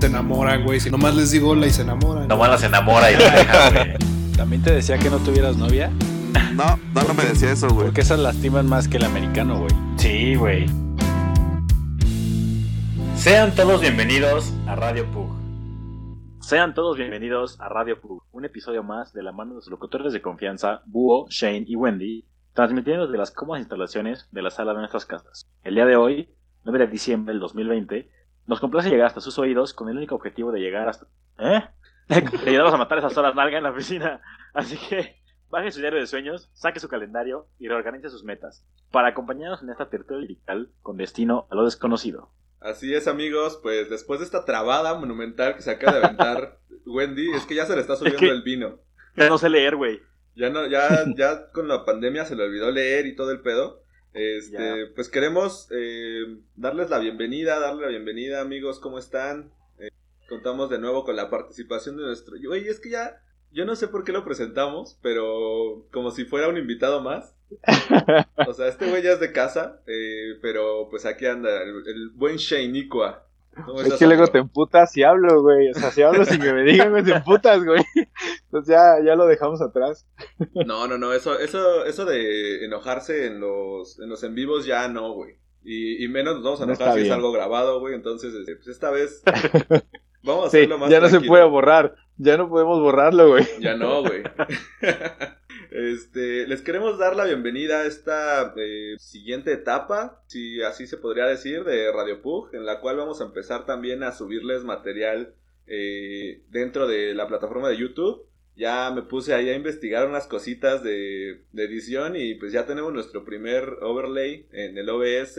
Se enamoran, güey. Si nomás les digo hola y se enamoran. Nomás las enamora y la deja, güey. ¿También te decía que no tuvieras novia? No, no, no me decía eso, güey. Porque esas lastiman más que el americano, güey. Sí, güey. Sean todos bienvenidos a Radio Pug. Sean todos bienvenidos a Radio Pug, un episodio más de la mano de los locutores de confianza, Búho, Shane y Wendy, transmitiendo desde las cómodas instalaciones de la sala de nuestras casas. El día de hoy, 9 de diciembre del 2020, nos complace llegar hasta sus oídos con el único objetivo de llegar hasta... ¿Eh? de ayudarlos a matar esas horas largas en la oficina. Así que baje su diario de sueños, saque su calendario y reorganice sus metas, para acompañarnos en esta tertulia digital con destino a lo desconocido. Así es, amigos, pues después de esta trabada monumental que se acaba de aventar Wendy, es que ya se le está subiendo que- el vino. Ya no sé leer, güey. Ya no, ya, ya con la pandemia se le olvidó leer y todo el pedo. Este, pues queremos eh, darles la bienvenida, darle la bienvenida, amigos, ¿cómo están? Eh, contamos de nuevo con la participación de nuestro. Oye, es que ya, yo no sé por qué lo presentamos, pero como si fuera un invitado más. O sea, este güey ya es de casa, eh, pero pues aquí anda el, el buen Shainikwa. ¿Cómo Es que luego te emputas si hablo, güey. O sea, si hablo sin que me digan, güey, te emputas, güey. Entonces ya, ya lo dejamos atrás. No, no, no, eso, eso, eso de enojarse en los, en los en vivos ya no, güey. Y, y menos nos vamos a No enojar está si es algo grabado, güey. Entonces, este, pues esta vez vamos a Sí, hacerlo más ya no se tranquilo. puede borrar. Ya no podemos borrarlo, güey. Ya no, güey. Este, les queremos dar la bienvenida a esta eh, siguiente etapa, si así se podría decir, de Radio Pug, en la cual vamos a empezar también a subirles material eh, dentro de la plataforma de YouTube. Ya me puse ahí a investigar unas cositas de, de edición y pues ya tenemos nuestro primer overlay en el OBS.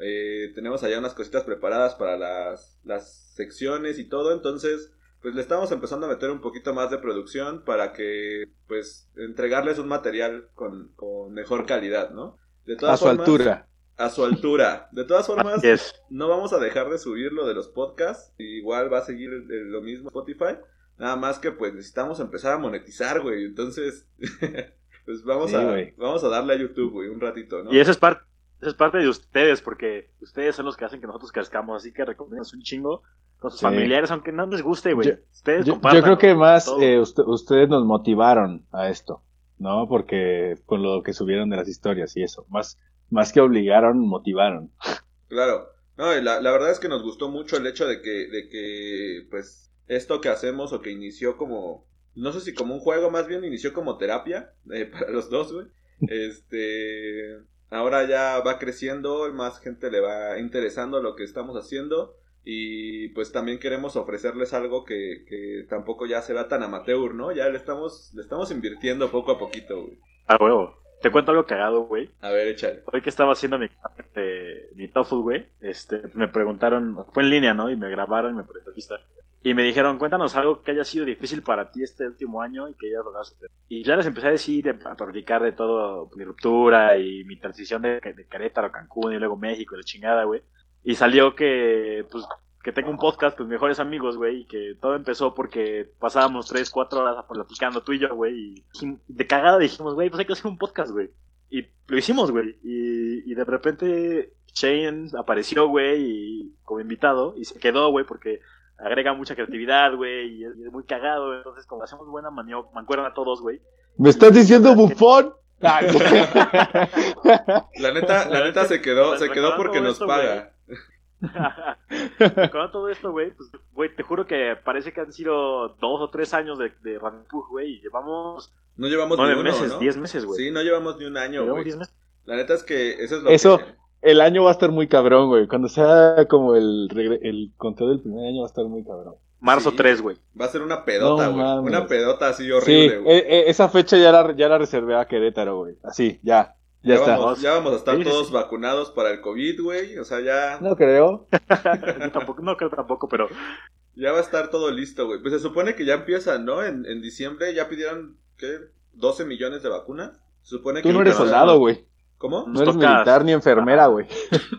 Eh, tenemos allá unas cositas preparadas para las, las secciones y todo, entonces pues le estamos empezando a meter un poquito más de producción para que, pues, entregarles un material con, con mejor calidad, ¿no? De A su formas- altura. A su altura. De todas formas, no vamos a dejar de subir lo de los podcasts. Igual va a seguir lo mismo Spotify. Nada más que, pues, necesitamos empezar a monetizar, güey. Entonces, pues vamos, Sí, a, güey. vamos a darle a YouTube, güey, un ratito, ¿no? Y eso es, parte es parte de ustedes, porque ustedes son los que hacen que nosotros crezcamos. Así que recomiendas un chingo con sus Sí. familiares, aunque no les guste, güey. Yo- Ustedes Yo, compartan yo creo que más eh, usted- ustedes nos motivaron a esto, ¿no? Porque con lo que subieron de las historias y eso. Más, más que obligaron, motivaron. Claro. No, y la, la verdad es que nos gustó mucho el hecho de que, de que, pues, esto que hacemos o que inició como, no sé si como un juego, más bien inició como terapia eh, para los dos, güey. Este, ahora ya va creciendo, más gente le va interesando lo que estamos haciendo y pues también queremos ofrecerles algo que, que tampoco ya se vea tan amateur, ¿no? Ya le estamos, le estamos invirtiendo poco a poquito, güey. A huevo. Te cuento algo cagado, güey. A ver, échale. Hoy que estaba haciendo mi, este, mi TOEFL, güey, este, me preguntaron, fue en línea, ¿no? Y me grabaron y me entrevista. Y me dijeron, cuéntanos algo que haya sido difícil para ti este último año y que logrado superar". Y ya les empecé a decir, a platicar de todo, mi ruptura y mi transición de, de Querétaro Cancún y luego México y la chingada, güey. Y salió que, pues, que tengo un podcast con mejores amigos, güey, y que todo empezó porque pasábamos 3, 4 horas platicando tú y yo, güey, y de cagada dijimos, güey, pues hay que hacer un podcast, güey. Y lo hicimos, güey. Y, y de repente Shane apareció, güey, como invitado, y se quedó, güey, porque agrega mucha creatividad, güey, y es, muy cagado, entonces como hacemos buena manio- mancuerna todos, güey. ¿Me estás diciendo bufón? La neta, la neta se quedó, Pues se quedó porque nos esto, paga. Con todo esto, güey, pues, güey, te juro que parece que han sido dos o tres años de, de güey, y llevamos No llevamos nueve ni uno, meses, ¿no? diez meses, güey. Sí, no llevamos ni un año, güey. La neta es que eso es lo Eso- que... el año va a estar muy cabrón, güey. Cuando sea como el, el conteo del primer año va a estar muy cabrón. Marzo Sí. 3, güey. Va a ser una pedota, No güey. una pedota así Sí, horrible, güey. eh, eh, esa fecha ya la, ya la reservé a Querétaro, güey. Así, ya. Ya, ya, está. Vamos, ya vamos a estar Sí, sí, todos sí. vacunados para el COVID, güey. O sea, ya... No creo. Yo tampoco, no creo tampoco, pero Ya va a estar todo listo, güey. Pues se supone que ya empiezan, ¿no? En, en diciembre ya pidieron, ¿qué? 12 millones de vacunas. Se supone Tú que no eres soldado, güey. ¿Cómo? No eres militar ni enfermera, güey.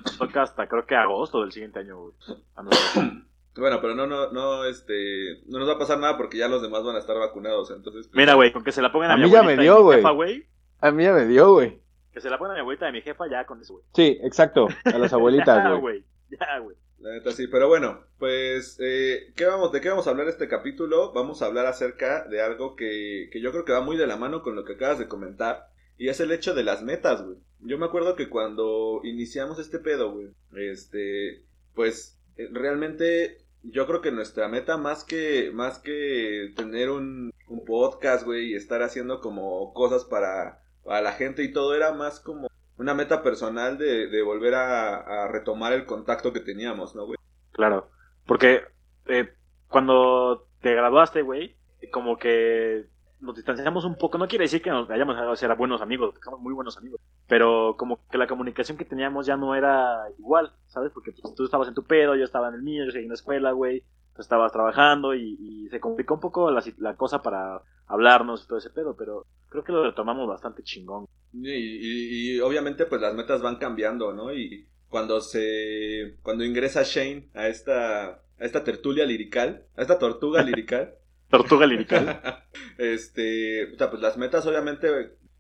Nos toca hasta creo que agosto del siguiente año, güey. Bueno, pero no, no, no, este, no nos va a pasar nada porque ya los demás van a estar vacunados, entonces. pues, Mira, güey, con que se la pongan a, A mi mí ya abuelita me y dio, mi güey. jefa, güey. A mí ya me dio, güey. Que se la pongan a mi abuelita y a mi jefa ya con eso, güey. Sí, exacto. A las abuelitas, Ya, güey. güey. Ya, güey. La neta sí, pero bueno, pues, eh, ¿qué vamos, ¿de qué vamos a hablar este capítulo? Vamos a hablar acerca de algo que, que yo creo que va muy de la mano con lo que acabas de comentar, y es el hecho de las metas, güey. Yo me acuerdo que cuando iniciamos este pedo, güey, este, pues, eh, realmente yo creo que nuestra meta más que, más que tener un, un podcast, güey, y estar haciendo como cosas para, para la gente y todo, era más como una meta personal de, de volver a, retomar el contacto que teníamos, ¿no, güey? Claro. Porque eh, cuando te graduaste, güey, como que nos distanciamos un poco. No quiere decir que nos hayamos dejado buenos amigos, somos muy buenos amigos. Pero como que la comunicación que teníamos ya no era igual, ¿sabes? Porque pues, tú estabas en tu pedo, yo estaba en el mío, yo seguía en la escuela, güey. Tú estabas trabajando y, y se complicó un poco la, la cosa para hablarnos y todo ese pedo, pero creo que lo retomamos bastante chingón. Y, y- y obviamente pues las metas van cambiando, ¿no? Y cuando se cuando ingresa Shane a esta a esta tertulia lirical, a esta tortuga lirical, Tortuga lirical. este, puta, pues las metas obviamente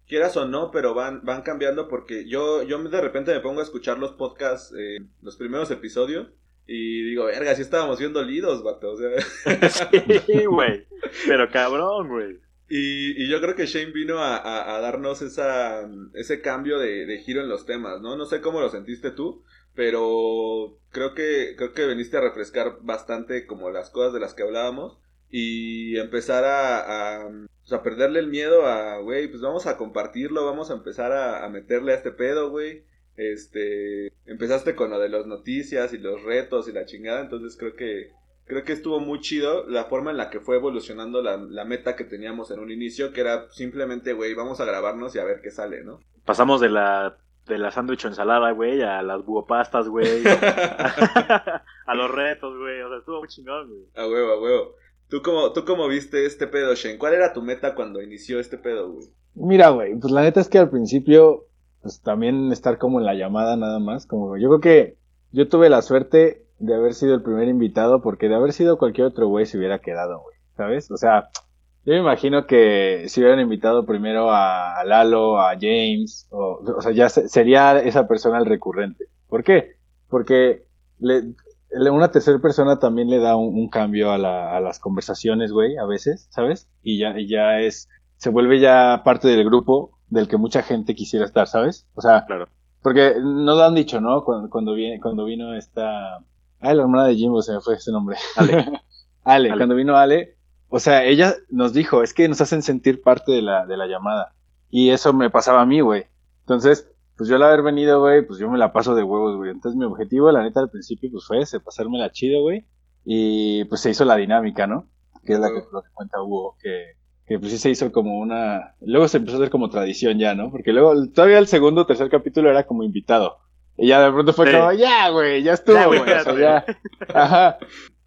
quieras o no, pero van van cambiando porque yo yo de repente me pongo a escuchar los podcasts eh, los primeros episodios y digo, verga, sí estábamos viendo lidos, vato, o sea, sí, güey. Pero cabrón, güey. Y, y yo creo que Shane vino a, a- a darnos esa, ese cambio de, de giro en los temas, ¿no? No sé cómo lo sentiste tú, pero creo que, creo que viniste a refrescar bastante como las cosas de las que hablábamos y empezar a, a, pues, a perderle el miedo a, güey, pues vamos a compartirlo, vamos a empezar a, a meterle a este pedo, güey. Este, empezaste con lo de las noticias y los retos y la chingada, entonces creo que, creo que estuvo muy chido la forma en la que fue evolucionando la, la meta que teníamos en un inicio, que era simplemente, güey, vamos a grabarnos y a ver qué sale, ¿no? Pasamos de la de la sándwich o ensalada, güey, a las buopastas, güey. a los retos, güey. O sea, estuvo muy chingón, güey. a huevo, a huevo. ¿Tú cómo, ¿Tú cómo viste este pedo, Shane? ¿Cuál era tu meta cuando inició este pedo, güey? Mira, güey, pues la neta es que al principio, pues también estar como en la llamada nada más, como yo creo que yo tuve la suerte de haber sido el primer invitado, porque de haber sido cualquier otro güey se hubiera quedado, güey, ¿sabes? O sea, yo me imagino que si hubieran invitado primero a, Lalo, a James, o, o sea, ya se- sería esa persona el recurrente. ¿Por qué? Porque le- una tercera persona también le da un, un cambio a, la- a las conversaciones, güey, a veces, ¿sabes? Y ya, y ya es, se vuelve ya parte del grupo del que mucha gente quisiera estar, ¿sabes? O sea, Claro. porque nos lo han dicho, ¿no? Cuando, cuando, viene, cuando vino esta... Ay, la hermana de Jimbo se me fue ese nombre. Ale. Ale, Ale. cuando vino Ale, o sea, ella nos dijo, es que nos hacen sentir parte de la, de la llamada. Y eso me pasaba a mí, güey. Entonces, pues yo al haber venido, güey, pues yo me la paso de huevos, güey. Entonces mi objetivo, la neta, al principio, pues fue ese, pasármela chido, güey. Y pues se hizo la dinámica, ¿no? Que es la que, lo que cuenta Hugo, que, que pues sí se hizo como una... Luego se empezó a hacer como tradición ya, ¿no? Porque luego, todavía el segundo o tercer capítulo era como invitado. Y ya de pronto fue Sí. como, ya, güey, ya estuvo, güey. o sea, ya. Ajá.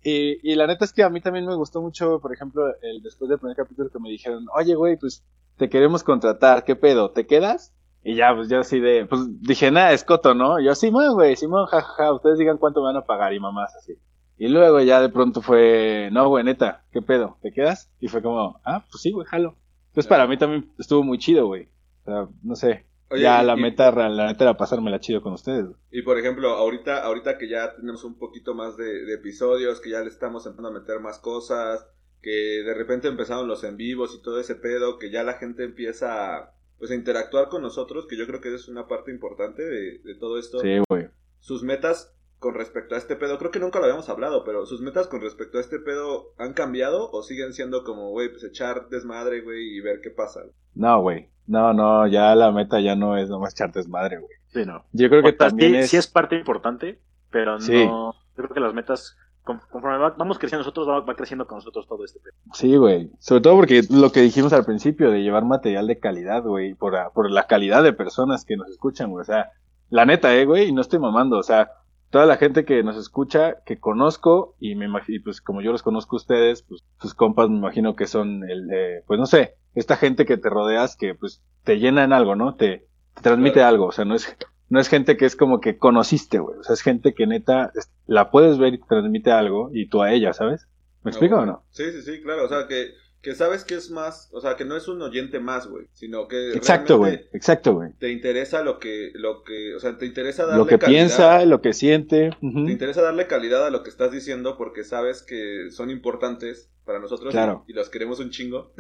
Y, y la neta es que a mí también me gustó mucho, por ejemplo, el, después del primer capítulo que me dijeron, oye, güey, pues te queremos contratar, ¿qué pedo? ¿Te quedas? Y ya, pues yo así de, pues dije, nada, es coto, ¿no? Y yo, Simón, güey, Simón, jajaja, ustedes digan cuánto me van a pagar y mamás así. Y luego ya de pronto fue, no, güey, neta, ¿qué pedo? ¿Te quedas? Y fue como, ah, pues sí, güey, jalo. Entonces para mí también estuvo muy chido, güey. O sea, no sé. Oye, ya y- la y- meta, la neta era pasármela chido con ustedes. güey. Y por ejemplo, ahorita, ahorita que ya tenemos un poquito más de, de episodios, que ya le estamos empezando a meter más cosas, que de repente empezaron los en vivos y todo ese pedo, que ya la gente empieza a, pues, a interactuar con nosotros, que yo creo que esa es una parte importante de, de todo esto. Sí, güey. Sus metas con respecto a este pedo, creo que nunca lo habíamos hablado, pero sus metas con respecto a este pedo han cambiado o siguen siendo como, güey, pues echar desmadre, güey, y ver qué pasa. No, güey. No, no, ya la meta ya no es nomás echar desmadre, güey. Sí, no. Yo creo que O también sí, es... sí es parte importante, pero Sí. no. Yo creo que las metas, conforme va- vamos creciendo nosotros, va, va creciendo con nosotros todo este pedo. Sí, güey. Sobre todo porque lo que dijimos al principio de llevar material de calidad, güey, por, a- por la calidad de personas que nos escuchan, güey. O sea, la neta, eh, güey, y no estoy mamando. O sea, toda la gente que nos escucha, que conozco, y me imagino, pues como yo los conozco a ustedes, pues tus compas me imagino que son el, eh, pues no sé, esta gente que te rodeas que pues te llena en algo, ¿no? Te, te transmite Claro. algo, o sea, no es, no es gente que es como que conociste, güey, o sea, es gente que neta la puedes ver y te transmite algo y tú a ella, ¿sabes? ¿Me explico o no? Sí, sí, sí, claro. O sea, que, que sabes que es más, o sea, que no es un oyente más, güey, sino que Exacto, güey, exacto, güey. te interesa lo que, lo que, o sea, te interesa darle Lo que calidad, piensa, lo que siente. Te interesa darle calidad a lo que estás diciendo porque sabes que son importantes para nosotros Claro. y, y los queremos un chingo.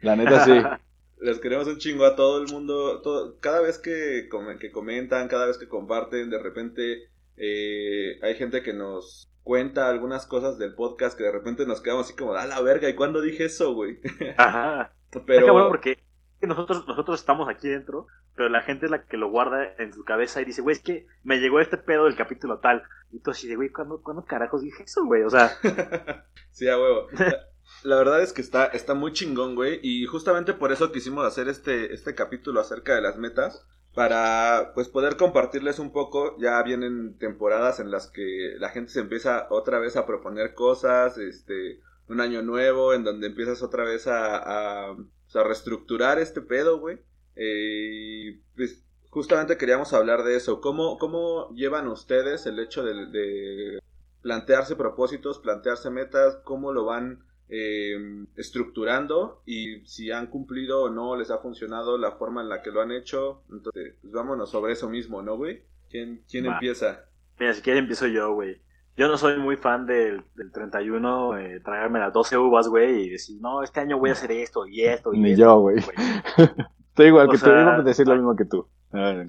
La neta sí. Les queremos un chingo a todo el mundo. Todo, cada vez que, que comentan, cada vez que comparten, de repente eh, hay gente que nos cuenta algunas cosas del podcast que de repente nos quedamos así como, a la verga, ¿y cuándo dije eso, güey? Ajá. Pero, cabrón porque nosotros, nosotros estamos aquí dentro, pero la gente es la que lo guarda en su cabeza y dice, güey, es que me llegó este pedo del capítulo tal. Y tú así de, güey, ¿cuándo, ¿cuándo carajos dije eso, güey? O sea, sí, a huevo. La, verdad es que está, está muy chingón, güey. Y justamente por eso quisimos hacer este, este capítulo acerca de las metas. Para pues poder compartirles un poco. Ya vienen temporadas en las que la gente se empieza otra vez a proponer cosas. Este. Un año nuevo. En donde empiezas otra vez a. a, pues, reestructurar este pedo, güey. Eh, pues justamente queríamos hablar de eso. ¿Cómo, cómo llevan ustedes el hecho de plantearse propósitos, plantearse metas, cómo lo van eh, estructurando y si han cumplido o no, les ha funcionado la forma en la que lo han hecho. Entonces, pues vámonos sobre eso mismo, ¿no, güey? ¿Quién, quién Va. empieza? mira, si quieres empiezo yo, güey. Yo no soy muy fan del, del 31, eh, traerme las 12 uvas, güey, y decir, no, este año voy a hacer esto y esto y Ni esto. yo, güey. Estoy igual O que tú, sea, iba a decir lo mismo que tú. A ver,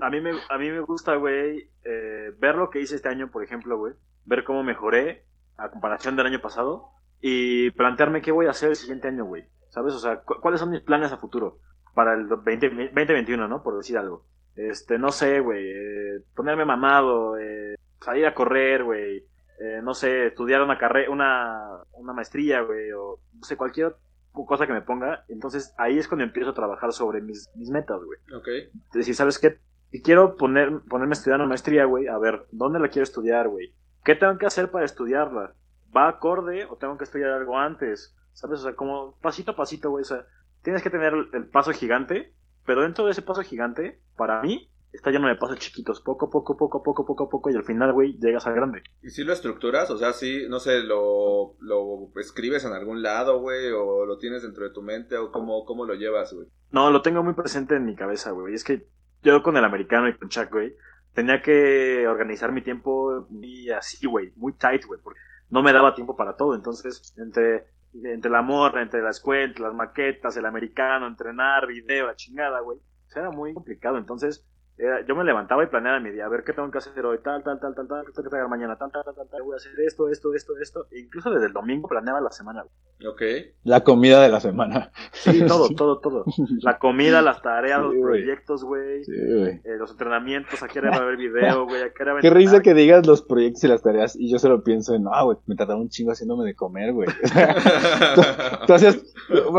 A mí me, a mí me gusta, güey, eh, ver lo que hice este año, por ejemplo, güey. Ver cómo mejoré a comparación del año pasado. Y plantearme qué voy a hacer el siguiente año, güey. ¿Sabes? O sea, cu- ¿cuáles son mis planes a futuro? Para el 20, 2021, ¿no? Por decir algo. Este, no sé, güey. eh, ponerme mamado. eh, salir a correr, güey. eh, no sé, estudiar una carrera, una, una maestría, güey. O, no sé, cualquier cosa que me ponga. Entonces, ahí es cuando empiezo a trabajar sobre mis, mis metas, güey Ok. decir, ¿sabes qué? Si quiero poner, ponerme a estudiar una maestría, güey, a ver, ¿dónde la quiero estudiar, güey? ¿Qué tengo que hacer para estudiarla? ¿Va acorde o tengo que estudiar algo antes? ¿Sabes? O sea, como pasito a pasito, güey. O sea, tienes que tener el, paso gigante, pero dentro de ese paso gigante, para mí, está lleno de pasos chiquitos, poco, poco, poco, poco, poco, poco, y al final, güey, llegas al grande. ¿Y si lo estructuras? O sea, si, no sé, lo, lo escribes en algún lado, güey, o lo tienes dentro de tu mente, o cómo, cómo lo llevas, güey. No, lo tengo muy presente en mi cabeza, güey. Es que yo con el americano y con Chuck, güey, tenía que organizar mi tiempo muy así, güey, muy tight, güey, porque no me daba tiempo para todo. Entonces, entre, entre la morra, entre la escuela, entre las maquetas, el americano, entrenar, video, la chingada, güey, o sea, era muy complicado. Entonces, era- yo me levantaba y planeaba mi día, a ver qué tengo que hacer hoy, tal, tal, tal, tal, tal, qué tengo que hacer mañana, tal, tal, tal, tal, tal, voy a hacer esto, esto, esto, esto. E incluso desde el domingo planeaba la semana, güey. Ok. La comida de la semana. Sí, todo, todo, todo. La comida, las tareas, Sí, los proyectos, güey. Sí, güey. Eh, los entrenamientos, a qué hora va a ver video, güey, a qué hora va a Qué risa que digas los proyectos y las tareas y yo solo pienso en, ah, güey, me tardaba un chingo haciéndome de comer, güey. Entonces,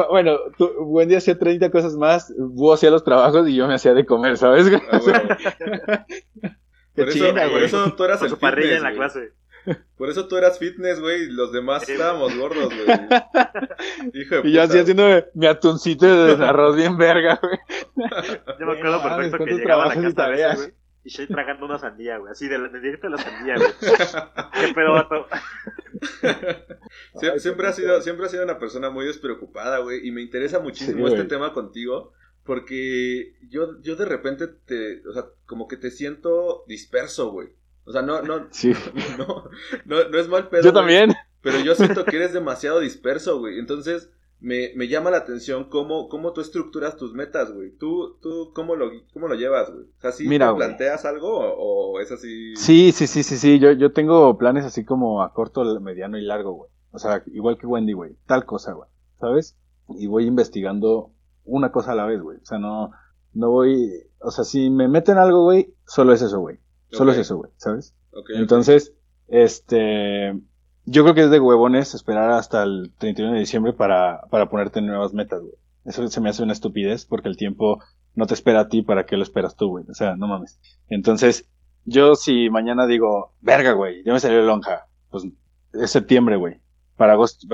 bueno, tú, buen día hacía 30 cosas más, Búho hacía los trabajos y yo me hacía de comer, ¿sabes? Güey? Ah, Por eso, por eso tú eras Con el su parrilla fitness, en la güey. clase. Por eso tú eras fitness, güey, y los demás Sí, estábamos gordos, güey. Hijo de Y yo así haciéndome mi atuncito de arroz bien verga, güey. Yo me acuerdo mames, perfecto que ¿cuántos llegaba a la casa veces, y Shay tragando una sandía, güey, así de, de directo la sandía, güey. ¿Qué pedo, vato? Sie- siempre, has sido, siempre has sido una persona muy despreocupada, güey, y me interesa muchísimo Sí, este tema contigo, porque yo, yo de repente te, o sea, como que te siento disperso, güey. O sea, no, no, Sí. no, no, no es mal pedo. Yo güey, también. Pero yo siento que eres demasiado disperso, güey. Entonces, me, me llama la atención cómo, cómo tú estructuras tus metas, güey. ¿Tú, tú cómo, lo, cómo lo llevas, güey? O sea, ¿sí Mira, te güey. planteas algo o, o es así? Sí, sí, sí, sí, sí. Yo, yo tengo planes así como a corto, mediano y largo, güey. O sea, igual que Wendy, güey. Tal cosa, güey. ¿Sabes? Y voy investigando una cosa a la vez, güey. O sea, no, no voy. O sea, si me meten algo, güey, solo es eso, güey. Solo es eso, güey. ¿Sabes? Entonces, este. Yo creo que es de huevones esperar hasta el 31 de diciembre para, para ponerte nuevas metas, güey. Eso se me hace una estupidez porque el tiempo no te espera a ti, ¿para qué lo esperas tú, güey? O sea, no mames. Entonces, yo si mañana digo, verga, güey, ya me salió lonja, pues es septiembre, güey. Para agosto,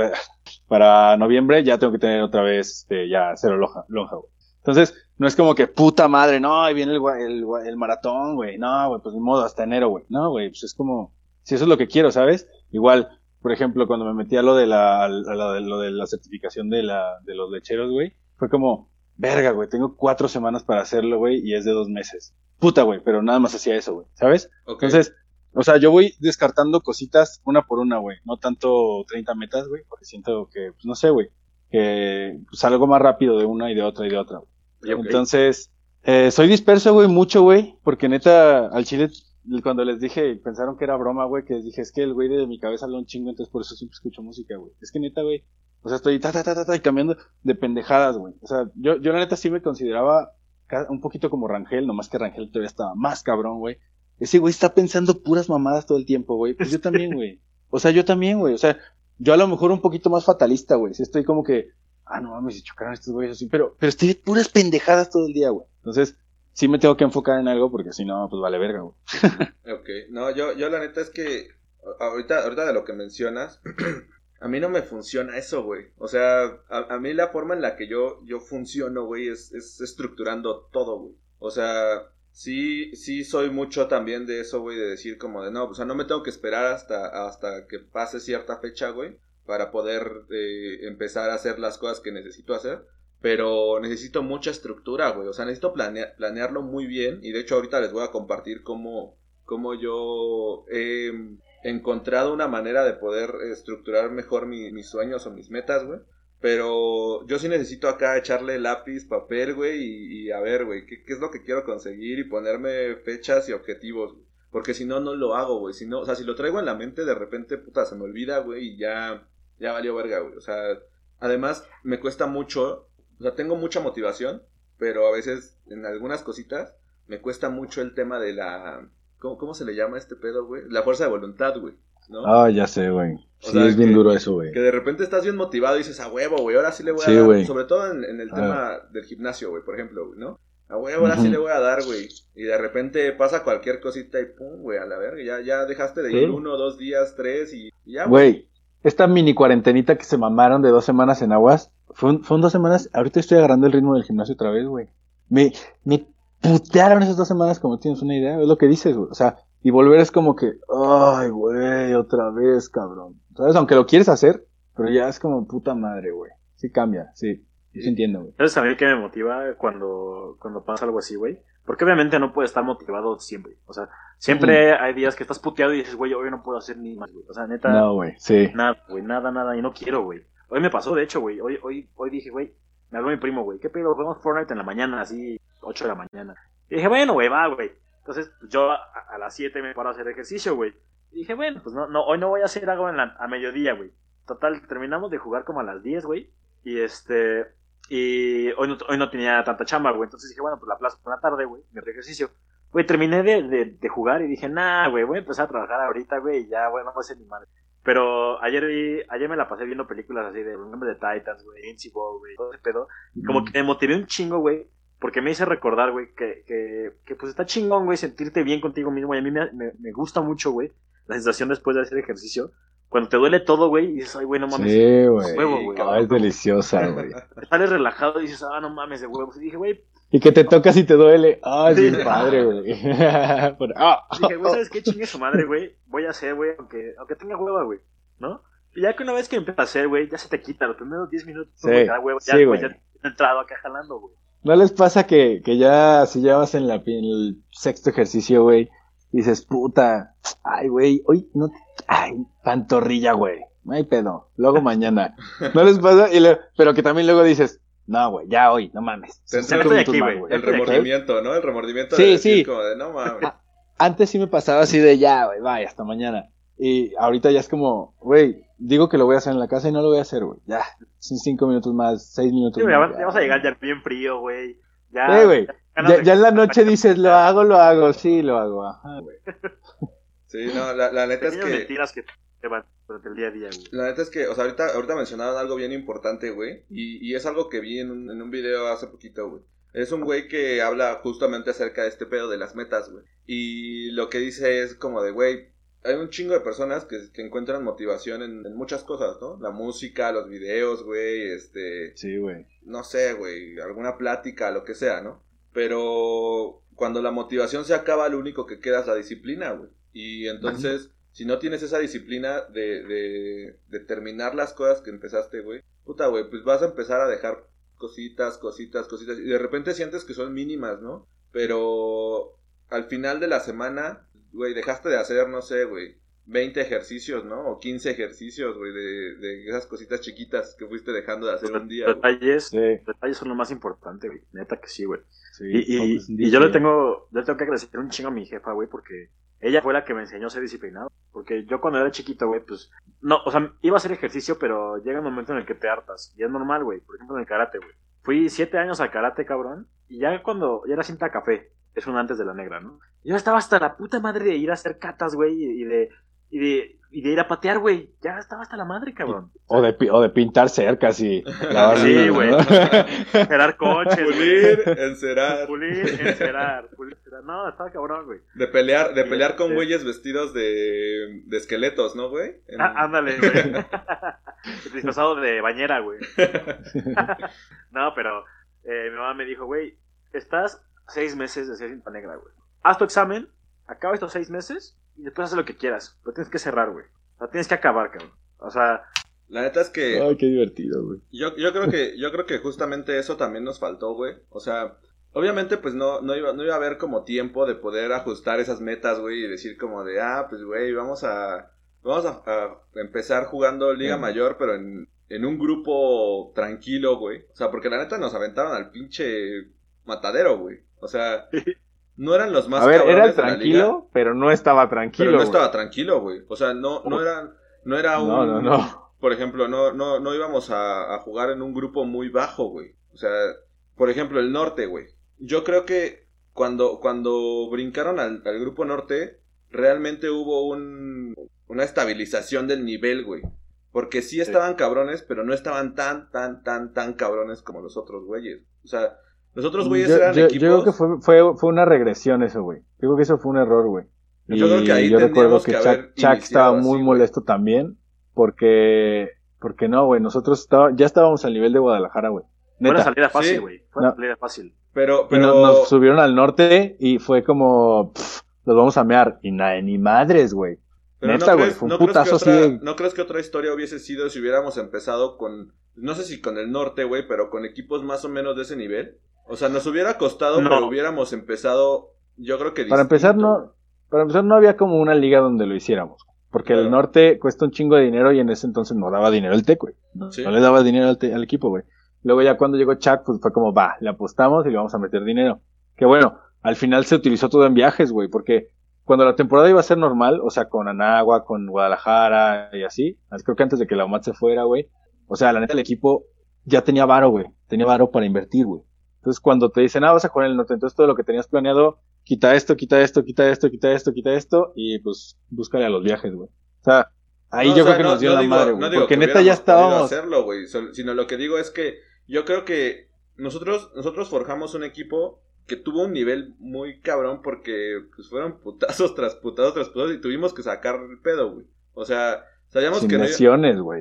para noviembre ya tengo que tener otra vez, este, ya cero lonja, lonja, güey. Entonces, no es como que puta madre, no, ahí viene el, el, el maratón, güey, no, güey, pues ni modo, hasta enero, güey. No, güey, pues es como, si eso es lo que quiero, ¿sabes? Igual, por ejemplo, cuando me metí a lo de la, a lo de, lo de la certificación de la, de los lecheros, güey, fue como, verga, güey, tengo cuatro semanas para hacerlo, güey, y es de dos meses. Puta, güey, pero nada más hacía eso, güey, ¿sabes? Entonces, o sea, yo voy descartando cositas una por una, güey. No tanto 30 metas, güey, porque siento que, pues no sé, güey, que salgo más rápido de una y de otra y de otra. Entonces, eh, soy disperso, güey, mucho, güey, porque neta, al chile, cuando les dije, pensaron que era broma, güey, que les dije, es que el güey de mi cabeza habla un chingo, entonces por eso siempre escucho música, güey. Es que neta, güey, o sea, estoy ta, ta, ta, ta, ta, y cambiando de pendejadas, güey. O sea, yo, yo la neta sí me consideraba un poquito como Rangel, nomás que Rangel todavía estaba más cabrón, güey. Ese güey está pensando puras mamadas todo el tiempo, güey. Pues yo también, güey. O sea, yo también, güey. O sea, yo a lo mejor un poquito más fatalista, güey. Sí estoy como que, ah, no mames, si chocaron estos güeyes así. Pero, pero estoy de puras pendejadas todo el día, güey. Entonces, sí me tengo que enfocar en algo porque si no, pues vale verga, güey. Ok, no, yo, yo la neta es que ahorita, ahorita de lo que mencionas, a mí no me funciona eso, güey. O sea, a, a mí la forma en la que yo, yo funciono, güey, es, es estructurando todo, güey. O sea, sí, sí soy mucho también de eso, güey, de decir como de no, o sea, no me tengo que esperar hasta, hasta que pase cierta fecha, güey, para poder eh, empezar a hacer las cosas que necesito hacer. Pero necesito mucha estructura, güey. O sea, necesito planea- planearlo muy bien. Y de hecho ahorita les voy a compartir cómo, cómo yo he encontrado una manera de poder estructurar mejor mi- mis sueños o mis metas, güey. Pero yo sí necesito acá echarle lápiz, papel, güey, y, y a ver, güey, ¿qué, qué es lo que quiero conseguir y ponerme fechas y objetivos, güey. Porque si no, no lo hago, güey. Si no, o sea, si lo traigo en la mente, de repente, puta, se me olvida, güey, y ya, ya valió verga, güey. O sea, además, me cuesta mucho, o sea, tengo mucha motivación, pero a veces, en algunas cositas, me cuesta mucho el tema de la... ¿Cómo, cómo se le llama este pedo, güey? La fuerza de voluntad, güey. ¿No? Ah, ya sé, güey. Sí, sea, es bien que- duro eso, güey. Que de repente estás bien motivado y dices, a huevo, güey, ahora sí le voy a Sí, dar. güey. Sobre todo en, en el Ah. tema del gimnasio, güey, por ejemplo, ¿no? A huevo, ahora sí le voy a dar, güey. Y de repente pasa cualquier cosita y pum, güey, a la verga. Ya, ya dejaste de Sí. ir uno, dos días, tres y, y ya, güey. Güey, esta mini cuarentenita que se mamaron de dos semanas en aguas, fue un- dos semanas, ahorita estoy agarrando el ritmo del gimnasio otra vez, güey. Me, me putearon esas dos semanas, como tienes una idea, es lo que dices, güey. O sea, y volver es como que, ay, güey, otra vez, cabrón. ¿Sabes? Aunque lo quieres hacer, pero ya es como puta madre, güey. Sí cambia, sí. Sí, sí entiendo, güey. ¿Sabes a mí qué me motiva cuando, cuando pasa algo así, güey? Porque obviamente no puedes estar motivado siempre. O sea, siempre hay días que estás puteado y dices, güey, hoy no puedo hacer ni más, güey. O sea, neta, No, güey, sí. nada, güey, nada, nada, y no quiero, güey. Hoy me pasó, de hecho, güey. Hoy, hoy, hoy dije, güey, me habló mi primo, güey, ¿qué pedo? Jugamos Fortnite en la mañana, así, 8 de la mañana. Y dije, bueno, güey, va, güey. Entonces, pues, yo a, a las 7 me paro a hacer ejercicio, güey. Y dije, bueno, pues no, no, hoy no voy a hacer algo en la, a mediodía, güey. Total, terminamos de jugar como a las 10, güey. Y este, y hoy no, hoy no tenía tanta chamba, güey. Entonces dije, bueno, pues la plaza por la tarde, güey, mi ejercicio. Güey, terminé de, de, de jugar y dije, nah, güey, voy a empezar a trabajar ahorita, güey, y ya, güey, no voy a hacer ni madre. Pero ayer vi, ayer me la pasé viendo películas así de nombre de Titans, güey, Invincible, güey, todo ese pedo. Y como que me motivé un chingo, güey, porque me hice recordar, güey, que, que, que pues está chingón, güey, sentirte bien contigo mismo. Y a mí me, me, me gusta mucho, güey, la sensación después de hacer ejercicio. Cuando te duele todo, güey, y dices, ay, güey, no mames. Sí, güey. huevo, güey. Ah, es deliciosa, güey. Sales relajado y dices, ah, no mames, de huevos. Y dije, güey, Y que te tocas y te duele. Ah, es Sí. bien padre, güey. Por- ah. Dije, güey, ¿sabes qué? Chingue su madre, güey. Voy a hacer, güey, aunque, aunque tenga hueva, güey. ¿No? Y ya que una vez que empieza a hacer, güey, ya se te quita. Los primeros 10 minutos, Sí, huevo, ya, sí, güey, ya te he entrado acá jalando, güey. ¿No les pasa que, que ya, si ya vas en, la, en el sexto ejercicio, güey, dices, puta, ay, güey, hoy no, ay, pantorrilla, güey, no hay pedo, luego mañana. ¿No les pasa? Y le- pero que también luego dices, no, güey, ya hoy, no mames. Te minutos aquí, güey. El remordimiento, ¿no? El remordimiento Sí, de decir sí. como de, no mames. Antes sí me pasaba así de ya, güey, vaya, hasta mañana. Y ahorita ya es como, güey, digo que lo voy a hacer en la casa y no lo voy a hacer, güey. Ya, son cinco minutos más, seis minutos Sí, más. ya, ya vas a llegar ya bien frío, güey. Ya, Sí, Ya, en la noche dices, lo hago, lo hago, sí, lo hago. Ajá, güey. Sí, no, la, la neta es que... mentiras que te van durante el día a día, güey. La neta es que, o sea, ahorita, ahorita mencionaron algo bien importante, güey. Y, y es algo que vi en un, en un video hace poquito, güey. Es un güey que habla justamente acerca de este pedo de las metas, güey. Y lo que dice es como de, güey, hay un chingo de personas que, que encuentran motivación en, en muchas cosas, ¿no? La música, los videos, güey, este... Sí, güey. no sé, güey, alguna plática, lo que sea, ¿no? Pero cuando la motivación se acaba, lo único que queda es la disciplina, güey. Y entonces, si no tienes esa disciplina de, de, de terminar las cosas que empezaste, güey, puta, güey, pues vas a empezar a dejar cositas, cositas, cositas, y de repente sientes que son mínimas, ¿no? Pero al final de la semana, güey, dejaste de hacer, no sé, güey, 20 ejercicios, ¿no? O 15 ejercicios, güey, de, de esas cositas chiquitas que fuiste dejando de hacer Los un día. güey. detalles, Sí, detalles son lo más importante, güey. Neta que sí, güey. sí. Y, y- y yo le tengo, yo le tengo que agradecer un chingo a mi jefa, güey, porque ella fue la que me enseñó a ser disciplinado. Porque yo cuando era chiquito, güey, pues, no, o sea, iba a hacer ejercicio, pero llega un momento en el que te hartas. Y es normal, güey. Por ejemplo, en el karate, güey. Fui siete años al karate, cabrón. Y ya cuando, ya era cinta café. Es un antes de la negra, ¿no? Yo estaba hasta la puta madre de ir a hacer catas, güey, y de, y de, y de ir a patear, güey. Ya estaba hasta la madre, cabrón. O de, o de pintar cercas y Sí, güey. ¿no? Esperar coches. Pulir, encerar, Pulir, encerar, pulir, encerar. No, estaba cabrón, güey. de pelear, de pelear con sí. güeyes vestidos de, de esqueletos, ¿no, güey? En- Ah, ándale, güey. Disfrazado de bañera, güey. no, pero eh, mi mamá me dijo, güey, estás seis meses de ser cinta negra, güey. Haz tu examen, acaba estos seis meses y después haz lo que quieras. Pero tienes que cerrar, güey. O sea, tienes que acabar, cabrón. O sea, La neta es que Ay, qué divertido, güey. yo, yo creo que yo creo que justamente eso también nos faltó, güey. O sea, obviamente pues no, no, iba, no iba a haber como tiempo de poder ajustar esas metas, güey, y decir como de, ah, pues güey, vamos a vamos a, a empezar jugando Liga. Mayor, pero en, en un grupo tranquilo, güey. O sea, porque la neta nos aventaron al pinche matadero, güey. O sea, no eran los más A ver, era tranquilo, pero no estaba tranquilo. Pero no güey. estaba tranquilo, güey. O sea, no, no era, no era un... No, no, no. Por ejemplo, no, no, no íbamos a, a jugar en un grupo muy bajo, güey. O sea, por ejemplo, el norte, güey. Yo creo que cuando, cuando brincaron al, al grupo norte, realmente hubo un, una estabilización del nivel, güey. Porque sí estaban cabrones, pero no estaban tan, tan, tan, tan cabrones como los otros güeyes. O sea, los otros güeyes yo, eran yo- yo equipos... creo que fue, fue, fue una regresión eso, güey. Yo creo que eso fue un error, güey. Yo creo que ahí yo recuerdo que que Chuck, Chuck estaba así, muy molesto también porque porque no, güey, nosotros estaba, ya estábamos al nivel de Guadalajara, güey. fue una salida fácil, Sí. güey. Fue una No. salida fácil. Pero, Y pero... nos, nos subieron al norte y fue como pff, los vamos a mear y nada, ni madres, güey. Pero Neta, no güey, crees, fue un no putazo así de- ¿No crees que otra historia hubiese sido si hubiéramos empezado con, no sé si con el norte, güey, pero con equipos más o menos de ese nivel? O sea, nos hubiera costado, No. pero hubiéramos empezado, yo creo que Para empezar no para empezar no había como una liga donde lo hiciéramos, porque el norte cuesta un chingo de dinero y en ese entonces no daba dinero el Tec, güey. Sí. No le daba dinero al, te- al equipo, güey. Luego ya cuando llegó Chuck, pues fue como, va, le apostamos y le vamos a meter dinero. Que bueno, al final se utilizó todo en viajes, güey, porque cuando la temporada iba a ser normal, o sea, con Anagua, con Guadalajara y así, creo que antes de que la UMAT se fuera, güey, o sea, la neta el equipo ya tenía varo, güey, tenía varo para invertir, güey. Entonces cuando te dicen, ah, vas a jugar en el norte, entonces todo lo que tenías planeado, quita esto, quita esto, quita esto, quita esto, quita esto, y pues búscale a los viajes, güey. O sea, ahí No, yo o sea, creo que no- nos dio no la digo- madre, güey, porque que neta ya estábamos... hacerlo, güey, sino lo que digo es que yo creo que nosotros, nosotros forjamos un equipo que tuvo un nivel muy cabrón porque pues fueron putazos tras putazos tras putazos y tuvimos que sacar el pedo, güey. O sea, sabíamos Sin que no,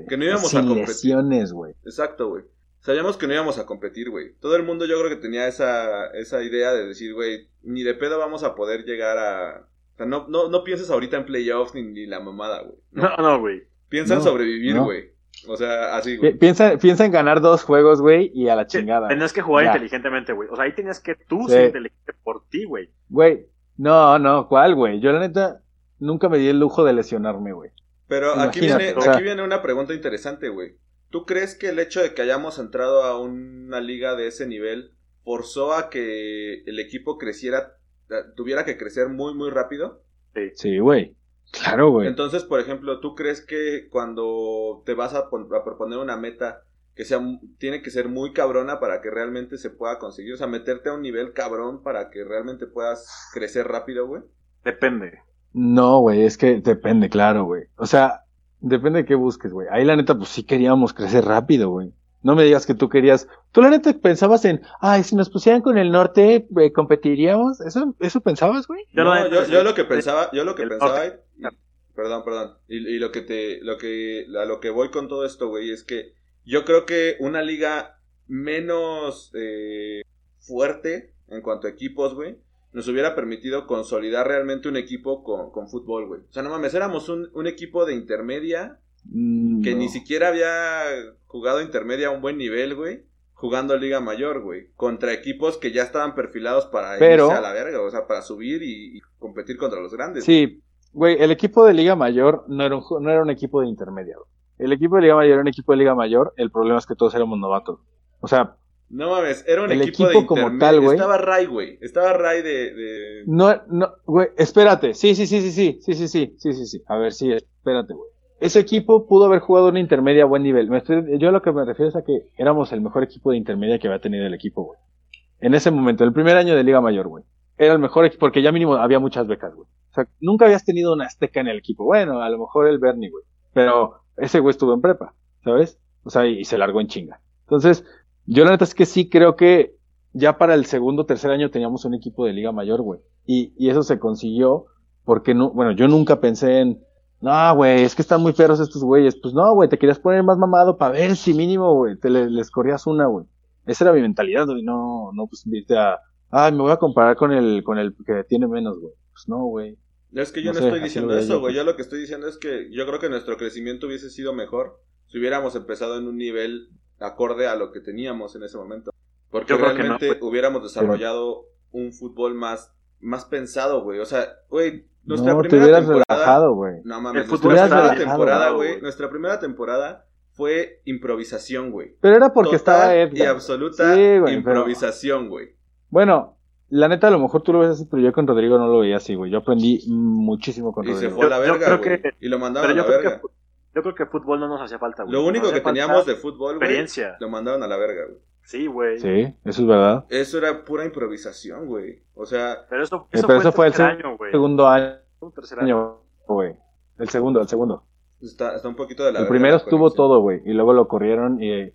que no íbamos a Sin competir. lesiones, güey. Exacto, güey. Sabíamos que no íbamos a competir, güey. Todo el mundo yo creo que tenía esa, esa idea de decir, güey, ni de pedo vamos a poder llegar a... O sea, no, no, no pienses ahorita en playoffs ni, ni la mamada, güey. No, no, güey. Piensa en No, sobrevivir, no. güey. O sea, así, güey. Piensa, piensa en ganar dos juegos, güey, y a la chingada. Tenías que jugar Ya. inteligentemente, güey. O sea, ahí tenías que tú Sí. ser inteligente por ti, güey. Güey, no, no, ¿cuál, güey? Yo la neta nunca me di el lujo de lesionarme, güey. Pero aquí viene, o sea- aquí viene una pregunta interesante, güey. ¿Tú crees que el hecho de que hayamos entrado a una liga de ese nivel forzó a que el equipo creciera, eh, tuviera que crecer muy, muy rápido? Sí, güey. Claro, güey. Entonces, por ejemplo, ¿tú crees que cuando te vas a, a proponer una meta que sea mu- tiene que ser muy cabrona para que realmente se pueda conseguir? O sea, meterte a un nivel cabrón para que realmente puedas crecer rápido, güey. Depende. No, güey, es que depende, claro, güey. O sea, depende de qué busques, güey. Ahí la neta, pues sí queríamos crecer rápido, güey. No me digas que tú querías. Tú la neta pensabas en, ay, si nos pusieran con el norte, eh, competiríamos. ¿Eso, eso pensabas, güey? Yo no, yo, lo que pensaba, yo lo que El pensaba, y- perdón, perdón, y, y lo que te, lo que, a lo que voy con todo esto, güey, es que yo creo que una liga menos eh, fuerte en cuanto a equipos, güey, nos hubiera permitido consolidar realmente un equipo con, con fútbol, güey. O sea, no mames, éramos un, un equipo de intermedia Mm, que no. ni siquiera había jugado intermedia a un buen nivel, güey. Jugando Liga Mayor, güey. Contra equipos que ya estaban perfilados para Pero- irse a la verga. O sea, para subir y, y competir contra los grandes. Sí, güey, el equipo de Liga Mayor no era un, no era un equipo de intermedia, güey. El equipo de Liga Mayor era un equipo de Liga Mayor, el problema es que todos éramos novatos. O sea, No mames, era un El equipo, de equipo como tal, güey. Estaba Ray, güey. Estaba Ray de. de- no, no, güey, espérate. Sí, sí, sí, sí, sí, sí, sí, sí, sí, sí, sí. A ver, sí, espérate, güey. Ese equipo pudo haber jugado una intermedia a buen nivel. Me estoy- yo lo que me refiero es a que éramos el mejor equipo de intermedia que había tenido el equipo, güey. En ese momento, el primer año de Liga Mayor, güey. Era el mejor equipo, porque ya mínimo había muchas becas, güey. O sea, nunca habías tenido una azteca en el equipo. Bueno, a lo mejor el Bernie, güey. Pero ese güey estuvo en prepa, ¿sabes? O sea, y, y se largó en chinga. Entonces, yo la neta es que sí creo que ya para el segundo o tercer año teníamos un equipo de Liga Mayor, güey. Y, y eso se consiguió porque no, bueno, yo nunca pensé en, no, güey, es que están muy perros estos güeyes. Pues no, güey, te querías poner más mamado para ver si mínimo, güey, te le- les corrías una, güey. Esa era mi mentalidad, güey, no, no, pues irte a, ay, me voy a comparar con el, con el que tiene menos, güey. Pues no, güey. Es que yo No no, sé, estoy diciendo eso, güey. pues. Yo lo que estoy diciendo es que yo creo que nuestro crecimiento hubiese sido mejor si hubiéramos empezado en un nivel acorde a lo que teníamos en ese momento. Porque Yo creo que no, realmente hubiéramos desarrollado un fútbol más, más pensado, güey. O sea, güey, nuestra no, te primera hubieras temporada. relajado, güey. No mames, El nuestra primera temporada, relajado, güey. güey. Nuestra primera temporada fue improvisación, güey. Pero era porque Total estaba y Edgar. absoluta Sí, güey, pero- improvisación, güey. Bueno, la neta, a lo mejor tú lo ves así, pero yo con Rodrigo no lo veía así, güey. Yo aprendí muchísimo con Y se Rodrigo. fue a la Yo- yo verga, creo güey. que- Y lo mandaron Pero a la creo, verga. que, yo creo que fútbol no nos hacía falta, güey. Lo único que teníamos de fútbol, güey, experiencia. lo mandaron a la verga, güey. Sí, güey. Sí, eso es verdad. Eso era pura improvisación, güey. O sea, Pero eso, eso pero fue, eso fue el año, güey. Segundo año, tercer año. güey. El segundo, el segundo. está, está un poquito de la El verga primero estuvo todo, güey. Y luego lo corrieron y...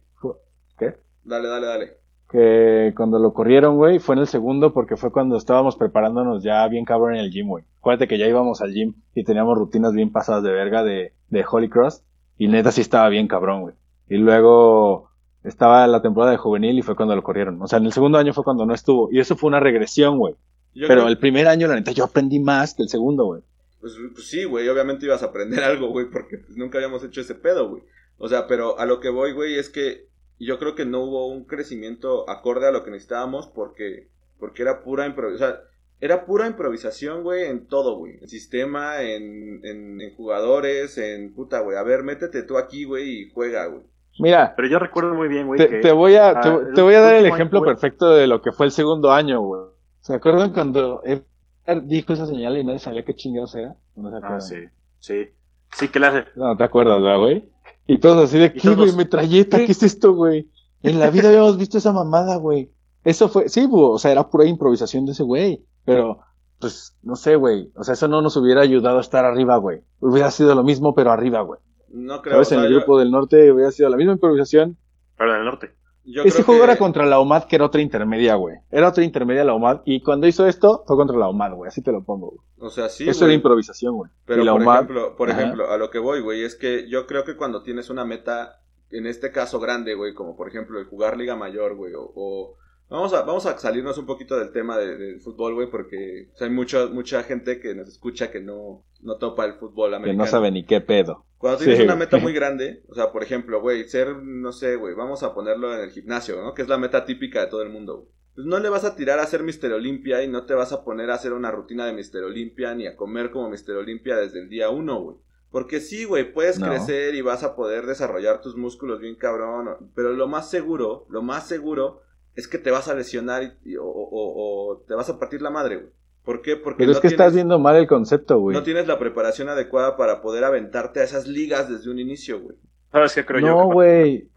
¿Qué? Dale, dale, dale. Que cuando lo corrieron, güey, fue en el segundo porque fue cuando estábamos preparándonos ya bien cabrón en el gym, güey. Acuérdate que ya íbamos al gym y teníamos rutinas bien pasadas de verga de, de Holy Cross. Y neta sí estaba bien cabrón, güey. Y luego estaba la temporada de juvenil y fue cuando lo corrieron. O sea, en el segundo año fue cuando no estuvo. Y eso fue una regresión, güey. Pero creo- el primer año, la neta, yo aprendí más que el segundo, güey. Pues, pues sí, güey, obviamente ibas a aprender algo, güey, porque pues, nunca habíamos hecho ese pedo, güey. O sea, pero a lo que voy, güey, es que yo creo que no hubo un crecimiento acorde a lo que necesitábamos porque, porque era pura improvisación. O sea, era pura improvisación, güey, en todo, güey. En sistema, en, en, en jugadores, en puta, güey. A ver, métete tú aquí, güey, y juega, güey. Mira, Pero yo recuerdo muy bien, güey, te, que... te voy a, te, ah, te voy a dar el ejemplo año, perfecto de lo que fue el segundo año, güey. ¿Se acuerdan cuando Edgar dijo esa señal y nadie sabía qué chingados era? No se acuerdan. Ah, sí, sí. Sí, hace... No, te acuerdas, ¿verdad, güey? Y todos así de, ¿qué, todos- güey? Metralleta, ¿qué es esto, güey? En la vida habíamos visto esa mamada, güey. Eso fue, sí, güey, o sea, era pura improvisación de ese güey. Pero, pues, no sé, güey. O sea, eso no nos hubiera ayudado a estar arriba, güey. Hubiera sido lo mismo, pero arriba, güey. No creo, ¿Sabes? o sea, en el yo- grupo del norte hubiera sido la misma improvisación. Pero en el norte. Yo Ese creo juego que- era contra la OMAD, que era otra intermedia, güey. Era otra intermedia la OMAD. Y cuando hizo esto, fue contra la OMAD, güey. Así te lo pongo, güey. O sea, sí, Eso güey. era improvisación, güey. Pero por OMAD, ejemplo, por Ajá. ejemplo, a lo que voy, güey, es que yo creo que cuando tienes una meta, en este caso grande, güey, como por ejemplo el jugar Liga Mayor, güey, o, o- vamos a vamos a salirnos un poquito del tema de- del fútbol, güey, porque o sea, hay mucha mucha gente que nos escucha que no no topa el fútbol que americano. no sabe ni qué pedo. Cuando tienes Sí. una meta muy grande, o sea, por ejemplo, güey, ser, no sé, güey, vamos a ponerlo en el gimnasio, ¿no? Que es la meta típica de todo el mundo, güey. Pues no le vas a tirar a hacer Mister Olimpia y no te vas a poner a hacer una rutina de Mister Olimpia ni a comer como Mister Olimpia desde el día uno, güey. Porque sí, güey, puedes No. crecer y vas a poder desarrollar tus músculos bien cabrón, pero lo más seguro, lo más seguro es que te vas a lesionar y- y- o, o- o te vas a partir la madre, güey. ¿Por qué? Porque Pero es no que estás tienes- viendo mal el concepto, güey. no tienes la preparación adecuada para poder aventarte a esas ligas desde un inicio, güey. ¿Sabes qué creo yo? No, que güey.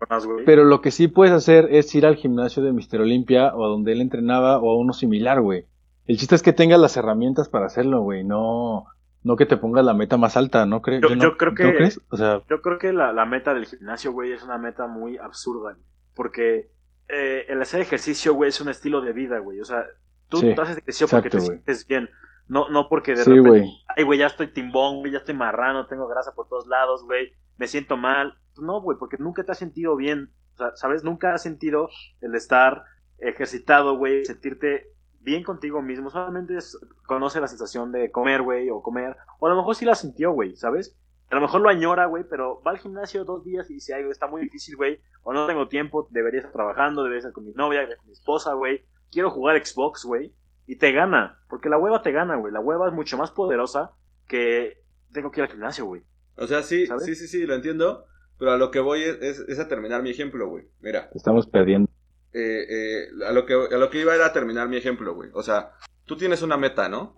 Pero lo que sí puedes hacer es ir al gimnasio de Mister Olimpia o a donde él entrenaba o a uno similar, güey. El chiste es que tengas las herramientas para hacerlo, güey. No, no que te pongas la meta más alta, ¿no crees? Yo- no- yo creo ¿no que- crees? O sea, Yo creo que la, la meta del gimnasio, güey, es una meta muy absurda. güey. porque eh, el hacer ejercicio, güey, es un estilo de vida, güey. O sea, tú Sí, haces ejercicio porque te güey. sientes bien. No, no porque de Sí, repente, güey. ay, güey, ya estoy timbón, güey, ya estoy marrano, tengo grasa por todos lados, güey, me siento mal. No, güey, porque nunca te has sentido bien. O sea, ¿sabes? Nunca has sentido el estar ejercitado, güey, sentirte bien contigo mismo. Solamente es- conoce la sensación de comer, güey, o comer. O a lo mejor sí la sintió, güey, ¿sabes? A lo mejor lo añora, güey, pero va al gimnasio dos días y dice, ay, güey, está muy difícil, güey, o no tengo tiempo, debería estar trabajando, debería estar con mi novia, con mi esposa, güey, quiero jugar Xbox, güey, y te gana, porque la hueva te gana, güey, la hueva es mucho más poderosa que tengo que ir al gimnasio, güey. O sea, sí, ¿Sabes? sí, sí, sí, lo entiendo. Pero a lo que voy es, es- es a terminar mi ejemplo, güey. Mira, Estamos perdiendo. eh, eh, a, lo que, a lo que iba era a terminar mi ejemplo, güey. O sea, tú tienes una meta, ¿no?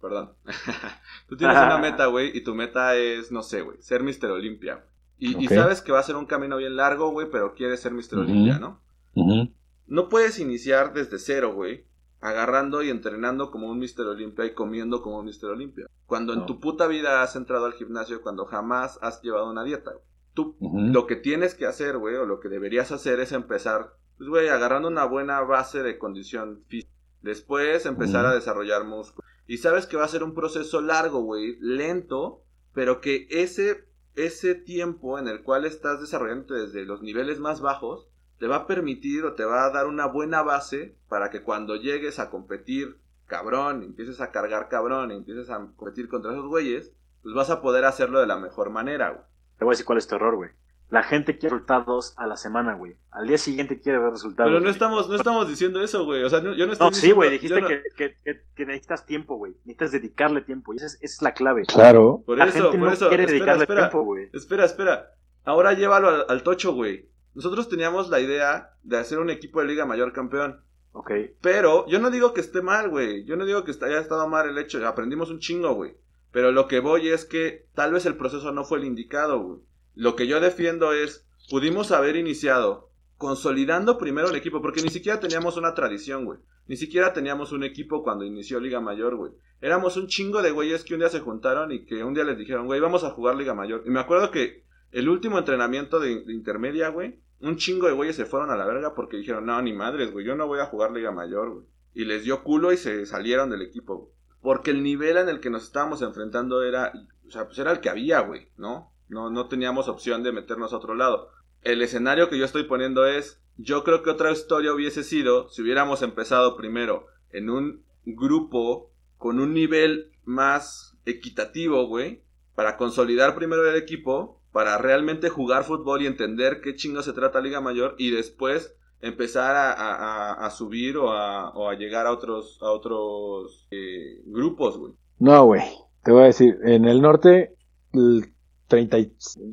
Perdón. tú tienes una meta, güey, y tu meta es, no sé, güey, ser Mr. Olympia. güey. Y, sabes que va a ser un camino bien largo, güey, pero quieres ser Mr. Ujú. Olympia, ¿no? Ujú. No puedes iniciar desde cero, güey. Agarrando y entrenando como un Mr. Olympia y comiendo como un Mr. Olympia. Cuando en tu puta vida has entrado al gimnasio, cuando jamás has llevado una dieta. güey. Tú lo que tienes que hacer, güey, o lo que deberías hacer es empezar, pues, güey, agarrando una buena base de condición física. Después empezar a desarrollar músculo. Y sabes que va a ser un proceso largo, güey, lento, pero que ese, ese tiempo en el cual estás desarrollando desde los niveles más bajos, te va a permitir o te va a dar una buena base para que cuando llegues a competir cabrón, empieces a cargar cabrón, y empieces a competir contra esos güeyes, pues vas a poder hacerlo de la mejor manera, güey. Te voy a decir cuál es tu error, güey. La gente quiere resultados a la semana, güey. Al día siguiente quiere ver resultados. Pero no güey. estamos, no estamos diciendo eso, güey. O sea, no- yo no estoy No, sí, diciendo- güey, dijiste no- que, que- que- que necesitas tiempo, güey. Necesitas dedicarle tiempo. Y esa es, esa es la clave. Claro. Por la eso, gente por no eso. quiere espera, dedicarle espera, tiempo, güey. espera, espera. Ahora llévalo al, al tocho, güey. Nosotros teníamos la idea de hacer un equipo de Liga Mayor campeón. Ok. Pero yo no digo que esté mal, güey. Yo no digo que haya estado mal el hecho. Aprendimos un chingo, güey. Pero lo que voy es que tal vez el proceso no fue el indicado, güey. Lo que yo defiendo es, pudimos haber iniciado consolidando primero el equipo, porque ni siquiera teníamos una tradición, güey. Ni siquiera teníamos un equipo cuando inició Liga Mayor, güey. Éramos un chingo de güeyes que un día se juntaron y que un día les dijeron, güey, vamos a jugar Liga Mayor. Y me acuerdo que el último entrenamiento de, intermedia, güey, un chingo de güeyes se fueron a la verga porque dijeron, no, ni madres, güey, yo no voy a jugar Liga Mayor, güey. Y les dio culo y se salieron del equipo, güey. Porque el nivel en el que nos estábamos enfrentando era, o sea, pues era el que había, güey, ¿no? No, no teníamos opción de meternos a otro lado. El escenario que yo estoy poniendo es, yo creo que otra historia hubiese sido si hubiéramos empezado primero en un grupo con un nivel más equitativo, güey, para consolidar primero el equipo, para realmente jugar fútbol y entender qué chingo se trata Liga Mayor y después empezar a, a- a- subir o a, o a llegar a otros, a otros eh, grupos, güey. No, güey. Te voy a decir, en el norte, el 30 y-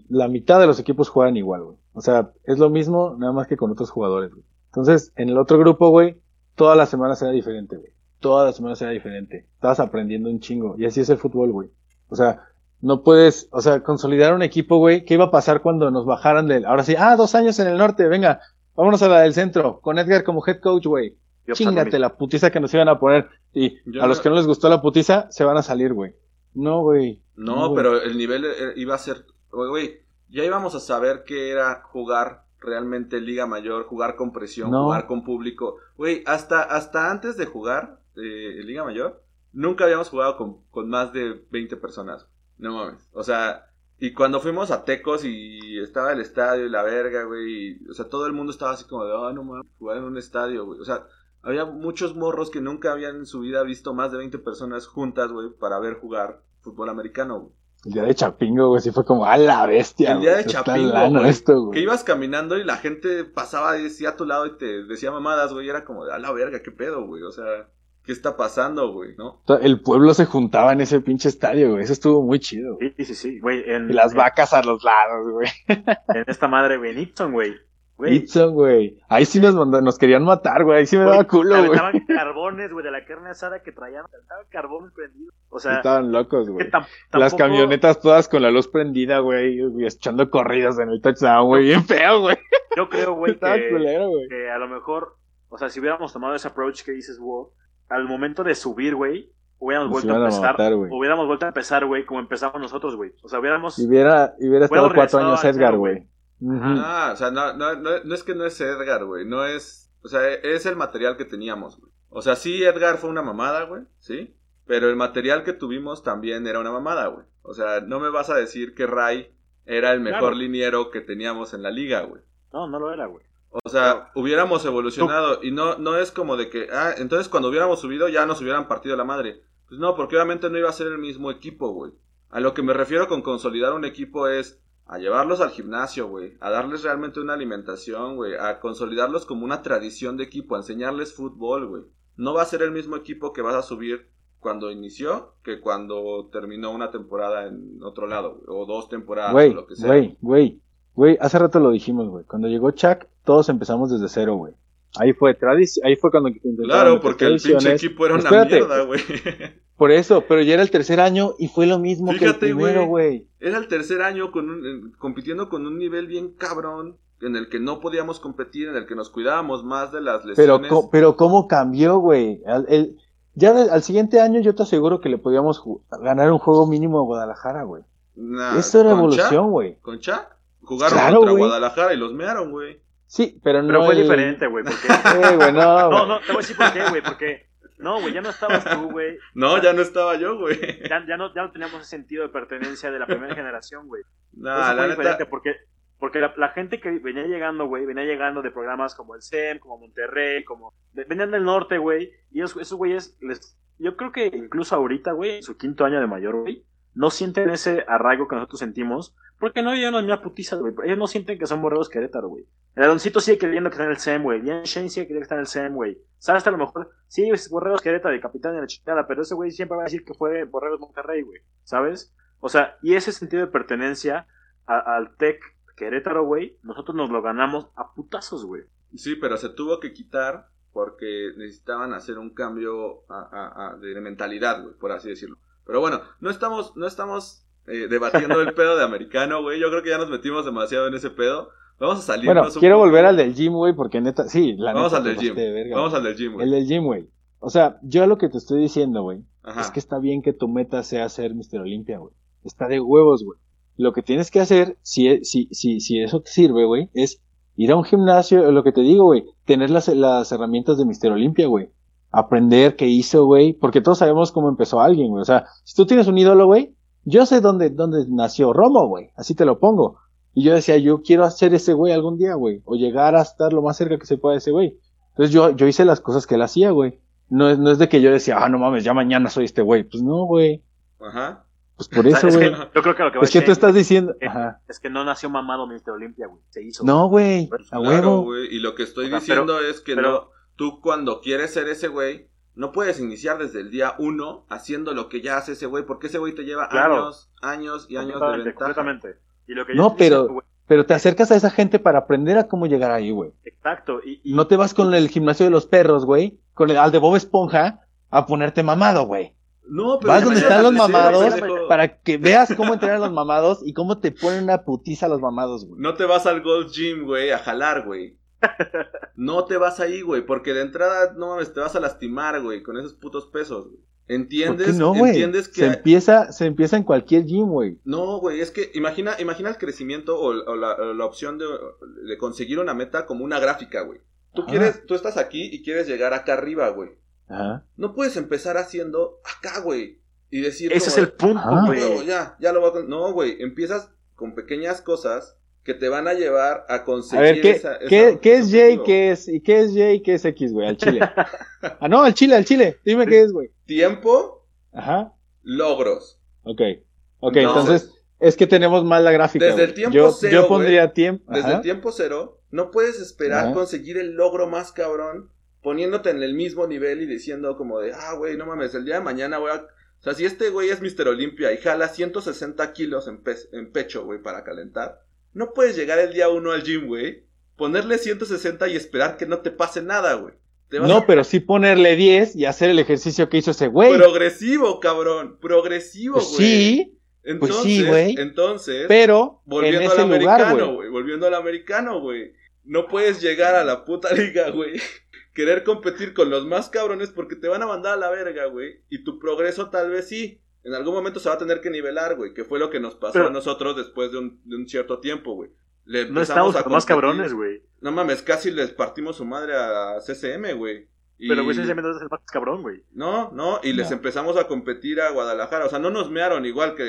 la mitad de los equipos juegan igual, güey. O sea, es lo mismo, nada más que con otros jugadores, güey. Entonces, en el otro grupo, güey, toda la semana será diferente, güey. Toda la semana será diferente. Estabas aprendiendo un chingo. Y así es el fútbol, güey. O sea, no puedes, o sea, consolidar un equipo, güey. ¿Qué iba a pasar cuando nos bajaran del, ahora sí, ah, dos años en el norte, venga, vámonos a la del centro, con Edgar como head coach, güey. Chingate la putiza que nos iban a poner. Y Yo a los que no les gustó la putiza, se van a salir, güey. No, güey. No, pero el nivel eh, iba a ser, güey, güey, ya íbamos a saber qué era jugar realmente Liga Mayor, jugar con presión, No. jugar con público. Güey, hasta, hasta antes de jugar eh, Liga Mayor, nunca habíamos jugado con, con más de 20 personas. No mames. O sea, y cuando fuimos a Tecos y estaba el estadio y la verga, güey, y, o sea, todo el mundo estaba así como de, ah, no mames, jugar en un estadio, güey. O sea, había muchos morros que nunca habían en su vida visto más de 20 personas juntas, güey, para ver jugar fútbol americano, güey. El día de Chapingo, güey, sí fue como, a la bestia. El día de Chapingo, güey, esto, güey. Que ibas caminando y la gente pasaba y decía a tu lado y te decía mamadas, güey, era como de, a la verga, qué pedo, güey, o sea, ¿qué está pasando, güey, no? El pueblo se juntaba en ese pinche estadio, güey. Eso estuvo muy chido. güey. Sí, sí, sí, güey. En, Y las en- vacas a los lados, güey. En esta madre, güey, en Ipson, güey. Güey, Itson, güey. Ahí sí nos, mandó- nos querían matar, güey. Ahí sí me güey, daba culo, güey. aventaban carbones, güey, de la carne asada que traían. Aventaban carbones prendidos. O sea, Estaban locos, güey. tam- Las camionetas todas con la luz prendida, güey. y echando corridas en el touchdown, güey. Bien feo, güey. Yo creo, güey, Estaba que, culero, güey. que a lo mejor, o sea, si hubiéramos tomado ese approach que dices, wow, al momento de subir, güey, hubiéramos vuelto a empezar, matar, hubiéramos vuelto a empezar, güey, como empezamos nosotros, güey. O sea, hubiéramos, Y hubiera, y hubiera estado cuatro años Edgar, güey. Ah, o sea, no, no, no, no es que no es Edgar, güey. No es. O sea, es el material que teníamos, güey. O sea, sí, Edgar fue una mamada, güey. Sí. Pero el material que tuvimos también era una mamada, güey. O sea, no me vas a decir que Ray era el mejor Claro. liniero que teníamos en la liga, güey. No, no lo era, güey. O sea, hubiéramos evolucionado y no, no es como de que, ah, entonces cuando hubiéramos subido ya nos hubieran partido la madre. Pues no, porque obviamente no iba a ser el mismo equipo, güey. A lo que me refiero con consolidar un equipo es a llevarlos al gimnasio, güey, a darles realmente una alimentación, güey, a consolidarlos como una tradición de equipo, a enseñarles fútbol, güey. No va a ser el mismo equipo que vas a subir cuando inició que cuando terminó una temporada en otro lado, güey, o dos temporadas, o lo que sea. güey, güey, güey, hace rato lo dijimos, güey. Cuando llegó Chuck, todos empezamos desde cero, güey. Ahí fue ahí fue cuando Claro, porque el pinche equipo era una mierda, güey. Por eso, pero ya era el tercer año y fue lo mismo Fíjate, que el primero, güey. Era el tercer año con un- eh, compitiendo con un nivel bien cabrón, en el que no podíamos competir, en el que nos cuidábamos más de las Pero, lesiones. co- pero cómo cambió, güey. Ya de- al siguiente año yo te aseguro que le podíamos ganar un juego mínimo a Guadalajara, güey. Nah, Eso era ¿con evolución, güey. ¿Con Cha? Jugaron Claro, contra. Guadalajara y los mearon, güey. Sí, pero no. Pero fue el- diferente, güey, porque... Eh, güey, no, No, no, te voy a decir por qué, güey, porque... No, güey, ya no estabas tú, güey. No, ya no estaba yo, güey. Ya, ya, no, ya no teníamos ese sentido de pertenencia de la primera generación, güey. Nah, Eso la fue diferente neta. porque, porque la, la gente que venía llegando, güey, venía llegando de programas como el SEM, como Monterrey, como... de- venían del norte, güey, y esos, esos güeyes, les, yo creo que incluso ahorita, güey, en su quinto año de mayor, güey, no sienten ese arraigo que nosotros sentimos, porque no viven las mismas putizas, güey. Ellos no sienten que son borregos Querétaro, güey. El Adoncito sigue queriendo que está en el SEM, güey. Bien Shane sigue queriendo que está en el SEM, güey. Sabes, a lo mejor, sí, es borregos Querétaro y capitán de la chingada, pero ese güey siempre va a decir que fue borregos Monterrey, güey. ¿Sabes? O sea, y ese sentido de pertenencia a- al Tec Querétaro, güey, nosotros nos lo ganamos a putazos, güey. Sí, pero se tuvo que quitar porque necesitaban hacer un cambio de mentalidad, güey, por así decirlo. Pero bueno, no estamos, no estamos eh, debatiendo el pedo de americano, güey. Yo creo que ya nos metimos demasiado en ese pedo. Vamos a salirnos Bueno, quiero poco. volver al del gym, güey, porque neta, sí, la Vamos neta, al del gym. pasaste de verga, Vamos güey. al del gym, El güey. del gym, güey. O sea, yo lo que te estoy diciendo, güey, es que está bien que tu meta sea ser Mr. Olympia, güey. Está de huevos, güey. Lo que tienes que hacer, si, si, si, si eso te sirve, güey, es ir a un gimnasio, lo que te digo, güey, tener las, las herramientas de Mr. Olympia, güey. Aprender qué hizo, güey, porque todos sabemos cómo empezó alguien, güey. O sea, si tú tienes un ídolo, güey, yo sé dónde, dónde nació Romo, güey. Así te lo pongo. Y yo decía, yo quiero hacer ese güey algún día, güey. O llegar a estar lo más cerca que se pueda de ese güey. Entonces yo, yo hice las cosas que él hacía, güey. No es, no es de que yo decía, ah, no mames, ya mañana soy este güey. Pues no, güey. Ajá. Pues por eso, es que güey. yo creo que lo que Es que tú estás diciendo. eh, Ajá. es que no nació mamado Mr. Olympia, güey. Se hizo. No, güey. A Claro, huevo. güey. Y lo que estoy O sea, diciendo es que pero- no, tú cuando quieres ser ese güey, no puedes iniciar desde el día uno haciendo lo que ya hace ese güey, porque ese güey te lleva Claro. años, años y años de ventaja. completamente. Y lo que yo No, pero- diciendo, Pero te acercas a esa gente para aprender a cómo llegar ahí, güey. Exacto. Y, y- No te vas con el gimnasio de los perros, güey. Con el al de Bob Esponja a ponerte mamado, güey. No, pero Vas donde están los mamados para que veas cómo entrenan los mamados y cómo te ponen una putiza a los mamados, güey. No te vas al Gold Gym, güey, a jalar, güey. No te vas ahí, güey, porque de entrada, no mames, te vas a lastimar, güey, con esos putos pesos, güey. ¿Por ¿Entiendes? qué no, güey? ¿Entiendes que Se empieza, se empieza en cualquier gym, güey. No, güey, es que imagina, imagina el crecimiento o, o la, o la opción de, de conseguir una meta como una gráfica, güey. Tú Ajá. quieres, tú estás aquí y quieres llegar acá arriba, güey. Ajá. No puedes empezar haciendo acá, güey. Y decir ese es el punto, Ah. güey. "Huevo, ya, ya lo voy a con-". No, güey, empiezas con pequeñas cosas que te van a llevar a A conseguir ver, ¿qué, esa- esa- ¿qué, qué es J, qué es, y qué es J, y qué es X, güey, al chile? ah, no, al chile, al chile. Dime qué es, güey. Tiempo, Ajá. logros. Ok. Ok, No. entonces, es que tenemos mal la gráfica. Desde el tiempo yo, cero, yo pondría tiempo. Desde ajá. el tiempo cero, no puedes esperar Ajá. conseguir el logro más cabrón poniéndote en el mismo nivel y diciendo como de, ah, güey, no mames, el día de mañana voy a... O sea, si este güey es Mr. Olympia y jala 160 kilos en, pe- en pecho, güey, para calentar, no puedes llegar el día uno al gym, güey, ponerle 160 y esperar que no te pase nada, güey. No, a- pero sí ponerle 10 y hacer el ejercicio que hizo ese güey. Progresivo, cabrón, progresivo, Pues güey. sí, entonces, pues sí, güey. Entonces, pero en Volviendo ese al americano, güey. güey. Volviendo al americano, güey. No puedes llegar a la puta liga, güey. Querer competir con los más cabrones porque te van a mandar a la verga, güey. Y tu progreso tal vez sí. En algún momento se va a tener que nivelar, güey. Que fue lo que nos pasó Pero- a nosotros después de un, de un cierto tiempo, güey. Le No empezamos estamos a con más cabrones, güey. No mames, casi les partimos su madre a CCM, güey. Y- Pero, güey, ese es el más cabrón, güey. No, no, y les No. empezamos a competir a Guadalajara. O sea, no nos mearon igual que.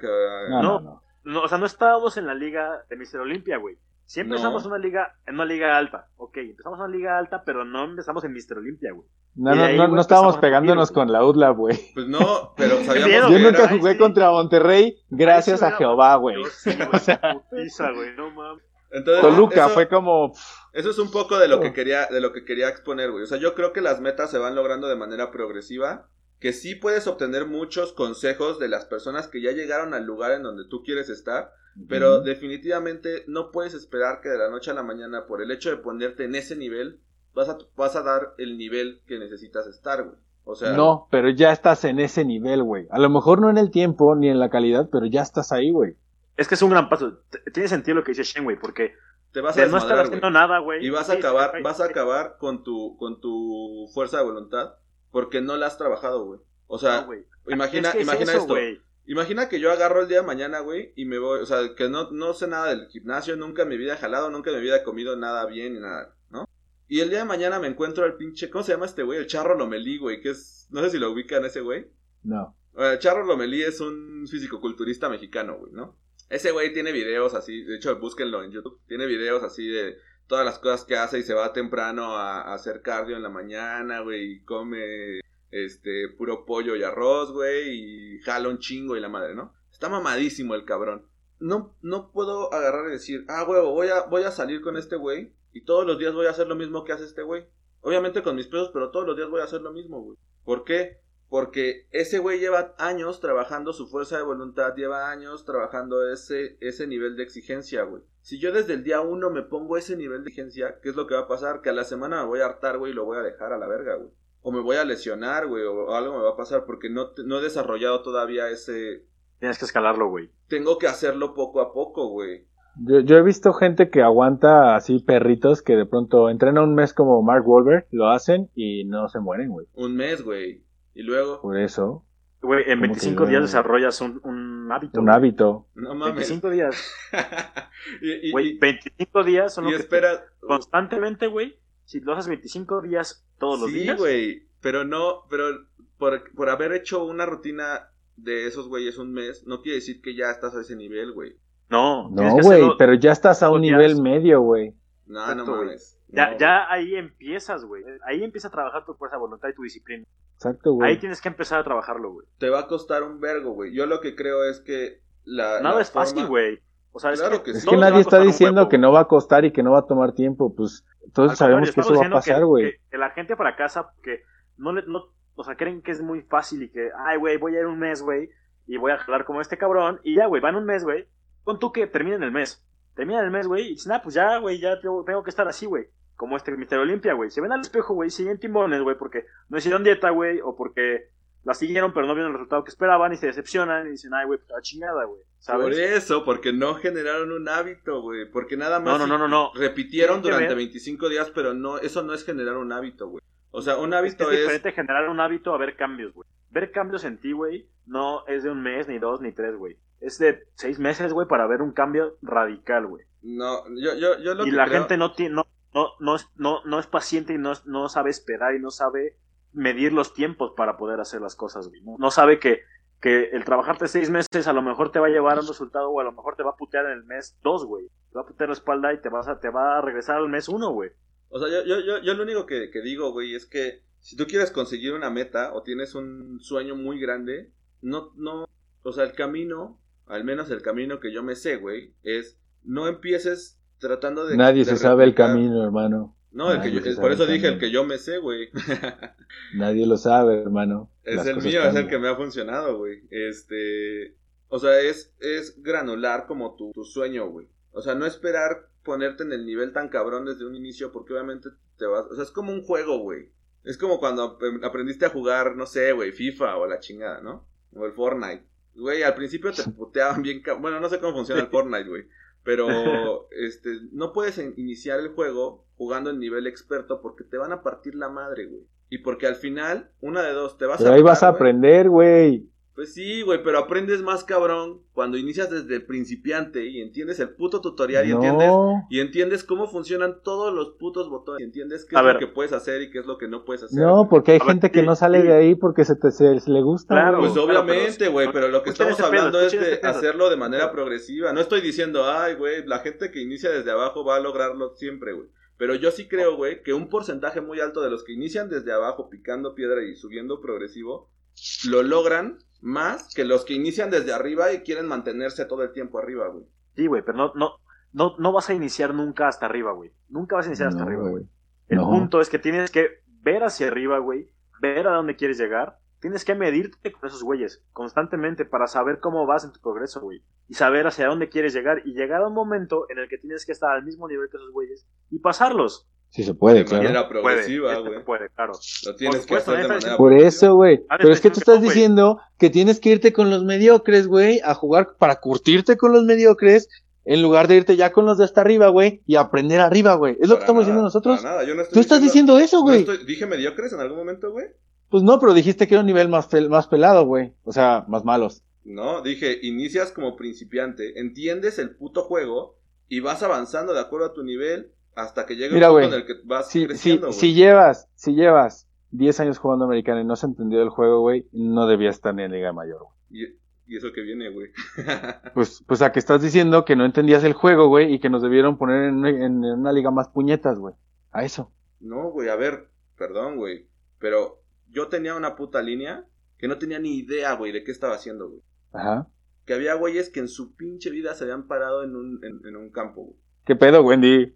que- No, No. no, no. No, o sea, no estábamos en la liga de Mister Olimpia, güey. Sí No. empezamos una liga, en una liga alta. Ok, empezamos una liga alta, pero no empezamos en Mister Olimpia, güey. No, no, ahí, no, güey, no estábamos pegándonos con la UDLA, güey. Pues no, pero sabíamos miedo, Yo nunca jugué sí. contra Monterrey gracias a Jehová, güey. Sí, güey, putiza, güey, no mames. Entonces, Toluca eso- fue como... Eso es un poco de lo Oh. que quería, de lo que quería exponer, güey. O sea, yo creo que las metas se van logrando de manera progresiva. Que sí puedes obtener muchos consejos de las personas que ya llegaron al lugar en donde tú quieres estar. Pero definitivamente no puedes esperar que de la noche a la mañana, por el hecho de ponerte en ese nivel, vas a, vas a dar el nivel que necesitas estar, güey. O sea, No, pero ya estás en ese nivel, güey. A lo mejor no en el tiempo ni en la calidad, pero ya estás ahí, güey. Es que es un gran paso. T- Tiene sentido lo que dice Shen, güey, porque te vas a no estar haciendo nada, güey. Y vas a acabar, vas a acabar con tu, con tu fuerza de voluntad porque no la has trabajado, güey. O sea, No, imagina, Es que es imagina eso, esto. Imagina que yo agarro el día de mañana, güey, y me voy, o sea, que no, no sé nada del gimnasio, nunca en mi vida he jalado, nunca en mi vida he comido nada bien ni nada, ¿no? Y el día de mañana me encuentro al pinche, ¿cómo se llama este güey? El Charro Lomelí, güey, que es, no sé si lo ubican ese güey. No. El Charro Lomelí es un fisicoculturista mexicano, güey, ¿no? Ese güey tiene videos así, de hecho, búsquenlo en YouTube, tiene videos así de todas las cosas que hace y se va temprano a, hacer cardio en la mañana, güey, y come este puro pollo y arroz, güey, y jala un chingo y la madre, ¿no? Está mamadísimo el cabrón. No, no puedo agarrar y decir, ah, huevo, voy a, voy a salir con este güey y todos los días voy a hacer lo mismo que hace este güey. Obviamente con mis pesos, pero todos los días voy a hacer lo mismo, güey. ¿Por qué? Porque ese güey lleva años trabajando su fuerza de voluntad, lleva años trabajando ese, ese nivel de exigencia, güey. Si yo desde el día uno me pongo ese nivel de exigencia, ¿qué es lo que va a pasar? Que a la semana me voy a hartar, güey, y lo voy a dejar a la verga, güey. O me voy a lesionar, güey, o, algo me va a pasar porque no, te- no he desarrollado todavía ese... Tienes que escalarlo, güey. Tengo que hacerlo poco a poco, güey. Yo, yo he visto gente que aguanta así perritos que de pronto entrena un mes como Mark Wahlberg, lo hacen y no se mueren, güey. Un mes, güey. Y luego... Por eso, Güey, en Como que 25 yo- días desarrollas un, un hábito. un hábito. No mames. 25 días. y, y- Güey, y- 25 días son y lo que espera... constantemente, güey. Si lo haces 25 días todos los sí, días. güey, pero no, pero por, por haber hecho una rutina de esos güeyes un mes, no quiere decir que ya estás a ese nivel, güey. No, No, güey, pero ya estás a un nivel medio, güey. No, Exacto, no mames. Ya, No, ya ahí empiezas, güey. Ahí empieza a trabajar tu fuerza de voluntad y tu disciplina. Exacto, Ahí güey. tienes que empezar a trabajarlo, güey. Te va a costar un vergo, güey. Yo lo que creo es que la. Nada la es fácil, güey. O sea, Claro es que que, sí. Es que nadie está diciendo huevo, que no va a costar y que no va a tomar tiempo, pues todos sabemos que eso va a pasar, güey. Que, que la gente fracasa porque no le, no, o sea, creen que es muy fácil y que, ay, güey, voy a ir un mes, güey, y voy a jalar como este cabrón, y ya, güey, van un mes, güey, con tú que terminen el mes. Terminan el mes, güey, y dicen, ah, pues ya, güey, ya tengo, tengo que estar así, güey. Como este Mister Olimpia, güey. Se ven al espejo, güey, siguen timones, güey, porque no hicieron dieta, güey, o porque la siguieron, pero no vieron el resultado que esperaban y se decepcionan y dicen, ay, güey, pues la chingada, güey. Por eso, porque no generaron un hábito, güey. Porque nada más. No, no, no, no. Repitieron durante ver- 25 días, pero no, eso no es generar un hábito, güey. O sea, un hábito es es. diferente generar un hábito a ver cambios, güey. Ver cambios en ti, güey, no es de un mes, ni dos, ni tres, güey. Es de seis meses, güey, para ver un cambio radical, güey. No, yo, yo, yo lo Y que la creo- gente no, tiene, no, no, no, no, no es paciente y no, no sabe esperar y no sabe medir los tiempos para poder hacer las cosas. No, No sabe que, que el trabajarte seis meses a lo mejor te va a llevar a un resultado o a lo mejor te va a putear en el mes dos, güey. Te va a putear la espalda y te, vas a, te va a regresar al mes uno, güey. O sea, yo, yo, yo, yo lo único que, que digo, güey, es que si tú quieres conseguir una meta o tienes un sueño muy grande, no, no, o sea, el camino, al menos el camino que yo me sé, güey, es no empieces tratando de... Nadie de se sabe el camino, hermano. No, el que yo- por eso dije el que yo me sé, güey. Nadie lo sabe, hermano. Es Las el mío, es el que me ha funcionado, güey. Este. O sea, es, es granular como tu, tu sueño, güey. O sea, no esperar ponerte en el nivel tan cabrón desde un inicio, porque obviamente te vas. O sea, es como un juego, güey. Es como cuando ap- aprendiste a jugar, no sé, güey, FIFA o la chingada, ¿no? O el Fortnite. Güey, al principio te puteaban bien. Bueno, no sé cómo funciona el Fortnite, güey. Pero, este, no puedes iniciar el juego jugando en nivel experto porque te van a partir la madre, güey. Y porque al final, una de dos, te vas Pero a ahí vas a aprender, güey. Pues sí, güey, pero aprendes más cabrón cuando inicias desde el principiante y entiendes el puto tutorial y entiendes y entiendes cómo funcionan todos los putos botones y entiendes qué A es ver. lo que puedes hacer y qué es lo que no puedes hacer. no, porque hay A ver, gente que sí, no sale sí. de ahí porque se, te, se, se le gusta. Claro, güey. Pues claro, obviamente, güey, pero lo que estamos pedo, hablando es de pedo. hacerlo de manera progresiva. No estoy diciendo, ay, güey, la gente que inicia desde abajo va a lograrlo siempre, güey. Pero yo sí creo, güey, que un porcentaje muy alto de los que inician desde abajo picando piedra y subiendo progresivo, lo logran más que los que inician desde arriba y quieren mantenerse todo el tiempo arriba, güey. Sí, güey, pero no, no, no, no vas a iniciar nunca hasta arriba, güey. Nunca vas a iniciar hasta No, arriba, güey. güey. El No. punto es que tienes que ver hacia arriba, güey, ver a dónde quieres llegar. Tienes que medirte con esos güeyes constantemente para saber cómo vas en tu progreso, güey. Y saber hacia dónde quieres llegar. Y llegar a un momento en el que tienes que estar al mismo nivel que esos güeyes y pasarlos. Sí se puede, de claro. manera progresiva, puede, güey. puede, claro. Lo tienes Por que hacer de manera Por eso, güey. Pero es que tú que estás no, diciendo que tienes que irte con los mediocres, güey, a jugar para curtirte con los mediocres, en lugar de irte ya con los de hasta arriba, güey, y aprender arriba, güey. Es lo que estamos nada, diciendo nosotros. para nada, yo no estoy Tú estás diciendo eso, no güey. estoy- ¿Dije mediocres en algún momento, güey? Pues no, pero dijiste que era un nivel más, pel- más pelado, güey. O sea, más malos. No, dije, inicias como principiante, entiendes el puto juego y vas avanzando de acuerdo a tu nivel hasta que llegue Mira, un punto en el que vas Si, si, creciendo, güey. si llevas, si llevas 10 años jugando americano y no se entendió el juego, güey, no debías estar en Liga Mayor, güey. Y, y eso que viene, güey. Pues, pues a que estás diciendo que no entendías el juego, güey, y que nos debieron poner en, en- en una liga más puñetas, güey. A eso. no, güey, a ver, perdón, güey, pero yo tenía una puta línea que no tenía ni idea, güey, de qué estaba haciendo, güey. Ajá. Que había güeyes que en su pinche vida se habían parado en un, en, en un campo, güey. ¿Qué pedo, Wendy?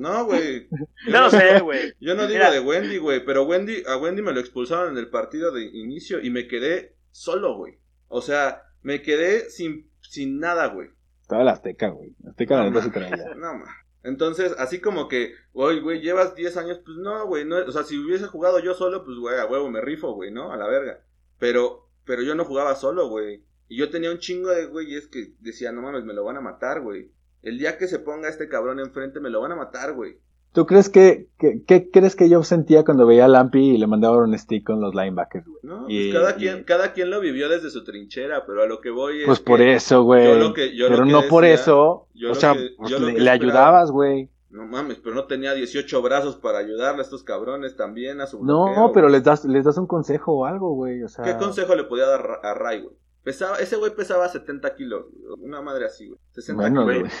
No, güey. Yo No lo sé, güey. Yo no digo Mira. de Wendy, güey, pero Wendy, a Wendy me lo expulsaron en el partido de inicio y me quedé solo, güey. O sea, me quedé sin, sin nada, güey. Estaba la Azteca, güey. La Azteca la No, traía. No, ma. Entonces, así como que, oye, güey, llevas 10 años, pues no, güey, no, o sea, si hubiese jugado yo solo, pues, güey, a huevo me rifo, güey, ¿no? A la verga. Pero, pero yo no jugaba solo, güey. Y yo tenía un chingo de güeyes que decía, no mames, me lo van a matar, güey. El día que se ponga este cabrón enfrente, me lo van a matar, güey. ¿Tú crees que, que- qué crees que yo sentía cuando veía a Lampi y le mandaban un stick con los linebackers, güey? No, Y- pues cada y- quien, cada quien lo vivió desde su trinchera, pero a lo que voy es Pues por eso, güey. Pero no por eso. yo O sea, que- pues le, ayudabas, güey. No mames, pero no tenía 18 brazos para ayudarle a estos cabrones también a su No, pero les das, les das un consejo o algo, güey. O sea, ¿Qué consejo le podía dar a Ray, güey? Pesaba, ese güey pesaba 70 kilos, una madre así, güey. 60 Bueno, kilos. güey.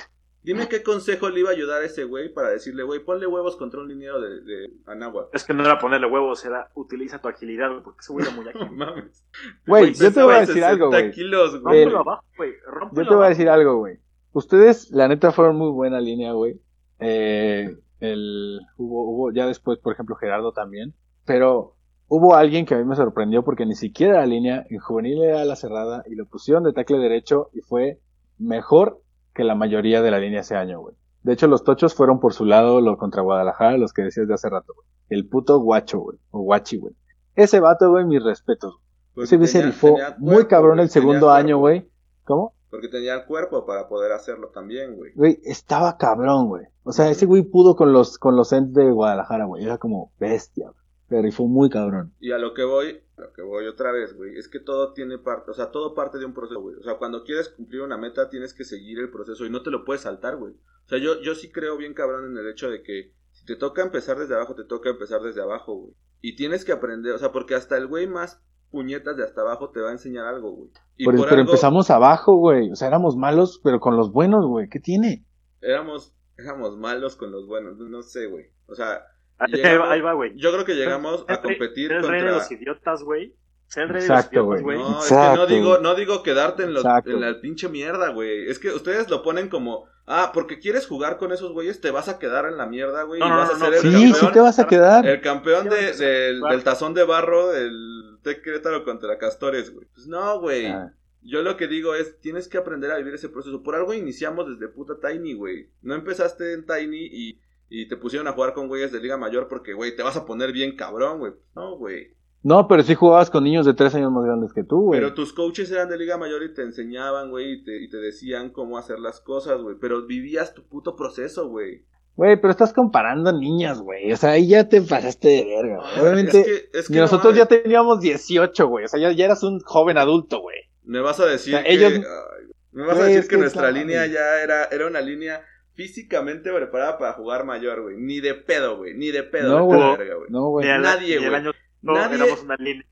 Dime qué consejo le iba a ayudar a ese güey para decirle, güey, ponle huevos contra un liniero de, de Anáhuac. Es que no era ponerle huevos, era utiliza tu agilidad, güey, porque ese güey era muy ágil. No mames. Güey, yo te voy a decir algo, 60 güey. kilos, güey. Rómpelo abajo, güey. Rómpelo Yo te voy a decir algo, güey. Ustedes, la neta, fueron muy buena línea, güey. Eh, el, hubo, hubo, ya después, por ejemplo, Gerardo también. Pero hubo alguien que a mí me sorprendió porque ni siquiera la línea en juvenil era la cerrada y lo pusieron de tackle derecho y fue mejor que la mayoría de la línea ese año, güey. De hecho, los tochos fueron por su lado lo contra Guadalajara, los que decías de hace rato, güey. El puto guacho, güey. O guachi, güey. Ese vato, güey, mis respetos. Ese güey se tenía- rifó tenía muy cabrón el segundo tenía año, güey. ¿Cómo? Porque tenía el cuerpo para poder hacerlo también, güey. Güey, estaba cabrón, güey. O sea, ese güey pudo con los, con los Ents de Guadalajara, güey. Era como bestia, güey. Se rifó muy cabrón. Y a lo que voy, a lo que voy otra vez, güey, es que todo tiene parte, o sea, todo parte de un proceso, güey. O sea, cuando quieres cumplir una meta tienes que seguir el proceso y no te lo puedes saltar, güey. O sea, yo, yo sí creo bien cabrón en el hecho de que si te toca empezar desde abajo, te toca empezar desde abajo, güey. Y tienes que aprender, o sea, porque hasta el güey más puñetas de hasta abajo te va a enseñar algo, güey. Y Por- por pero algo empezamos abajo, güey. O sea, éramos malos, pero con los buenos, güey. ¿Qué tiene? éramos, éramos malos con los buenos, no, sé, güey. O sea, llegamos- ahí va, güey. yo creo que llegamos a competir el rey de contra... los idiotas, güey. El Exacto, de los idiotas, güey. No, Exacto. es que no digo, no digo quedarte en, los- Exacto. en la pinche mierda, güey. Es que ustedes lo ponen como, ah, porque quieres jugar con esos güeyes, te vas a quedar en la mierda, güey. No, y no, vas no, a no, ser el Sí, campeón. sí te vas a quedar. El campeón de- del, del tazón de barro del Tec Querétaro contra Castores, güey. Pues no, güey. Ah, Yo lo que digo es, tienes que aprender a vivir ese proceso. Por algo iniciamos desde puta Tiny, güey. No empezaste en Tiny y, y te pusieron a jugar con güeyes de Liga Mayor porque, güey, te vas a poner bien cabrón, güey. No, güey. No, pero sí jugabas con niños de tres años más grandes que tú, güey. Pero tus coaches eran de Liga Mayor y te enseñaban, güey, y te, y te decían cómo hacer las cosas, güey. Pero vivías tu puto proceso, güey. Güey, pero estás comparando niños, güey. O sea, ahí ya te pasaste de verga. güey. Obviamente, Es que, es que y no nosotros ya teníamos 18, güey. O sea, ya, ya eras un joven adulto, güey. Me vas a decir O sea, que... ellos- ay, me vas a decir es que que nuestra línea ya era, era una línea físicamente preparada para jugar mayor, güey. Ni de pedo, güey. Ni de pedo. No, güey. verga, güey. No, güey. Nadie, güey. año no, Nadie- éramos una línea.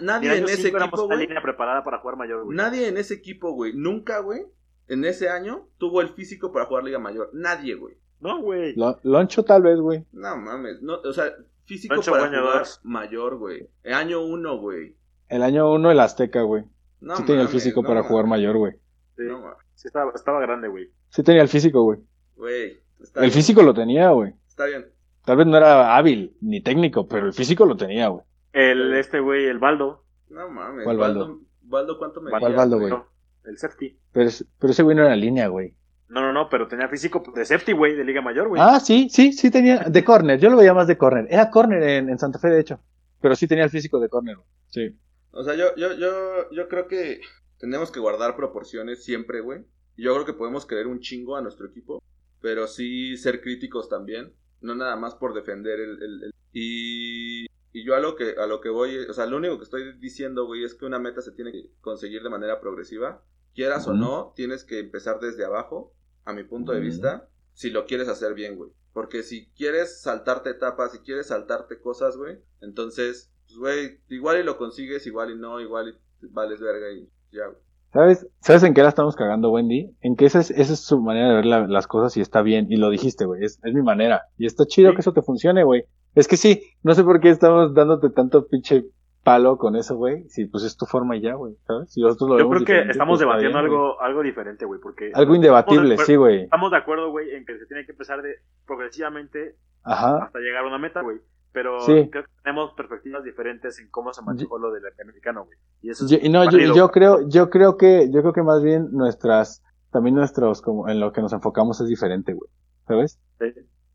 Nadie en ese equipo, güey. línea preparada para jugar mayor, güey. Nadie en ese equipo, güey. Nunca, güey. En ese año tuvo el físico para jugar Liga Mayor. Nadie, güey. No, güey. Lo- Loncho tal vez, güey. No mames. No, o sea, físico para jugar dos. mayor, güey. El año uno, güey. El año uno el Azteca, güey. No sí tenía el físico no para mames. jugar mayor, güey. Sí, No mames. sí estaba, estaba grande, güey. Sí tenía el físico, güey. Güey. está El bien, físico lo tenía, güey. Está bien. Tal vez no era hábil ni técnico, pero el físico lo tenía, güey. El, este güey, el Baldo. No mames. ¿Cuál Baldo? Baldo, ¿cuánto me ¿Cuál Baldo, güey? No, el safety. Pero, es- pero ese güey no era línea, güey. No, no, no, pero tenía físico de safety, güey, de Liga Mayor, güey. Ah, sí, sí, sí tenía. De corner, yo lo veía más de corner. Era corner en, en Santa Fe, de hecho. Pero sí tenía el físico de corner, güey. Sí. O sea, yo, yo, yo, yo creo que tenemos que guardar proporciones siempre, güey. Yo creo que podemos querer un chingo a nuestro equipo, pero sí ser críticos también, no nada más por defender el... el- el- Y, y yo a lo, que, a lo que voy, o sea, lo único que estoy diciendo, güey, es que una meta se tiene que conseguir de manera progresiva. Quieras o no, tienes que empezar desde abajo, a mi punto de vista, si lo quieres hacer bien, güey. Porque si quieres saltarte etapas, si quieres saltarte cosas, güey, entonces, pues, güey, igual y lo consigues, igual y no, igual y vales verga y ya, güey. ¿Sabes? ¿Sabes en qué la estamos cagando, Wendy? En que esa es, esa es su manera de ver la- las cosas y está bien. Y lo dijiste, güey. Es, es mi manera. Y está chido Sí. que eso te funcione, güey. Es que sí, no sé por qué estamos dándote tanto pinche palo con eso, güey. Si pues es tu forma y ya, güey. ¿Sabes? Si nosotros lo Yo vemos creo que estamos pues, debatiendo bien, algo, algo diferente, güey, porque Algo indebatible, Estamos sí, güey. estamos de acuerdo, güey, en que se tiene que empezar de progresivamente Ajá. hasta llegar a una meta, güey. Pero Sí. creo que tenemos perspectivas diferentes en cómo se manejó lo del americano, güey. Y eso es Yo, y no, yo, yo creo, yo creo que, yo creo que más bien nuestras, también nuestros, como en lo que nos enfocamos es diferente, güey. ¿Sabes? Sí.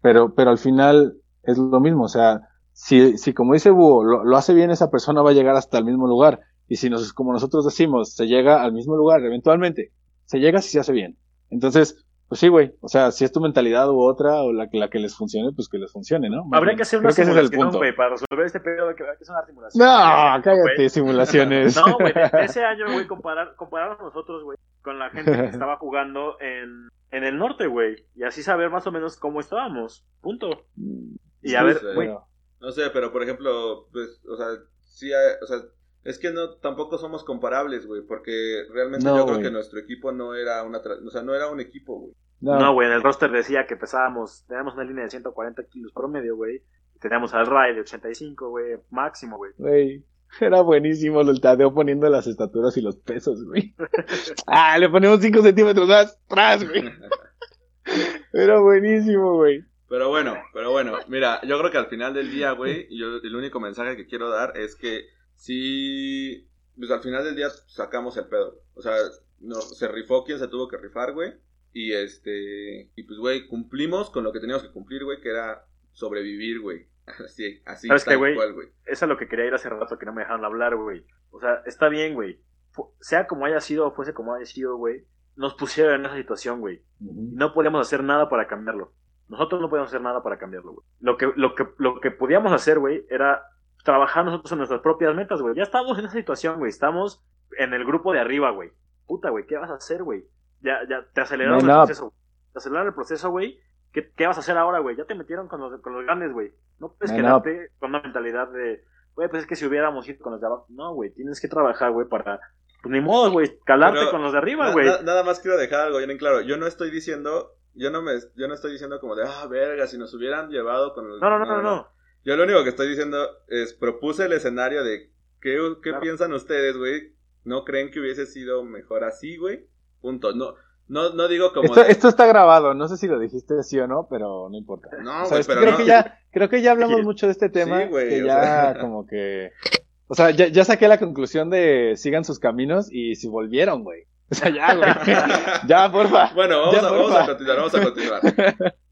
Pero, pero al final es lo mismo, o sea, si, si como dice Búho, lo, lo hace bien esa persona va a llegar hasta el mismo lugar. Y si nos, como nosotros decimos, se llega al mismo lugar, eventualmente, se llega si se hace bien. Entonces, pues sí, güey, o sea, si es tu mentalidad u otra, o la, que- la que les funcione, pues que les funcione, ¿no? Más Habría bien. que hacer Creo una es el simulación, güey, para resolver este pedo de que hacer una simulación. No, cállate, Güey. simulaciones. No, güey, ese año, güey, comparar, comparar a nosotros, güey, con la gente que estaba jugando en, en el norte, güey. Y así saber más o menos cómo estábamos. Punto. Y a Sí, ver, güey, No sé, pero por ejemplo, pues, o sea, sí, hay- o sea, es que no, tampoco somos comparables, güey, porque realmente No, yo creo que nuestro equipo no era una, tra- o sea, no era un equipo, güey. No, güey, en el roster decía que pesábamos, teníamos una línea de 140 kilos promedio, güey. Y teníamos al Ray de 85, güey, máximo, güey. Güey, era buenísimo el Tadeo poniendo las estaturas y los pesos, güey. ah, le ponemos 5 centímetros más atrás, güey. Era buenísimo, güey. Pero bueno, pero bueno, mira, yo creo que al final del día, güey, yo el único mensaje que quiero dar es que sí, pues al final del día sacamos el pedo. O sea, no, se rifó quien se tuvo que rifar, güey. Y este, y pues, güey, cumplimos con lo que teníamos que cumplir, güey, que era sobrevivir, güey. Así, así, ¿Sabes qué, tal güey? cual, güey. Eso es lo que quería ir hace rato que no me dejaron hablar, güey. O sea, está bien, güey. Fu- Sea como haya sido o fuese como haya sido, güey. Nos pusieron en esa situación, güey. Y no podíamos hacer nada para cambiarlo. Nosotros no podíamos hacer nada para cambiarlo, güey. Lo que, lo que, lo que podíamos hacer, güey, era trabajar nosotros en nuestras propias metas, güey. Ya estamos en esa situación, güey. Estamos en el grupo de arriba, güey. Puta, güey, ¿qué vas a hacer, güey? Ya, ya, te aceleraron el proceso. Te aceleraron el proceso, güey. ¿Qué, ¿Qué vas a hacer ahora, güey? Ya te metieron con los, con los grandes, güey. No puedes Man quedarte con una mentalidad de, güey, pues es que si hubiéramos ido con los de abajo. No, güey, tienes que trabajar, güey, para. Pues ni modo, güey, calarte Pero con los de arriba, güey. na- nada más quiero dejar algo bien en claro. Yo no estoy diciendo, yo no me, yo no estoy diciendo como de, ah, verga, si nos hubieran llevado con los... No, no, no, no, no. Yo lo único que estoy diciendo es, propuse el escenario de, ¿qué, qué Claro. piensan ustedes, güey? ¿No creen que hubiese sido mejor así, güey? Punto. No, no, no digo como... Esto, de- esto está grabado, no sé si lo dijiste sí o no, pero no importa. No, güey, pero creo no. que ya, creo que ya hablamos mucho de este tema, Sí, güey, que ya sea. como que, o sea, ya, ya saqué la conclusión de sigan sus caminos y si volvieron, güey. O sea, ya, güey. ya, porfa. Bueno, vamos, Ya, a, vamos porfa. a continuar, vamos a continuar.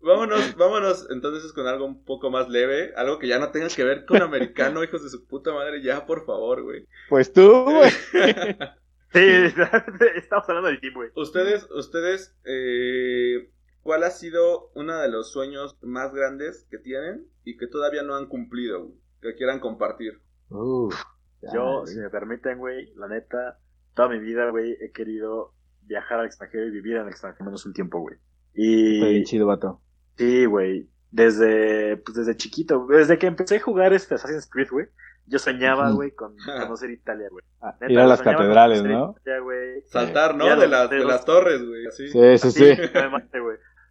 Vámonos, vámonos entonces con algo un poco más leve, algo que ya no tenga que ver con americano, hijos de su puta madre, ya, por favor, güey. Pues tú, güey. Sí, estamos hablando del team, güey. Ustedes, ustedes, eh, ¿cuál ha sido uno de los sueños más grandes que tienen y que todavía no han cumplido, güey? Que quieran compartir. Uf, Yo, si me permiten, güey, la neta, toda mi vida, güey, he querido viajar al extranjero y vivir en el extranjero menos un tiempo, güey. Está bien Y chido, vato. Sí, güey, desde, pues desde chiquito, desde que empecé a jugar este Assassin's Creed, güey, yo soñaba, güey, con conocer Italia, güey. Neta, Ir a las catedrales, ¿no? Italia. Saltar, ¿no? Ya De las, de las torres, güey. Sí, sí, sí.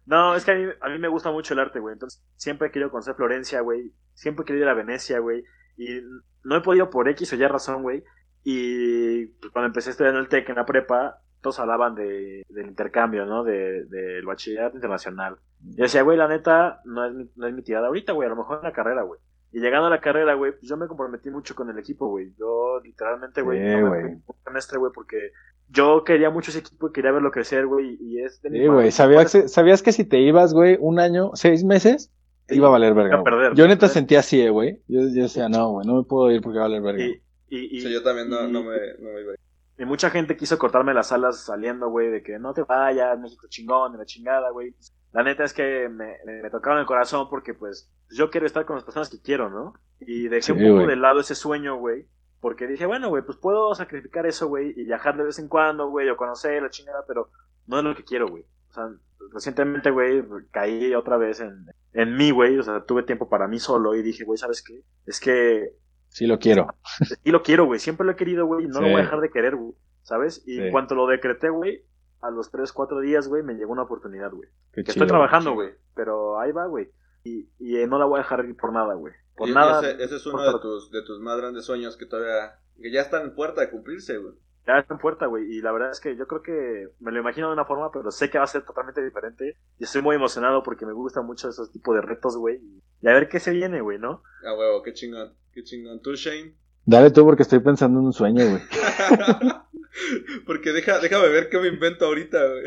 No, es que a mí, a mí me gusta mucho el arte, güey. Entonces, siempre he querido conocer Florencia, güey. Siempre he querido ir a Venecia, güey. Y no he podido por X o Y razón, güey. Y pues, cuando empecé a estudiar en el TEC, en la prepa, todos hablaban de, del intercambio, ¿no? De, del bachillerato internacional. Y decía, güey, la neta, no es, mi, no es mi tirada ahorita, güey. A lo mejor en la carrera, güey. Y llegando a la carrera, güey, pues yo me comprometí mucho con el equipo, güey. Yo literalmente, güey, Sí, no un semestre, güey, porque yo quería mucho ese equipo y quería verlo crecer, güey. Y es de Sí, güey. ¿Sabías, ¿Sabías que si te ibas, güey, un año, seis meses, iba a valer verga? A perder? Yo neta ¿sabes? sentía así, eh, güey. Yo, yo decía, no, güey, no me puedo ir porque va a valer verga. Y, y, y, Sí, yo también no, y- no, me, no me iba a ir. Y mucha gente quiso cortarme las alas saliendo, güey, de que no te vayas, México chingón, de la chingada, güey. La neta es que me, me, tocaron el corazón porque, pues, yo quiero estar con las personas que quiero, ¿no? Y dejé Sí, un poco de lado ese sueño, güey. Porque dije, bueno, güey, pues puedo sacrificar eso, güey, y viajar de vez en cuando, güey, o conocer la chingada, pero no es lo que quiero, güey. O sea, recientemente, güey, caí otra vez en, en mí, güey. O sea, tuve tiempo para mí solo y dije, güey, ¿sabes qué? Es que Sí lo quiero. y lo quiero, güey. Siempre lo he querido, güey. Y no Sí. lo voy a dejar de querer, güey. ¿Sabes? Y Sí. en cuanto lo decreté, güey, a los 3, 4 días, güey, me llegó una oportunidad, güey. Que chido, estoy trabajando, güey. Pero ahí va, güey. Y, y eh, no la voy a dejar ir por nada, güey. Por Y- y nada. ese, ese es uno de tus, de tus más grandes sueños que todavía. que ya están en puerta de cumplirse, güey. Ya está en puerta, güey. Y la verdad es que yo creo que me lo imagino de una forma, pero sé que va a ser totalmente diferente. Y estoy muy emocionado porque me gustan mucho esos tipos de retos, güey. Y, a ver qué se viene, güey, ¿no? A huevo, qué chingón. Qué chingón. ¿Tú, Shane? Dale tú porque estoy pensando en un sueño, güey. Porque deja, déjame ver qué me invento ahorita, güey.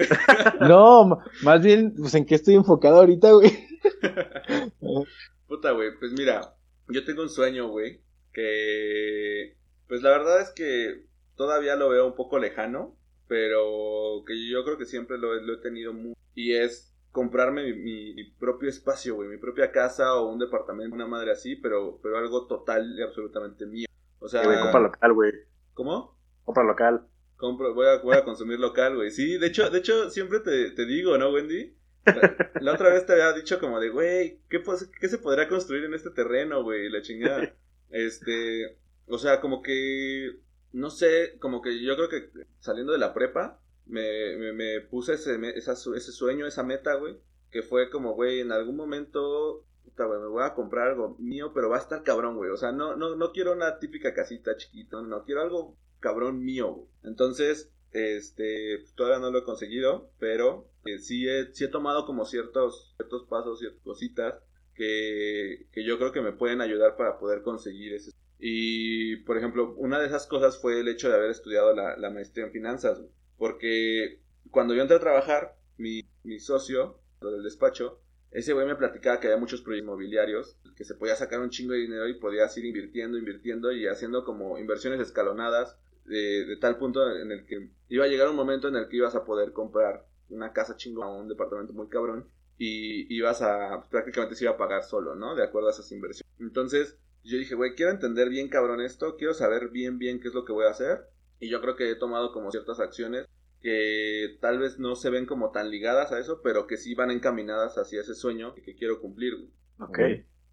No, más bien, pues en qué estoy enfocado ahorita, güey. Puta, güey, pues mira, yo tengo un sueño, güey, que pues la verdad es que todavía lo veo un poco lejano, pero que yo creo que siempre lo, he- lo he tenido muy... Y es comprarme mi, mi- mi propio espacio, güey, mi propia casa o un departamento, una madre así, pero, pero algo total y absolutamente mío. O sea, Sí, güey, compra local, güey. ¿cómo? Compra local. Compro, voy a, voy a consumir local, güey. Sí, de hecho, de hecho, siempre te, te digo, ¿no, Wendy? La, la otra vez te había dicho como de, güey, ¿qué, ¿qué se podría construir en este terreno, güey? La chingada. Este, o sea, como que, no sé, como que yo creo que saliendo de la prepa, me, me, me puse ese, me- ese sueño, esa meta, güey, que fue como, güey, en algún momento, me voy a comprar algo mío, pero va a estar cabrón, güey. O sea, no, no, no quiero una típica casita chiquita, no, quiero algo cabrón mío, güey. Entonces, este, pues, todavía no lo he conseguido, pero eh, sí, he, sí he tomado como ciertos, ciertos pasos, ciertas cositas que, que yo creo que me pueden ayudar para poder conseguir ese. Y, por ejemplo, una de esas cosas fue el hecho de haber estudiado la, la maestría en finanzas, güey. Porque cuando yo entré a trabajar, mi, mi socio, del despacho, ese güey me platicaba que había muchos proyectos inmobiliarios, que se podía sacar un chingo de dinero y podías ir invirtiendo, invirtiendo y haciendo como inversiones escalonadas de, de tal punto en el que iba a llegar un momento en el que ibas a poder comprar una casa chingona un departamento muy cabrón y ibas a prácticamente se iba a pagar solo, ¿no? De acuerdo a esas inversiones. Entonces yo dije, güey, quiero entender bien cabrón esto, quiero saber bien bien qué es lo que voy a hacer y yo creo que he tomado como ciertas acciones que tal vez no se ven como tan ligadas a eso, pero que sí van encaminadas hacia ese sueño que quiero cumplir. güey. Ok. Ok.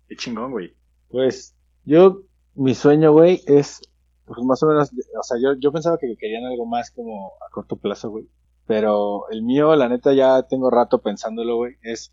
Qué chingón, güey. Pues yo, mi sueño, güey, es pues más o menos, o sea, yo, yo pensaba que querían algo más como a corto plazo, güey. Pero el mío, la neta, ya tengo rato pensándolo, güey, es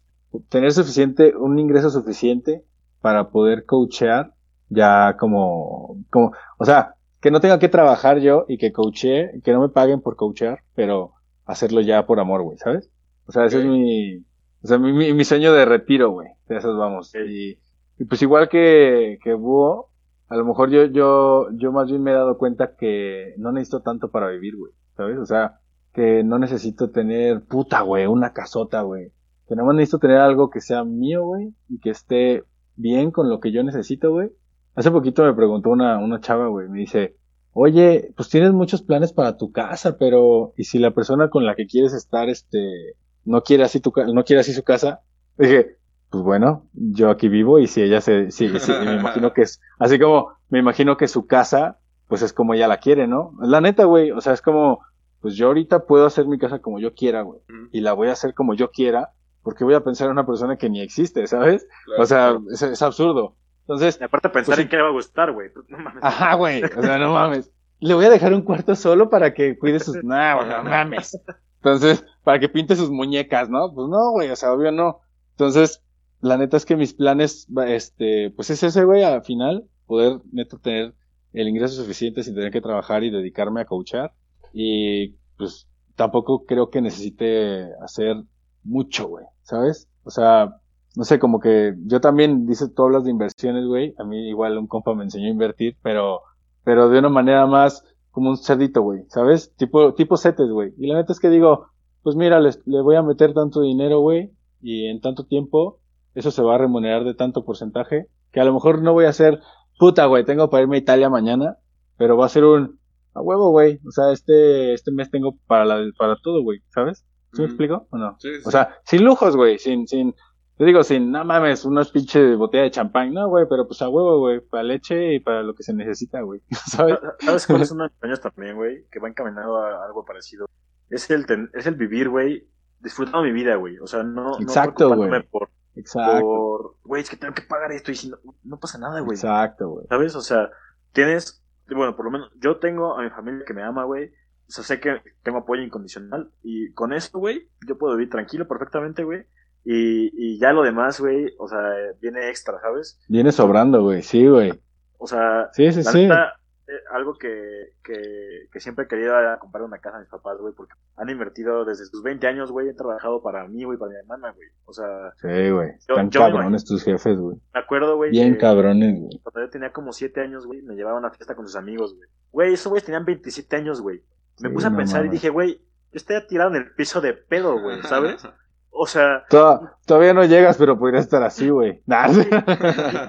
tener suficiente, un ingreso suficiente para poder coachear ya como, como, o sea, que no tenga que trabajar yo y que coachee, que no me paguen por coachear, pero hacerlo ya por amor, güey, ¿sabes? O sea, ese es mi, o sea, mi, mi, sueño de retiro, güey. De esos vamos. Y, y pues igual que, que Búho, a lo mejor yo, yo, yo más bien me he dado cuenta que no necesito tanto para vivir, güey. ¿Sabes? O sea, que no necesito tener puta, güey, una casota, güey. Que nada más necesito tener algo que sea mío, güey, y que esté bien con lo que yo necesito, güey. Hace poquito me preguntó una, una chava, güey, me dice, oye, pues tienes muchos planes para tu casa, pero, ¿y si la persona con la que quieres estar, este, no quiere así tu ca- no quiere así su casa, dije, pues bueno, yo aquí vivo y si ella se, sí, sí, me imagino que es, así como me imagino que su casa, pues es como ella la quiere, ¿no? La neta, güey, o sea, es como, pues yo ahorita puedo hacer mi casa como yo quiera, güey, y la voy a hacer como yo quiera, porque voy a pensar en una persona que ni existe, ¿sabes? Claro, O sea, claro. es, es absurdo. Entonces, Y aparte pensar Pues en qué le va a gustar, güey. No mames. Ajá, güey. O sea, no mames. Le voy a dejar un cuarto solo para que cuide sus. No, güey, no mames. Entonces, para que pinte sus muñecas, ¿no? Pues no, güey, o sea, obvio no. Entonces, la neta es que mis planes, este, pues es ese, güey, al final, poder neto tener el ingreso suficiente sin tener que trabajar y dedicarme a coachar. Y, pues, tampoco creo que necesite hacer mucho, güey, ¿sabes? O sea, no sé, como que yo también, dices, tú hablas de inversiones, güey. A mí igual un compa me enseñó a invertir, pero, pero de una manera más como un cerdito, güey, ¿sabes? Tipo, tipo setes, güey. Y la neta es que digo, pues mira, les- le voy a meter tanto dinero, güey, y en tanto tiempo, eso se va a remunerar de tanto porcentaje, que a lo mejor no voy a hacer, puta, güey, tengo para irme a Italia mañana, pero va a ser un, a huevo, güey. O sea, este, este mes tengo para la, para todo, güey, ¿sabes? ¿Sí me explico o no? Sí, sí. O sea, sin lujos, güey, sin, sin, te digo, sin, no mames, unas pinche botella de champán, no, güey, pero pues a huevo, güey, para leche y para lo que se necesita, güey, ¿sabes? ¿Sabes cuál es uno de mis sueños también, güey? Que va encaminado a algo parecido. Es el, ten- es el vivir, güey, disfrutando mi vida, güey. O sea, no, Exacto, no preocupándome güey. por, Exacto, por, güey, es que tengo que pagar esto y si no, no pasa nada, güey. exacto, güey. ¿Sabes? O sea, tienes, bueno, por lo menos yo tengo a mi familia que me ama, güey. O sea, sé que tengo apoyo incondicional y con eso, güey, yo puedo vivir tranquilo perfectamente, güey. Y, y ya lo demás, güey, o sea, viene extra, ¿sabes? Viene sobrando, güey, sí, güey. O sea, Sí, sí, la sí. neta, eh, algo que, que, que siempre he querido era comprar una casa a mis papás, güey, porque han invertido desde sus 20 años, güey, han trabajado para mí, güey, para mi hermana, güey. O sea, Sí, güey. Están cabrones tus jefes, güey. me acuerdo, güey, Bien que cabrones, güey. cuando yo tenía como 7 años, güey, me llevaba a una fiesta con sus amigos, güey. Güey, esos güeyes tenían 27 años, güey. Me Sí, puse a no pensar y dije, güey, yo estaría tirado en el piso de pedo, güey, ¿sabes? O sea, Toda- todavía no llegas, pero podría estar así, güey. Nah, sí,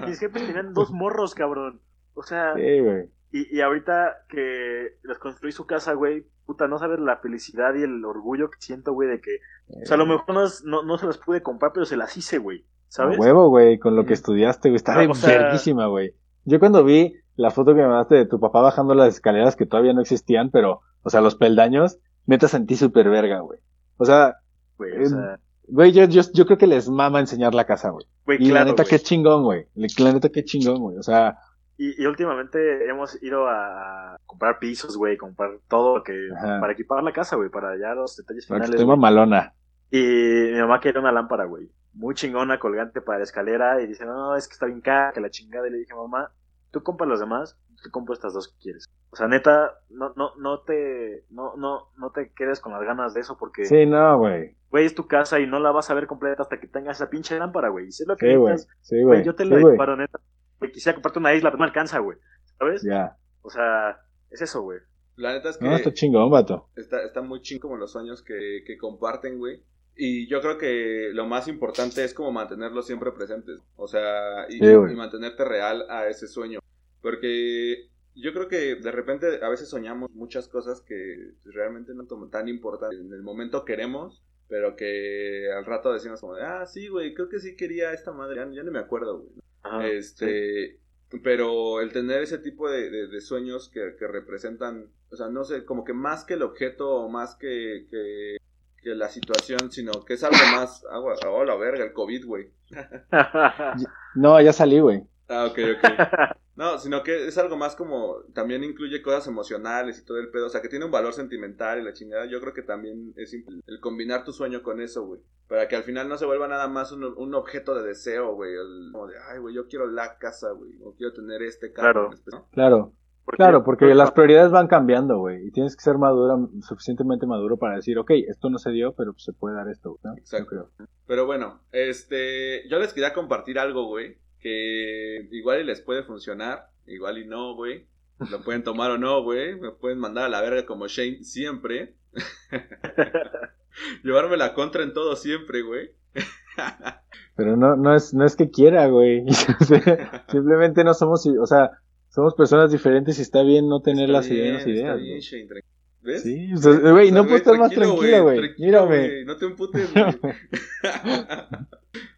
mis jefes tenían dos morros, cabrón. O sea, güey. Y, y ahorita que les construí su casa, güey, puta, no sabes la felicidad y el orgullo que siento, güey, de que, o sea, a lo mejor no, no, no se las pude comprar, pero se las hice, güey, ¿sabes? A huevo, güey, con lo que estudiaste, güey. Está sea- verguísima, güey. Yo cuando vi la foto que me mandaste de tu papá bajando las escaleras que todavía no existían, pero, o sea, los peldaños, neta sentí súper verga, güey. O sea, Güey, o sea, güey, yo, yo, yo creo que les mama enseñar la casa, güey. güey, Y la neta, güey. qué chingón, güey. La neta, qué chingón, güey. O sea, Y, y últimamente hemos ido a comprar pisos, güey, comprar todo lo que, Ajá. para equipar la casa, güey, para ya los detalles finales. estoy mamalona. Y mi mamá quería una lámpara, güey. Muy chingona, colgante para la escalera. Y dice, no, es que está bien cara, que la chingada. Y le dije, mamá, tú compras las demás, tú compro estas dos que quieres. O sea, neta, no, no, no te, no, no, no te quedes con las ganas de eso porque, Sí, no, güey. güey, es tu casa y no la vas a ver completa hasta que tengas esa pinche lámpara, güey. Y es lo que Sí, güey. necesitas, Sí, güey, yo te Sí, lo güey. disparo, neta. Güey, quisiera comprarte una isla, pero no alcanza, güey. ¿Sabes? Ya. O sea, es eso, güey. La neta es que No, está chingón, vato. está, está muy ching como los sueños que, que comparten, güey. Y yo creo que lo más importante es como mantenerlos siempre presentes. O sea, y, Sí, güey. y mantenerte real a ese sueño. Porque yo creo que de repente a veces soñamos muchas cosas que realmente no son tan importantes. En el momento queremos, pero que al rato decimos como, de, ah, sí, güey, creo que sí quería esta madre. Ya, ya no me acuerdo, güey. Sí. Este, pero el tener ese tipo de, de- de sueños que, que representan, o sea, no sé, como que más que el objeto o más que, que, que la situación, sino que es algo más, agua, oh, la verga, el COVID, güey. No, ya salí, güey. Ah, ok, ok. No, sino que es algo más como, también incluye cosas emocionales y todo el pedo, o sea, que tiene un valor sentimental y la chingada, yo creo que también es el combinar tu sueño con eso, güey, para que al final no se vuelva nada más un, un objeto de deseo, güey, el- como de, ay, güey, yo quiero la casa, güey, o quiero tener este carro. Claro. en especial, ¿no? Claro. Porque- Claro, porque las prioridades van cambiando, güey. Y tienes que ser madura, suficientemente maduro para decir, ok, esto no se dio, pero pues, se puede dar esto, ¿no? Exacto. Yo creo. Pero bueno, este, yo les quería compartir algo, güey, que igual y les puede funcionar, igual y no, güey. Lo pueden tomar o no, güey. Me pueden mandar a la verga como Shane siempre. Llevarme la contra en todo siempre, güey. Pero no, no es, no es que quiera, güey. Simplemente no somos, o sea, somos personas diferentes y está bien no tener Está las bien, mismas está ideas. bien. Shane, ¿Ves? Sí, o sea, güey, O sea, no puedo estar más tranquilo, güey. Mírame. güey, No te emputes, güey.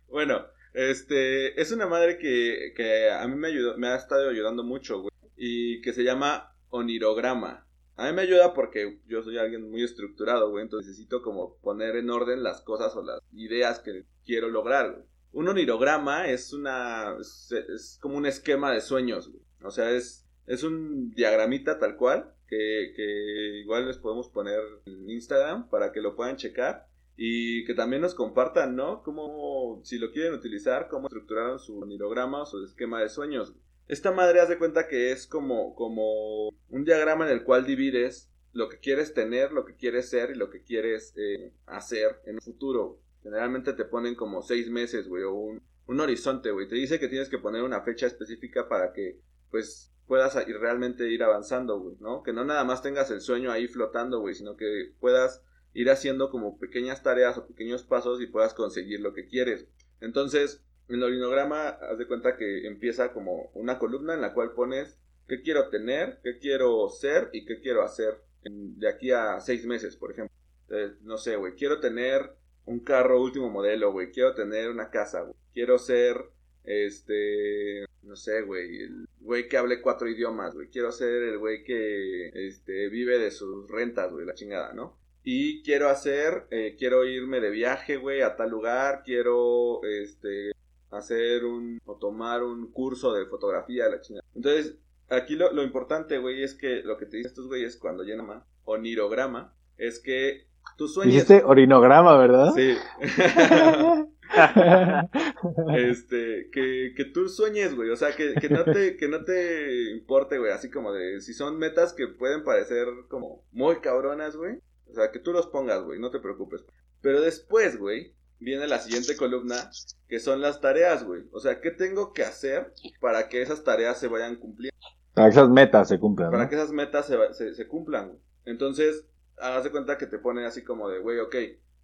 bueno, este, es una madre que, que a mí me ha estado ayudando mucho, güey. Y que se llama onirograma. A mí me ayuda porque yo soy alguien muy estructurado, güey. Entonces necesito como poner en orden las cosas o las ideas que quiero lograr. Un onirograma es una, es, es como un esquema de sueños, güey. O sea, es, es un diagramita tal cual que, que igual les podemos poner en Instagram para que lo puedan checar y que también nos compartan, ¿no? Cómo, si lo quieren utilizar, cómo estructuraron su onirograma o su esquema de sueños. Esta madre haz de cuenta que es como, como un diagrama en el cual divides lo que quieres tener, lo que quieres ser y lo que quieres eh, hacer en el futuro. Generalmente te ponen como seis meses, güey, o un, un horizonte, güey. Te dice que tienes que poner una fecha específica para que, pues, puedas ir, realmente ir avanzando, güey, ¿no? Que no nada más tengas el sueño ahí flotando, güey, sino que puedas ir haciendo como pequeñas tareas o pequeños pasos y puedas conseguir lo que quieres. Entonces, en el orinograma, haz de cuenta que empieza como una columna en la cual pones qué quiero tener, qué quiero ser y qué quiero hacer de aquí a seis meses, por ejemplo. Entonces, no sé, güey, quiero tener un carro último modelo, güey, quiero tener una casa, güey, quiero ser, este, no sé, güey, el güey que hable cuatro idiomas, güey, quiero ser el güey que, este, vive de sus rentas, güey, la chingada, ¿no? Y quiero hacer, eh, quiero irme de viaje, güey, a tal lugar, quiero, este, hacer un, o tomar un curso de fotografía, la chingada. Entonces, aquí lo, lo importante, güey, es que lo que te dicen estos güeyes cuando llenan más, o nirograma, es que tú sueñes. Dijiste orinograma, ¿verdad? Sí. este, que, que tú sueñes, güey. O sea, que, que no te, que no te importe, güey. Así como de, si son metas que pueden parecer como muy cabronas, güey. O sea, que tú los pongas, güey. No te preocupes. Pero después, güey, viene la siguiente columna, que son las tareas, güey. O sea, ¿qué tengo que hacer para que esas tareas se vayan cumpliendo? Para que esas metas se cumplan, Para ¿no? que esas metas se, se, se cumplan, güey. Entonces, haz de cuenta que te ponen así como de, güey, ok.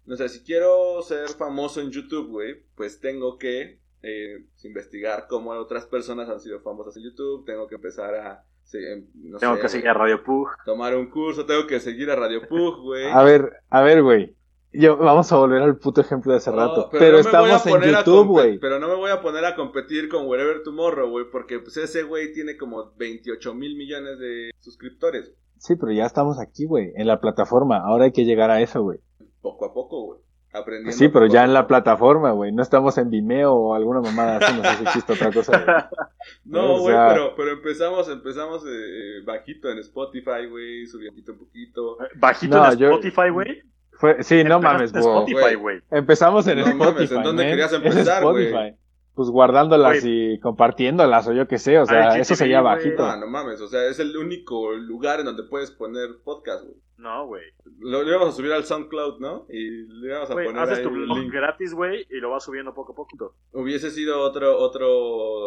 No sé, si quiero ser famoso en YouTube, güey, pues tengo que eh, investigar cómo otras personas han sido famosas en YouTube. Tengo que empezar a, sí, em, no Tengo sé, que seguir a Radio Pug. tomar un curso. Tengo que seguir a Radio Pug, güey. A ver, a ver, güey. Yo, vamos a volver al puto ejemplo de hace No, rato. Pero no estamos en YouTube, güey. Pero no me voy a poner a competir con Wherever Tomorrow, güey, porque pues ese güey tiene como 28 mil millones de suscriptores. Sí, pero ya estamos aquí, güey, en la plataforma. Ahora hay que llegar a eso, güey. Poco a poco, güey. Aprendiendo. Sí, pero ya en la plataforma, güey. No estamos en Vimeo o alguna mamada así, no sé si existe otra cosa. güey. No, O güey, sea- pero, pero empezamos, empezamos eh, bajito en Spotify, güey, subiendo un poquito. Bajito No, en yo- Spotify, güey. Fue, sí, no mames, en bro. Spotify, güey. Empezamos en No Spotify. mames, ¿en dónde man. querías empezar, güey? Spotify. Pues guardándolas y compartiéndolas o yo qué sé, o sea, Ay, eso sería bajito. No, no mames, o sea, es el único lugar en donde puedes poner podcast, güey. No, güey. Lo, lo íbamos a subir al SoundCloud, ¿no? Y le íbamos a poner haces ahí tu un blog link. gratis, güey, y lo vas subiendo poco a poco. Hubiese sido otro, otro,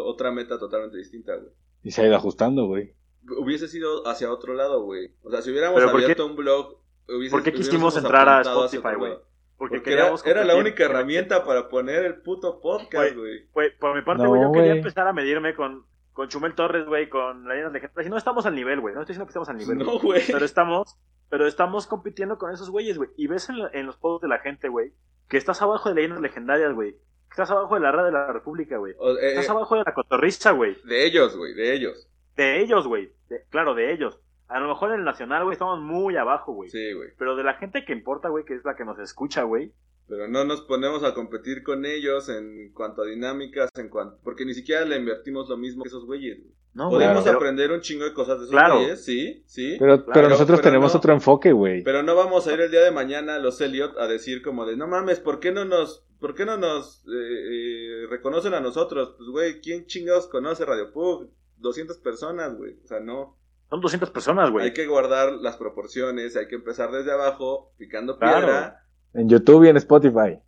otra meta totalmente distinta, güey. Y se ha ido ajustando, güey. Hubiese sido hacia otro lado, güey. O sea, si hubiéramos Pero ¿por qué- abierto un blog, hubiese, por qué quisimos entrar a Spotify, güey? Porque, Porque era, queríamos era la única herramienta para poner el puto podcast, güey. Por mi parte, No, güey, yo quería empezar a medirme con, con Chumel Torres, güey, con Leyendas Legendarias. No estamos al nivel, güey. No estoy diciendo que estamos al nivel. No, güey. Pero estamos, pero estamos compitiendo con esos güeyes, güey. Y ves en, en los posts de la gente, güey, que estás abajo de Leyendas Legendarias, güey. Que estás abajo de la red de la República, güey. Eh, Estás abajo de la cotorriza, güey. de ellos, güey, de ellos. De ellos, güey. Claro, de ellos. A lo mejor en el nacional, güey, estamos muy abajo, güey. Sí, güey. Pero de la gente que importa, güey, que es la que nos escucha, güey. Pero no nos ponemos a competir con ellos en cuanto a dinámicas, en cuanto... Porque ni siquiera le invertimos lo mismo que esos güeyes, güey. No, Podemos aprender un chingo de cosas de esos Claro. güeyes, sí, sí. Pero, pero nosotros pero tenemos no- otro enfoque, güey. Pero no vamos a ir el día de mañana a los Elliot a decir como de, no mames, ¿por qué no nos, por qué no nos eh, eh, reconocen a nosotros? Pues, güey, ¿quién chingados conoce Radio Pug? 200 personas, güey. O sea, no. Son 200 personas, güey. Hay que guardar las proporciones, hay que empezar desde abajo, picando Claro. piedra. En YouTube y en Spotify.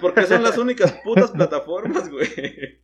Porque son las únicas putas plataformas, güey.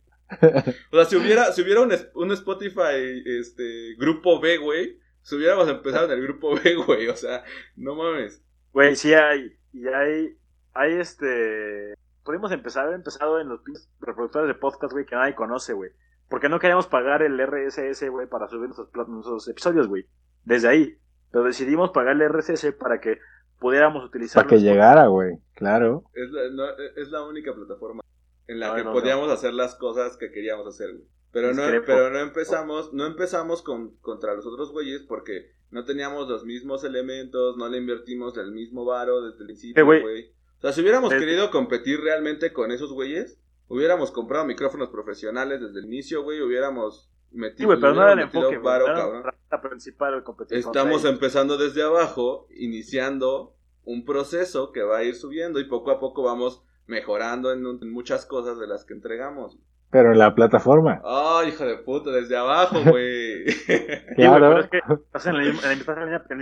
O sea, si hubiera, si hubiera un, Spotify, este, grupo B, güey, si hubiéramos empezado en el grupo B, güey. O sea, no mames. Güey, sí hay, y hay, hay este, podemos empezar, haber empezado en los reproductores de podcast, güey, que nadie conoce, güey. Porque no queríamos pagar el RSS, güey, para subir nuestros, nuestros episodios, güey. Desde ahí. pero decidimos pagarle RSS para que pudiéramos utilizar Para que llegara, güey. Claro. Es la, no, es la única plataforma en la No, que no, podíamos hacer las cosas que queríamos hacer, güey. Pero no, pero no empezamos, no empezamos con, contra los otros güeyes porque no teníamos los mismos elementos, no le invertimos el mismo varo desde el principio, Eh, güey. güey. O sea, si hubiéramos Es- querido competir realmente con esos güeyes, hubiéramos comprado micrófonos profesionales desde el inicio, güey, hubiéramos Sí, metido, güey, pero no era el enfoque, varo, era la principal el competir Estamos empezando desde abajo, iniciando un proceso que va a ir subiendo y poco a poco vamos mejorando en, en muchas cosas de las que entregamos. Pero en la plataforma. ¡Ay, hijo de puta! Desde abajo, güey. Sí, güey, Claro. pero es que estás en el,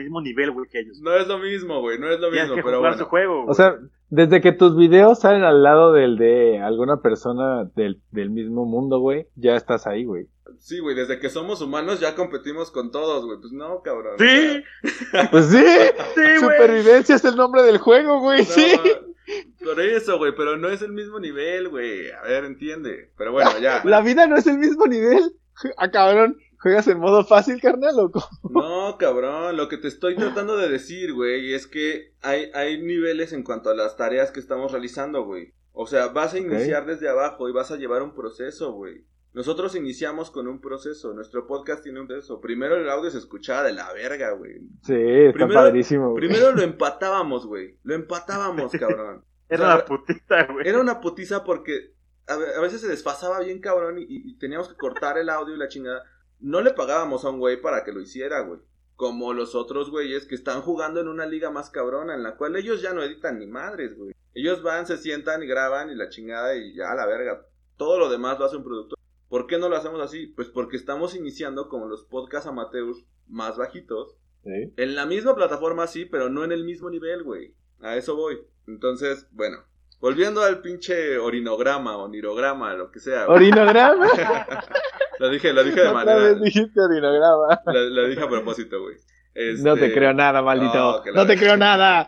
mismo- nivel, güey, que ellos. no es lo mismo, güey. No es lo mismo, que pero jugar bueno. su juego, O sea, desde que tus videos salen al lado del de alguna persona del, del mismo mundo, güey, ya estás ahí, güey. Sí, güey. Desde que somos humanos ya competimos con todos, güey. Pues no, cabrón. Sí, Pues sí, sí, güey. supervivencia es el nombre del juego, güey, O sea, sí. no, por eso, güey. Pero no es el mismo nivel, güey. A ver, entiende. Pero bueno, ya. La vida no es el mismo nivel. Ah, cabrón, ¿juegas en modo fácil, carnal, loco? No, cabrón, lo que te estoy tratando de decir, güey, es que hay, hay niveles en cuanto a las tareas que estamos realizando, güey. O sea, vas a iniciar desde abajo y vas a llevar un proceso, güey. Nosotros iniciamos con un proceso, nuestro podcast tiene un proceso. Primero el audio se escuchaba de la verga, güey. Sí, está Primero- padrísimo, güey. Primero lo empatábamos, güey. Lo empatábamos, cabrón. Era O sea, una putita, güey. Era una putiza porque a veces se desfasaba bien cabrón y, y teníamos que cortar el audio y la chingada. No le pagábamos a un güey para que lo hiciera, güey. Como los otros güeyes que están jugando en una liga más cabrona, en la cual ellos ya no editan ni madres, güey. Ellos van, se sientan y graban y la chingada y ya la verga. Todo lo demás lo hace un productor. ¿Por qué no lo hacemos así? Pues porque estamos iniciando como los podcast amateurs más bajitos. Sí. En la misma plataforma sí, pero no en el mismo nivel, güey. A eso voy. Entonces, bueno. Volviendo al pinche orinograma o nirograma, lo que sea. güey. Orinograma. Lo dije, lo dije de manera. vez dijiste orinograma. Lo, lo dije a propósito, güey. No te Este, creo nada, maldito. No, te creo nada.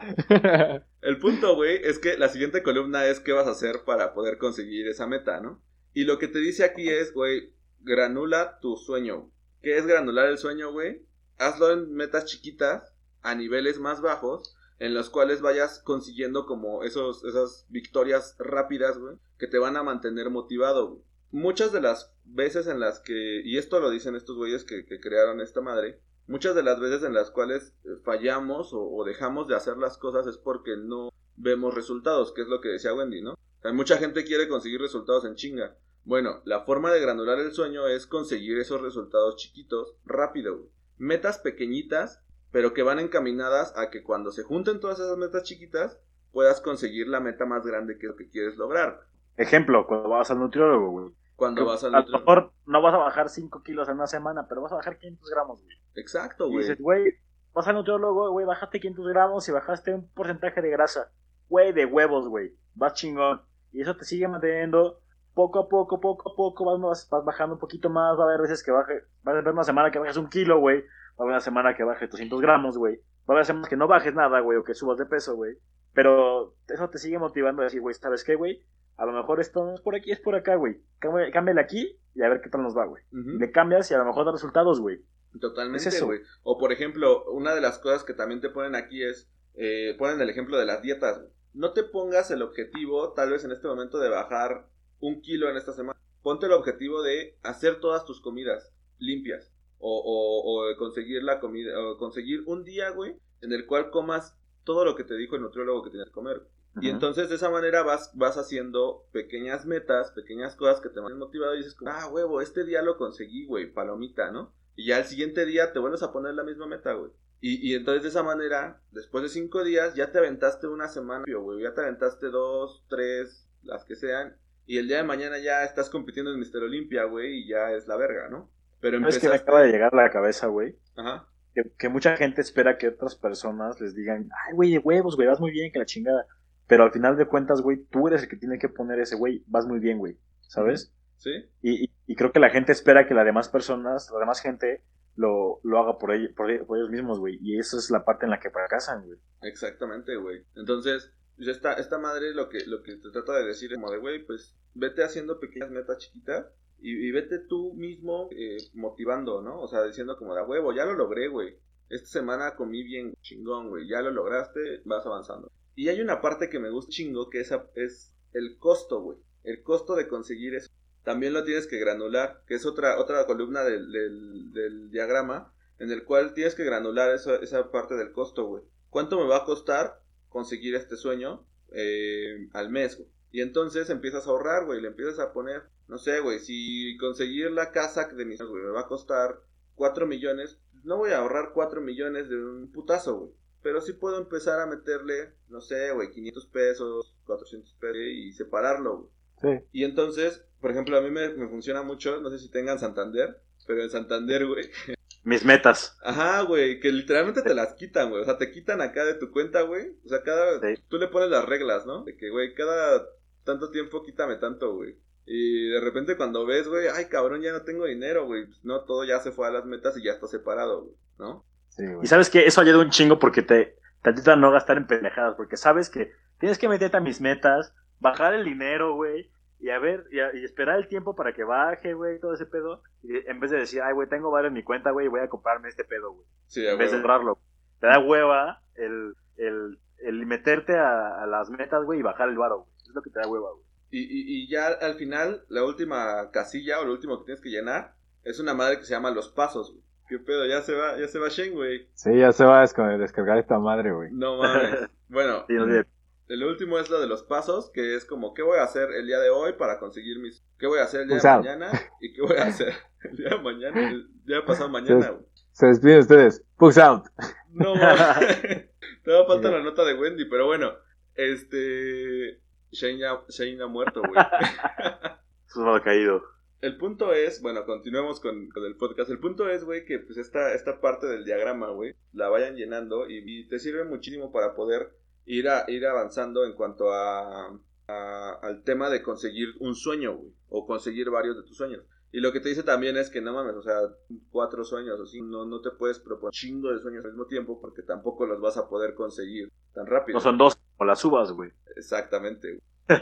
El punto, güey, es que la siguiente columna es qué vas a hacer para poder conseguir esa meta, ¿no? Y lo que te dice aquí es, güey, granula tu sueño. ¿Qué es granular el sueño, güey? Hazlo en metas chiquitas, a niveles más bajos, en los cuales vayas consiguiendo como esos, esas victorias rápidas, güey, que te van a mantener motivado. Muchas de las veces en las que, y esto lo dicen estos güeyes que, crearon esta madre, muchas de las veces en las cuales fallamos o, o dejamos de hacer las cosas es porque no vemos resultados, que es lo que decía Wendy, ¿no? O sea, mucha gente quiere conseguir resultados en chinga. Bueno, la forma de granular el sueño es conseguir esos resultados chiquitos rápido, güey. Metas pequeñitas, pero que van encaminadas a que cuando se junten todas esas metas chiquitas, puedas conseguir la meta más grande que es lo que quieres lograr. Ejemplo, cuando vas al nutriólogo, güey. Cuando vas al a lo mejor no vas a bajar 5 kilos en una semana, pero vas a bajar 500 gramos, güey. Exacto, Y güey. dices, güey, vas al nutriólogo, güey, bajaste 500 gramos y bajaste un porcentaje de grasa. Güey, de huevos, güey. Vas chingón. Y eso te sigue manteniendo poco a poco, poco a poco. Vas, vas, bajando un poquito más. Va a haber veces que baje. Va a haber una semana que bajes un kilo, güey. Va a haber una semana que bajes 200 gramos, güey. Va a haber semanas que no bajes nada, güey, o que subas de peso, güey. Pero eso te sigue motivando a decir, güey, ¿sabes qué, güey? A lo mejor esto no es por aquí, es por acá, güey. Cámbiale aquí y a ver qué tal nos va, güey. Ujú. Le cambias y a lo mejor da resultados, güey. Totalmente, Es eso. güey. O por ejemplo, una de las cosas que también te ponen aquí es, eh, ponen el ejemplo de las dietas. güey. No te pongas el objetivo, tal vez en este momento, de bajar un kilo en esta semana. Ponte el objetivo de hacer todas tus comidas limpias. O, o, o conseguir la comida, o conseguir un día, güey, en el cual comas todo lo que te dijo el nutriólogo que tienes que comer. Y entonces de esa manera vas, vas haciendo pequeñas metas, pequeñas cosas que te van motivado y dices, ah, huevo, este día lo conseguí, güey, palomita, ¿no? Y ya al siguiente día te vuelves a poner la misma meta, güey. Y, y entonces de esa manera, después de cinco días, ya te aventaste una semana, güey, ya te aventaste dos, tres, las que sean. Y el día de mañana ya estás compitiendo en Mister Olimpia, güey, y ya es la verga, ¿no? Pero Es que me empezaste... acaba de llegar a la cabeza, güey. Ajá. Que, que mucha gente espera que otras personas les digan, ay, güey, de huevos, güey, vas muy bien, que la chingada. Pero al final de cuentas, güey, tú eres el que tiene que poner ese, güey, vas muy bien, güey, ¿sabes? ¿Sí? Y, y, y creo que la gente espera que las demás personas, la demás gente, lo, lo haga por, ellos, por, ellos- mismos, güey. Y esa es la parte en la que fracasan, güey. Exactamente, güey. Entonces, pues, esta, esta madre lo que, lo que te trata de decir es como de, güey, pues vete haciendo pequeñas metas chiquitas y, vete tú mismo eh, motivando, ¿no? O sea, diciendo como de, "A huevo, ya lo logré, güey. esta semana comí bien chingón, güey, ya lo lograste, vas avanzando. Y hay una parte que me gusta chingo, que esa es el costo, güey. El costo de conseguir eso. También lo tienes que granular, que es otra, otra columna del, del, diagrama, en el cual tienes que granular esa, esa parte del costo, güey. ¿Cuánto me va a costar conseguir este sueño eh, al mes, güey? Y entonces empiezas a ahorrar, güey, le empiezas a poner, no sé, güey, si conseguir la casa de mis güey, me va a costar 4 millones, no voy a ahorrar 4 millones de un putazo, güey. Pero sí puedo empezar a meterle, no sé, güey, 500 pesos, 400 pesos y separarlo, güey. Sí. Y entonces, por ejemplo, a mí me, me funciona mucho, no sé si tengan Santander, pero en Santander, güey, Mis metas. Ajá, güey, que literalmente te las quitan, güey. O sea, te quitan acá de tu cuenta, güey. O sea, cada... Sí. Tú le pones las reglas, ¿no? De que, güey, cada tanto tiempo quítame tanto, güey. Y de repente cuando ves, güey, ay, cabrón, ya no tengo dinero, güey. Pues, no, todo ya se fue a las metas y ya está separado, güey, ¿no? Sí, güey. Y sabes que eso ayuda un chingo porque te, te ayuda a no gastar en pendejadas. Porque sabes que tienes que meterte a mis metas, bajar el dinero, güey. Y a ver, y, a- y esperar el tiempo para que baje, güey, todo ese pedo. Y en vez de decir, ay, güey, tengo varios en mi cuenta, güey, voy a comprarme este pedo, güey. Sí, En vez de ahorrarlo. Te da hueva el, el, el meterte a, a las metas, güey, y bajar el varo, güey. Es lo que te da hueva, güey. Y, y, y ya al final, la última casilla o lo último que tienes que llenar es una madre que se llama los pasos, güey. ¿Qué pedo? Ya se va, ya se va Shen, güey. Sí, ya se va a descargar esta madre, güey. No mames. bueno, Sí, no sé. El último es lo de los pasos, que es como, ¿qué voy a hacer el día de hoy para conseguir mis... ¿Qué voy a hacer el día de mañana? ¿Y qué voy a hacer el día de mañana? El día pasado mañana, güey. Se despiden ustedes. Push out. No. Todavía falta la nota de Wendy, pero bueno. Este... Shane ya, Shane ha muerto, güey. Eso ha caído. El punto es, bueno, continuemos con, con el podcast. El punto es, güey, que pues esta, esta parte del diagrama, güey, la vayan llenando y, y te sirve muchísimo para poder ir, a, ir avanzando en cuanto a, a- al tema de conseguir un sueño, güey, o conseguir varios de tus sueños. Y lo que te dice también es que no mames, o sea, cuatro sueños o cinco, no, no te puedes proponer chingo de sueños al mismo tiempo porque tampoco los vas a poder conseguir tan rápido. No son dos como las uvas, güey. Exactamente, güey.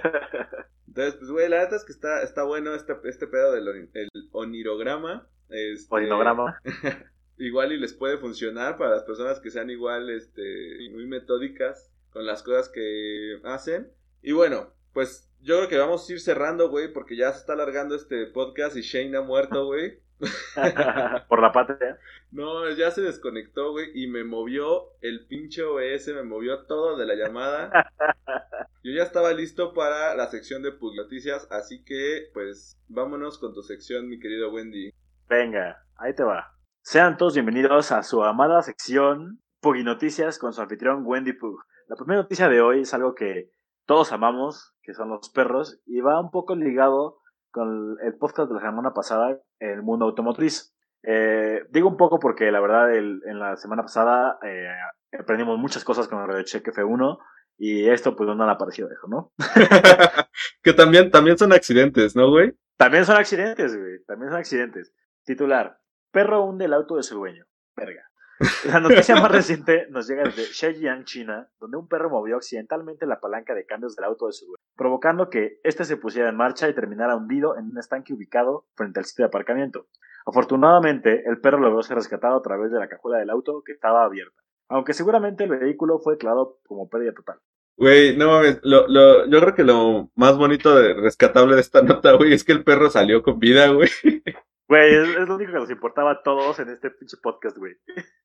Entonces, pues, güey, la neta es que está, está bueno este, este pedo del oni- el onirograma. Este, Orinograma. Igual y les puede funcionar para las personas que sean igual, este, muy metódicas con las cosas que hacen. Y bueno, pues yo creo que vamos a ir cerrando, güey, porque ya se está alargando este podcast y Shane ha muerto, güey. Por la patria. No, ya se desconectó, güey, y me movió el pinche OBS, me movió todo de la llamada. Yo ya estaba listo para la sección de Pug Noticias, así que, pues, vámonos con tu sección, mi querido Wendy. Venga, ahí te va. Sean todos bienvenidos a su amada sección Puggy Noticias con su anfitrión Wendy Pug. La primera noticia de hoy es algo que todos amamos, que son los perros, y va un poco ligado con el podcast de la semana pasada, el mundo automotriz. Eh, digo un poco porque la verdad el- en la semana pasada eh, aprendimos muchas cosas con el RadioCheck F1 y esto pues no ha parecido eso, ¿no? que también, también son accidentes, ¿no, güey? También son accidentes, güey. También son accidentes. Titular. Perro hunde el auto de su dueño. Verga. La noticia más reciente nos llega desde Shejiang, China, donde un perro movió accidentalmente la palanca de cambios del auto de su dueño, provocando que éste se pusiera en marcha y terminara hundido en un estanque ubicado frente al sitio de aparcamiento. Afortunadamente, el perro logró ser rescatado a través de la cajuela del auto que estaba abierta, aunque seguramente el vehículo fue declarado como pérdida total. Güey, no mames, lo, lo, yo creo que lo más bonito de rescatable de esta nota, güey, es que el perro salió con vida, güey. Güey, es, es lo único que nos importaba a todos en este pinche podcast, güey.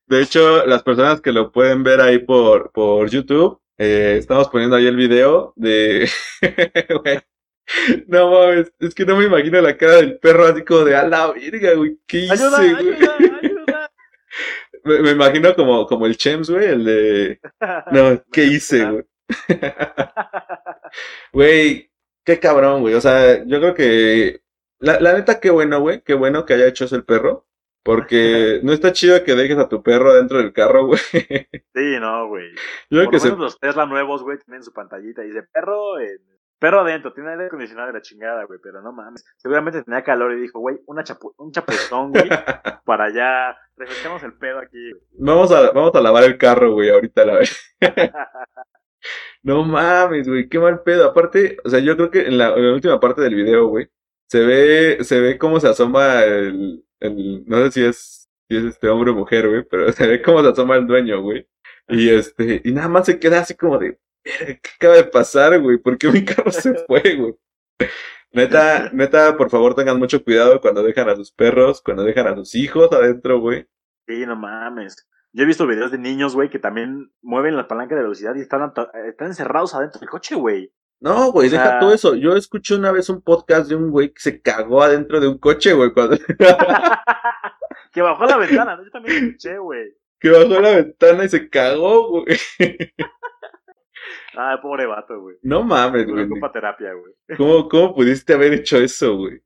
De hecho, las personas que lo pueden ver ahí por, por YouTube, eh, estamos poniendo ahí el video de... güey. No mames, es que no me imagino la cara del perro así como de a la verga, güey. ¿Qué hice, ¡Ayuda, güey? ayuda, ayuda! Me, me imagino como, como el Chems, güey, el de... No, ¿qué hice, güey? Güey, qué cabrón, güey. O sea, yo creo que... La, la neta, qué bueno, güey. Qué bueno que haya hecho eso el perro. Porque no está chido que dejes a tu perro dentro del carro, güey. Sí, no, güey. Yo Por que lo se... menos los Tesla nuevos, güey, tienen su pantallita y dice perro, en- perro adentro, tiene aire acondicionado de la chingada, güey, pero no mames. Seguramente tenía calor y dijo, güey, una chapu un chapuzón, güey, para ya refrescamos el pedo aquí. Vamos a, vamos a lavar el carro, güey, ahorita a la vez. No mames, güey, qué mal pedo. Aparte, o sea, yo creo que en la, en la última parte del video, güey, se ve, se ve cómo se asoma el, el, no sé si es si es este hombre o mujer, güey, pero se ve cómo se asoma el dueño, güey. Y este, y nada más se queda así como de, "Verga, ¿qué acaba de pasar, güey? ¿Por qué mi carro se fue, güey? Neta, neta, por favor tengan mucho cuidado cuando dejan a sus perros, cuando dejan a sus hijos adentro, güey. Sí, no mames. Yo he visto videos de niños, güey, que también mueven la palanca de velocidad y están, están encerrados adentro del coche, güey. No, güey, O sea- deja todo eso. Yo escuché una vez un podcast de un güey que se cagó adentro de un coche, güey, cuando que bajó la ventana, ¿no? Yo también escuché, güey. que bajó la ventana y se cagó, güey. Ay, pobre vato, güey. No mames, Me güey. ocupa terapia, güey. ¿Cómo, ¿Cómo pudiste haber hecho eso, güey?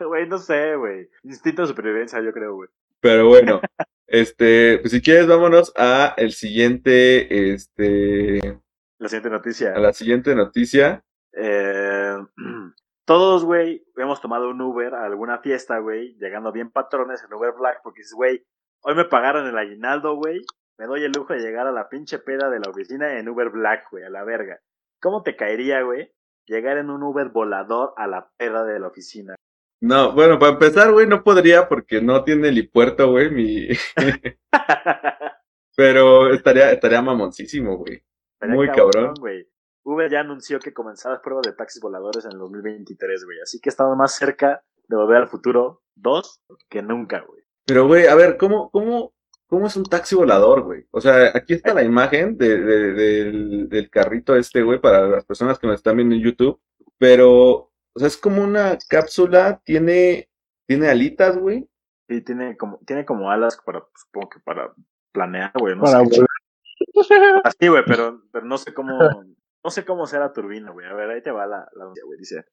Güey, no sé, güey. Instinto de supervivencia, yo creo, güey. Pero bueno, este, pues si quieres, vámonos a el siguiente, este, La siguiente noticia. a la siguiente noticia. Eh, todos, güey, hemos tomado un Uber a alguna fiesta, güey, llegando bien patrones en Uber Black, porque dices, güey, hoy me pagaron el aguinaldo, güey, me doy el lujo de llegar a la pinche peda de la oficina en Uber Black, güey, a la verga. ¿Cómo te caería, güey, llegar en un Uber volador a la peda de la oficina? No, bueno, para empezar, güey, no podría porque no tiene helipuerto, güey, mi... Pero estaría, estaría mamoncísimo, güey. Muy cabrón. güey. Uber ya anunció que comenzará las pruebas de taxis voladores en el 2023, güey. Así que estamos más cerca de volver al futuro 2 que nunca, güey. Pero, güey, a ver, ¿cómo, cómo, cómo es un taxi volador, güey? O sea, aquí está la imagen de, de- del, del carrito este, güey, para las personas que nos están viendo en YouTube. Pero, o sea, es como una cápsula, tiene, tiene alitas, güey. Sí, tiene como, tiene como alas para, pues, supongo que para planear, güey. No Para sé. volar. Así, güey, pero, pero no sé cómo, no sé cómo será la turbina, güey. A ver, ahí te va la, la noticia, güey. Dice,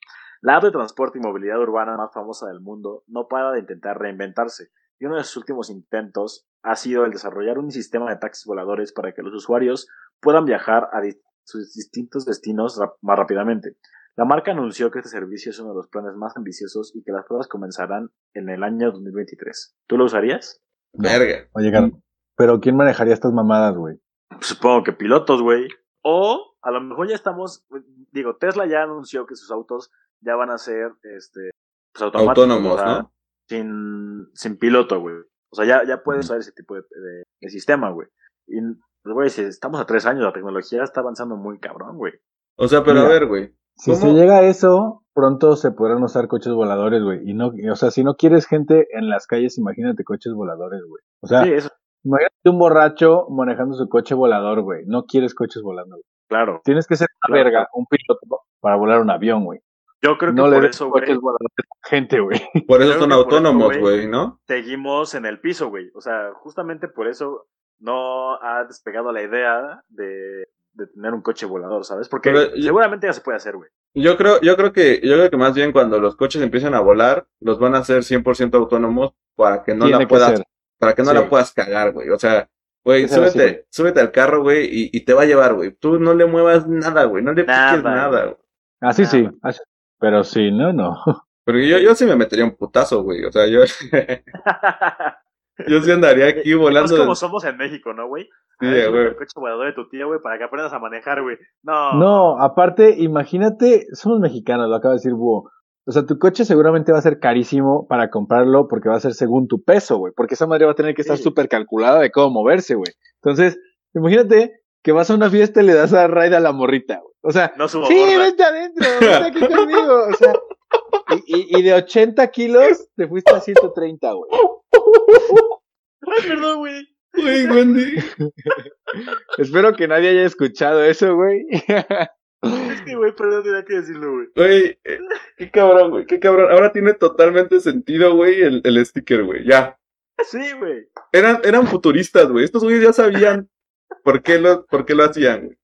la app de transporte y movilidad urbana más famosa del mundo no para de intentar reinventarse. Y uno de sus últimos intentos ha sido el desarrollar un sistema de taxis voladores para que los usuarios puedan viajar a di- sus distintos destinos más rápidamente. La marca anunció que este servicio es uno de los planes más ambiciosos y que las pruebas comenzarán en el año 2023. ¿Tú lo usarías? Verga. Oye, Carlos, pero ¿quién manejaría estas mamadas, güey? Supongo que pilotos, güey. O a lo mejor ya estamos, digo, Tesla ya anunció que sus autos ya van a ser, este, pues automáticos, Autónomos, ¿no? Sin, sin piloto, güey. O sea, ya, ya puedes usar ese tipo de, de- de sistema, güey. Y, pues, güey, si estamos a tres años, la tecnología está avanzando muy cabrón, güey. O sea, pero a ver, güey. Si se llega a eso, pronto se podrán usar coches voladores, güey. Y no, o sea, si no quieres gente en las calles, imagínate coches voladores, güey. O sea, Sí, eso, imagínate un borracho manejando su coche volador, güey. No quieres coches volando. güey. claro. Tienes que ser una Claro. verga, un piloto para volar un avión, güey. Yo creo que No le por des eso, güey, coches voladores a gente, güey. Por eso Creo son autónomos, güey. ¿no? seguimos en el piso, güey. O sea, justamente por eso no ha despegado la idea de, de tener un coche volador, ¿sabes? Porque Pero seguramente ya se puede hacer, güey. Yo creo, yo creo que, yo creo que más bien cuando los coches empiecen a volar, los van a hacer 100% autónomos para que no Tiene la puedas, ser. Para que no Sí. la puedas cagar, güey. O sea, güey, así, súbete, súbete al carro, güey, y, y te va a llevar, güey. Tú no le muevas nada, güey, no le piques Nada, nada, güey. Así sí, Nada. así- pero sí, no, no. Porque yo, yo sí me metería un putazo, güey. O sea, yo, yo sí andaría aquí Es volando. como somos en México, ¿no, güey? Sí, güey. El coche volador de tu tío, güey, para que aprendas a manejar, güey. No. No, aparte, imagínate, somos mexicanos, lo acaba de decir Búho. O sea, tu coche seguramente va a ser carísimo para comprarlo porque va a ser según tu peso, güey. Porque esa madre va a tener que estar Sí. súper calculada de cómo moverse, güey. Entonces, imagínate que vas a una fiesta y le das a raid a la morrita, güey. O sea, No subo sí, gorda. vente adentro, vente aquí conmigo. O sea, y, y, y de 80 kilos te fuiste a 130, güey. Ay, perdón, güey. Güey, Wendy. Espero que nadie haya escuchado eso, güey. Es que, güey, perdón, tenía que decirlo, güey. Güey, eh, qué cabrón, güey, qué cabrón. Ahora tiene totalmente sentido, güey, el, el sticker, güey. Ya. Sí, güey. Eran, eran futuristas, güey. Estos güeyes ya sabían por qué lo, por qué lo hacían, güey.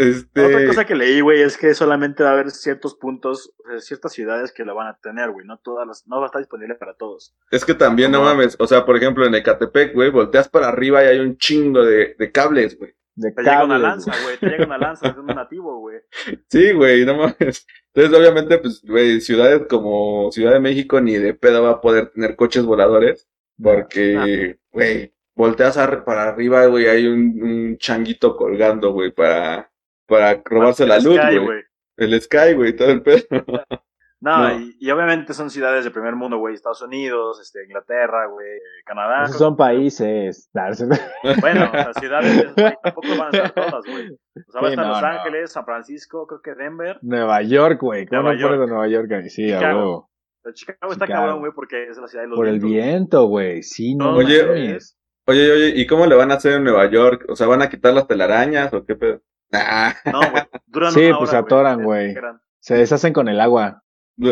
Este. Otra cosa que leí, güey, es que solamente va a haber ciertos puntos, ciertas ciudades que lo van a tener, güey. No todas las, no va a estar disponible para todos. Es que también, no mames, o sea, por ejemplo, en Ecatepec, güey, volteas para arriba y hay un chingo de, de cables, güey. De Te llega una lanza, güey. Te llega una lanza de un nativo, güey. Sí, güey, no mames. Entonces, obviamente, pues, güey, ciudades como Ciudad de México ni de pedo va a poder tener coches voladores, porque, güey, volteas ar- para arriba, güey, hay un, un changuito colgando, güey, para, para robarse la El luz, Sky, güey. El Sky, güey, todo el pedo. No, No. Y, y obviamente son ciudades de primer mundo, güey. Estados Unidos, este, Inglaterra, güey, Canadá. Esos son países. Bueno, o sea, ciudades tampoco van a estar todas, güey. O sea, va a estar no, Los no. Ángeles, San Francisco, creo que Denver. Nueva York, güey. ¿Cómo Nueva no York. de Nueva York? Sí, Chicago. Pero Chicago está Chicago. cabrón, güey, porque es la ciudad de los Por el viento, güey. Sí, no. Oye. Oye, oye, ¿y cómo le van a hacer en Nueva York? O sea, ¿van a quitar las telarañas o qué pedo? Ah, No, güey. Duran Sí, una pues hora, se atoran, güey. Se deshacen con el agua.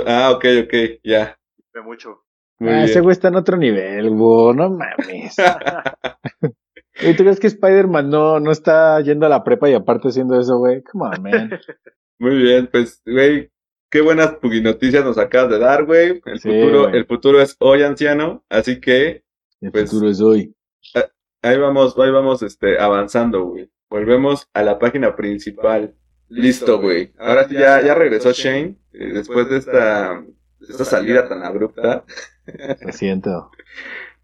Ah ok, ok, ya. de mucho. Ah, ese güey está en otro nivel, güey. No mames. ¿Y tú crees que Spider-Man no, no está yendo a la prepa y aparte haciendo eso, güey? Come on, man. Muy bien, pues, güey, qué buenas noticias nos acabas de dar, güey. El Sí, futuro, güey. el futuro es hoy, anciano, así que El Pues- futuro es hoy. ahí vamos, ahí vamos, este, avanzando, güey. Volvemos a la página principal. Listo, güey. Ahora sí ya, ya regresó Shane, eh, después de esta, de esta salida tan abrupta. Lo siento.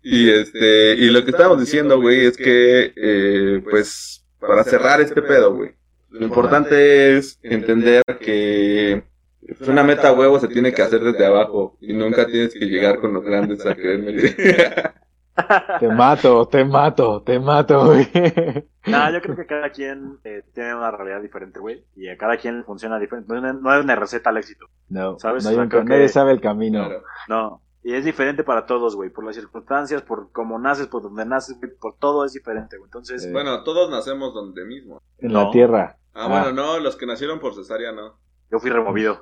Y este, y lo que estábamos diciendo, güey, es que, eh, pues, para cerrar este pedo, güey, lo importante es entender que pues, una meta huevo se tiene que hacer desde abajo y nunca tienes que llegar con los grandes a querer medir. Te mato, te mato, te mato, güey. No, yo creo que cada quien eh, tiene una realidad diferente, güey. Y a cada quien le funciona diferente. No hay una- no hay una receta al éxito. No, ¿Sabes? no hay O sea, un- creo que- nadie sabe el camino. Claro. No. Y es diferente para todos, güey. Por las circunstancias, por cómo naces, por donde naces, güey. Por todo es diferente, güey. Entonces, Eh. Bueno, todos nacemos donde mismo. En No. la tierra. Ah, Ah. bueno, no, los que nacieron por cesárea no. yo fui removido.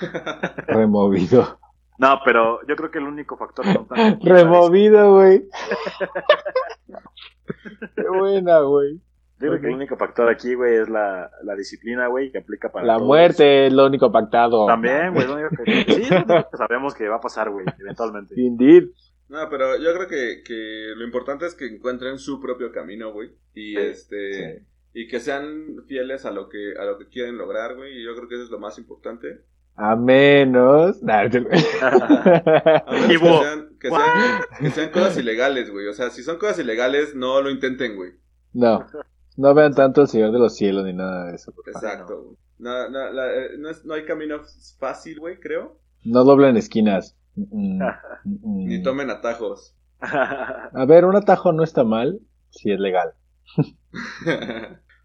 Removido. No, pero yo creo que el único factor Removido, güey. Qué buena, güey. Yo creo que el único factor aquí, güey, es la, la disciplina, güey, que aplica para La todos. muerte es lo único pactado. También, güey, lo único que... Sí, es lo único que sabemos que va a pasar, güey, eventualmente. Indeed. No, pero yo creo que, que lo importante es que encuentren su propio camino, güey. Y Sí, este. sí. Y que sean fieles a lo que, a lo que quieren lograr, güey. Y yo creo que eso es lo más importante. A menos. Nah, A menos Y que, sean, que, sean, que sean cosas ilegales, güey. O sea, si son cosas ilegales, no lo intenten, güey. no. No vean tanto el Señor de los Cielos ni nada de eso. Exacto, güey. No, no, la- eh, no, es- no hay camino fácil, güey, creo. No doblen esquinas. Mm, mm, mm. Ni tomen atajos. A ver, un atajo no está mal si es legal.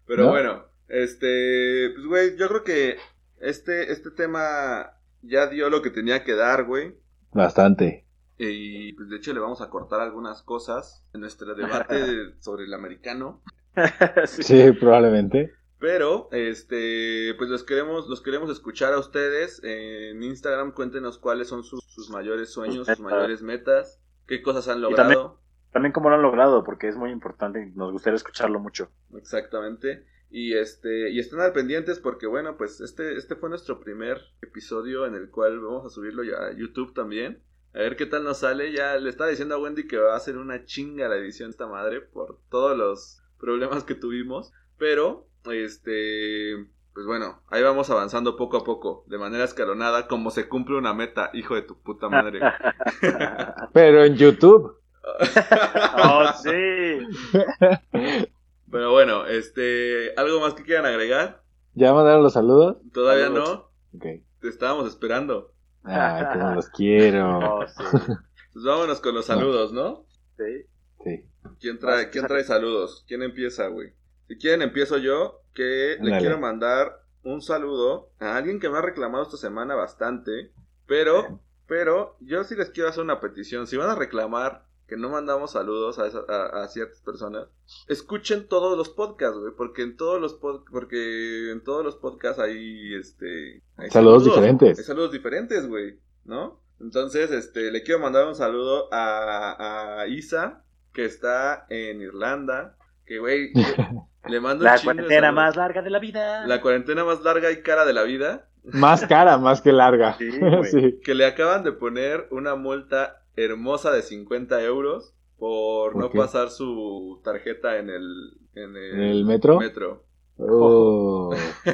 Pero ¿No? bueno, este, pues güey, yo creo que este, este tema ya dio lo que tenía que dar, güey. Bastante. Y pues de hecho le vamos a cortar algunas cosas en nuestro debate sobre el americano. Sí. Sí, probablemente. Pero, este, pues los queremos, los queremos escuchar a ustedes. En Instagram cuéntenos cuáles son sus, sus mayores sueños, sus mayores metas, qué cosas han Y también- logrado. También cómo lo han logrado, porque es muy importante y nos gustaría escucharlo mucho. Exactamente. Y este, y estén al pendientes porque bueno, pues este, este fue nuestro primer episodio en el cual vamos a subirlo ya a YouTube también. A ver qué tal nos sale. Ya le estaba diciendo a Wendy que va a ser una chinga la edición de esta madre por todos los problemas que tuvimos. Pero, este, pues bueno, ahí vamos avanzando poco a poco, de manera escalonada, como se cumple una meta, hijo de tu puta madre. Pero en YouTube. ¡Oh, sí! Pero bueno, este, ¿algo más que quieran agregar? ¿Ya mandaron los saludos? Todavía Saludos. no. Ok. Te estábamos esperando. Ay, cómo los quiero. Oh, sí. Pues vámonos con los saludos, ¿no? Sí. Sí. ¿Quién trae, ¿quién trae saludos? ¿Quién empieza, güey? Si quieren, empiezo yo, que le quiero mandar un saludo a alguien que me ha reclamado esta semana bastante, pero, pero, yo sí les quiero hacer una petición. Si van a reclamar que no mandamos saludos a, esa- a- a ciertas personas, escuchen todos los podcasts, güey, porque en todos los pod- porque en todos los podcasts hay, este, hay Saludos diferentes. Hay saludos diferentes, güey, ¿no? Entonces, este, le quiero mandar un saludo a, a Isa, que está en Irlanda, que, güey, le mando un La cuarentena más larga de la vida. La cuarentena más larga y cara de la vida, Más cara, más que larga. Sí, güey. Sí. que le acaban de poner una multa hermosa de 50 euros por ¿Por no qué? pasar su tarjeta en el, en el, ¿En el metro? metro. Oh.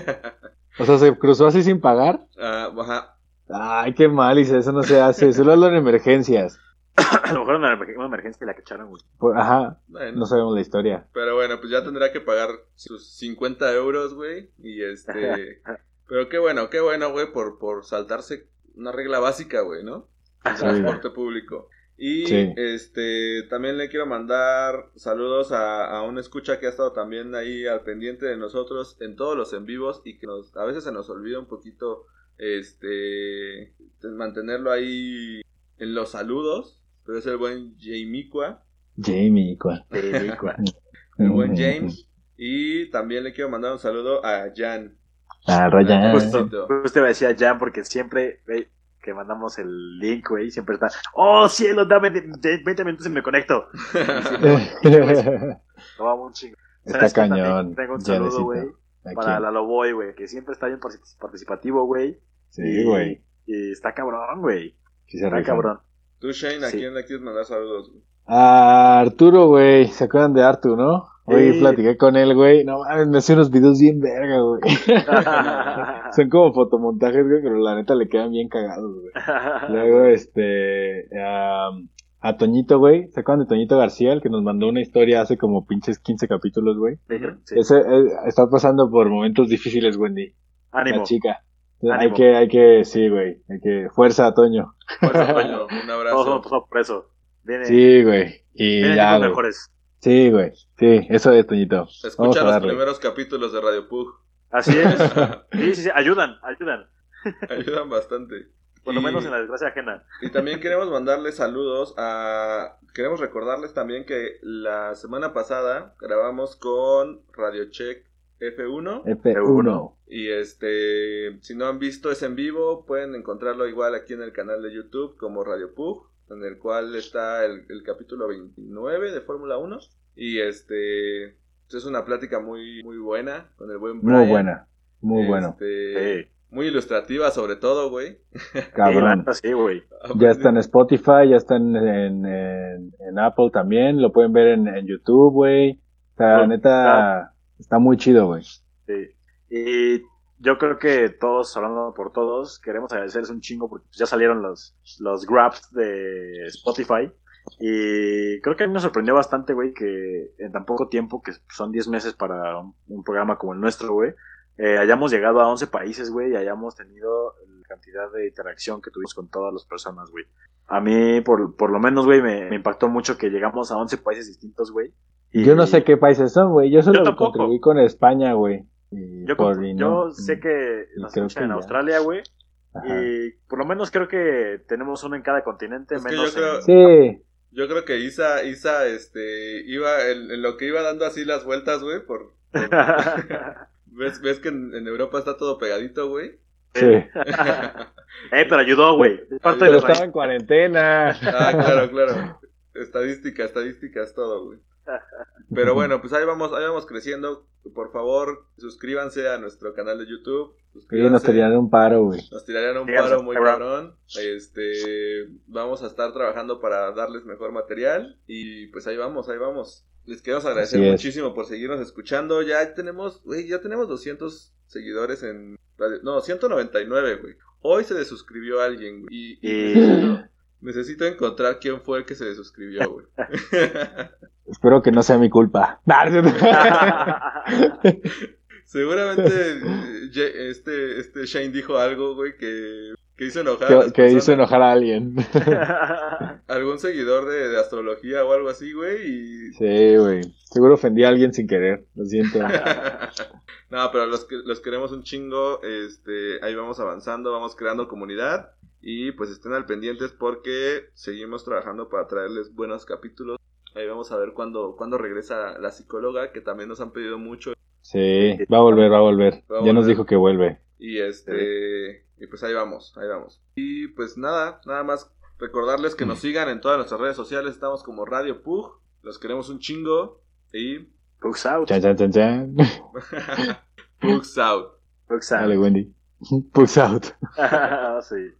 O sea, se cruzó así sin pagar. Ah, ajá. Ay, qué mal, dice, eso no se hace. Solo hablan en emergencias. A lo mejor una, una emergencia la cacharon, güey. Por- Ajá, Bueno, no sabemos la historia. Pero bueno, pues ya tendrá que pagar sus 50 euros, güey. Y este. Pero qué bueno, qué bueno, güey, por, por saltarse una regla básica, güey, ¿no? Transporte público. Y Sí. este también le quiero mandar saludos a, a un escucha que ha estado también ahí al pendiente de nosotros en todos los en vivos y que nos, a veces se nos olvida un poquito este mantenerlo ahí en los saludos, pero es el buen Jamicua, Jamie, ¿cuál? el buen James. Y también le quiero mandar un saludo a Jan. Ah, Ryan. Justo, justo me decía Jan porque siempre que mandamos el link, güey, siempre está, oh cielo, dame de- de 20 minutos y me conecto. Un chingo. Está cañón, Tengo un saludo, güey, ¿A para la Loboy, güey, que siempre está bien partic- participativo, güey. Sí, güey. Y está cabrón, güey. Sí se Está cabrón. Tú, Shane, ¿a Sí. quién le quieres mandar saludos? güey? A Arturo, güey. ¿Se acuerdan de Arturo, no? Hoy Sí. platiqué con él, güey. No mames, me hace unos videos bien verga, güey. Son como fotomontajes, güey, pero la neta le quedan bien cagados, güey. Luego, este, am, a Toñito, güey. ¿Se acuerdan de Toñito García, el que nos mandó una historia hace como pinches 15 capítulos, güey? Sí. Ese eh, está pasando por momentos difíciles, Wendy. Ánimo. La chica. Hay Ánimo. que, hay que, sí, güey. Hay que, fuerza, Toño. Fuerza, Toño, un abrazo. somos por eso. Viene, Sí, güey. Y vienen ya, güey. mejores. Sí, güey. Sí, eso es, Toñito. Vamos Escucha los darle. primeros capítulos de Radio Pug. Así es. Sí, sí, sí, ayudan, ayudan. Ayudan bastante. Por lo Y- menos en la desgracia ajena. Y también queremos mandarles saludos a... Queremos recordarles también que la semana pasada grabamos con Radio Check F1. F1. Y este, si no han visto ese en vivo, pueden encontrarlo igual aquí en el canal de YouTube como Radio Pug, en el cual está el, el capítulo 29 de Fórmula 1. Y este, es una plática muy, muy buena con el buen Brian. Muy buena. Muy bueno. Este, Sí. Muy ilustrativa sobre todo, güey. Cabrón. Sí, güey. Ya está en Spotify, ya está en, en, en- en Apple también. Lo pueden ver en, en YouTube, güey. O sea, neta, está muy chido, güey. Sí. Y yo creo que todos, hablando por todos, queremos agradecerles un chingo porque ya salieron los, los grabs de Spotify. Y creo que a mí me sorprendió bastante, güey, que en tan poco tiempo, que son 10 meses para un, un programa como el nuestro, güey, eh, hayamos llegado a 11 países, güey, y hayamos tenido la cantidad de interacción que tuvimos con todas las personas, güey. A mí, por, por lo menos, güey, me, me impactó mucho que llegamos a 11 países distintos, güey. Y- Yo no sé qué países son, güey. Yo solo Yo contribuí con España, güey. Y Yo, por- con- y yo no- sé que nos creo escuchan que en ya. Australia, güey. Y por lo menos creo que tenemos uno en cada continente, Es que menos yo creo- en- Sí, Yo creo que Isa, Isa, este, iba, en, en lo que iba dando así las vueltas, güey, por... por- ¿Ves, ves que en, en Europa está todo pegadito, güey? sí. eh, pero ayudó, güey. Parte de estaba en cuarentena. Ah, claro, claro. Estadística, estadísticas, todo, güey. Pero bueno, pues ahí vamos, ahí vamos creciendo. Por favor, suscríbanse a nuestro canal de YouTube. Sí, nos tenían un paro, güey. Nos tirarían un paro muy cabrón. Este, vamos a estar trabajando para darles mejor material y pues ahí vamos, ahí vamos. Les queremos agradecer muchísimo por seguirnos escuchando. Ya tenemos, güey, ya tenemos 200 seguidores en radio- no, 199, güey. Hoy se desuscribió alguien, güey. Y, y Y- necesito, necesito encontrar quién fue el que se desuscribió, güey. Espero que no sea mi culpa. Seguramente este, este Shane dijo algo, güey, que, que hizo enojar a que, hizo enojar a alguien. algún seguidor de, de astrología o algo así, güey, y... Sí, güey. Seguro ofendí a alguien sin querer. Lo siento. no, pero los, los queremos un chingo, este, ahí vamos avanzando, vamos creando comunidad y pues estén al pendientes porque seguimos trabajando para traerles buenos capítulos. Ahí vamos a ver cuándo, cuándo regresa la psicóloga, que también nos han pedido mucho. Sí, va a volver, va a volver. Va a Ya nos dijo que vuelve. Y este, y pues ahí vamos, ahí vamos. Y pues nada, nada más recordarles que nos sigan en todas nuestras redes sociales, estamos como Radio Pug, los queremos un chingo y Pugs out. Chan, chan, chan, chan. Pugs out. Pugs out. Dale, Wendy. Pugs out. sí.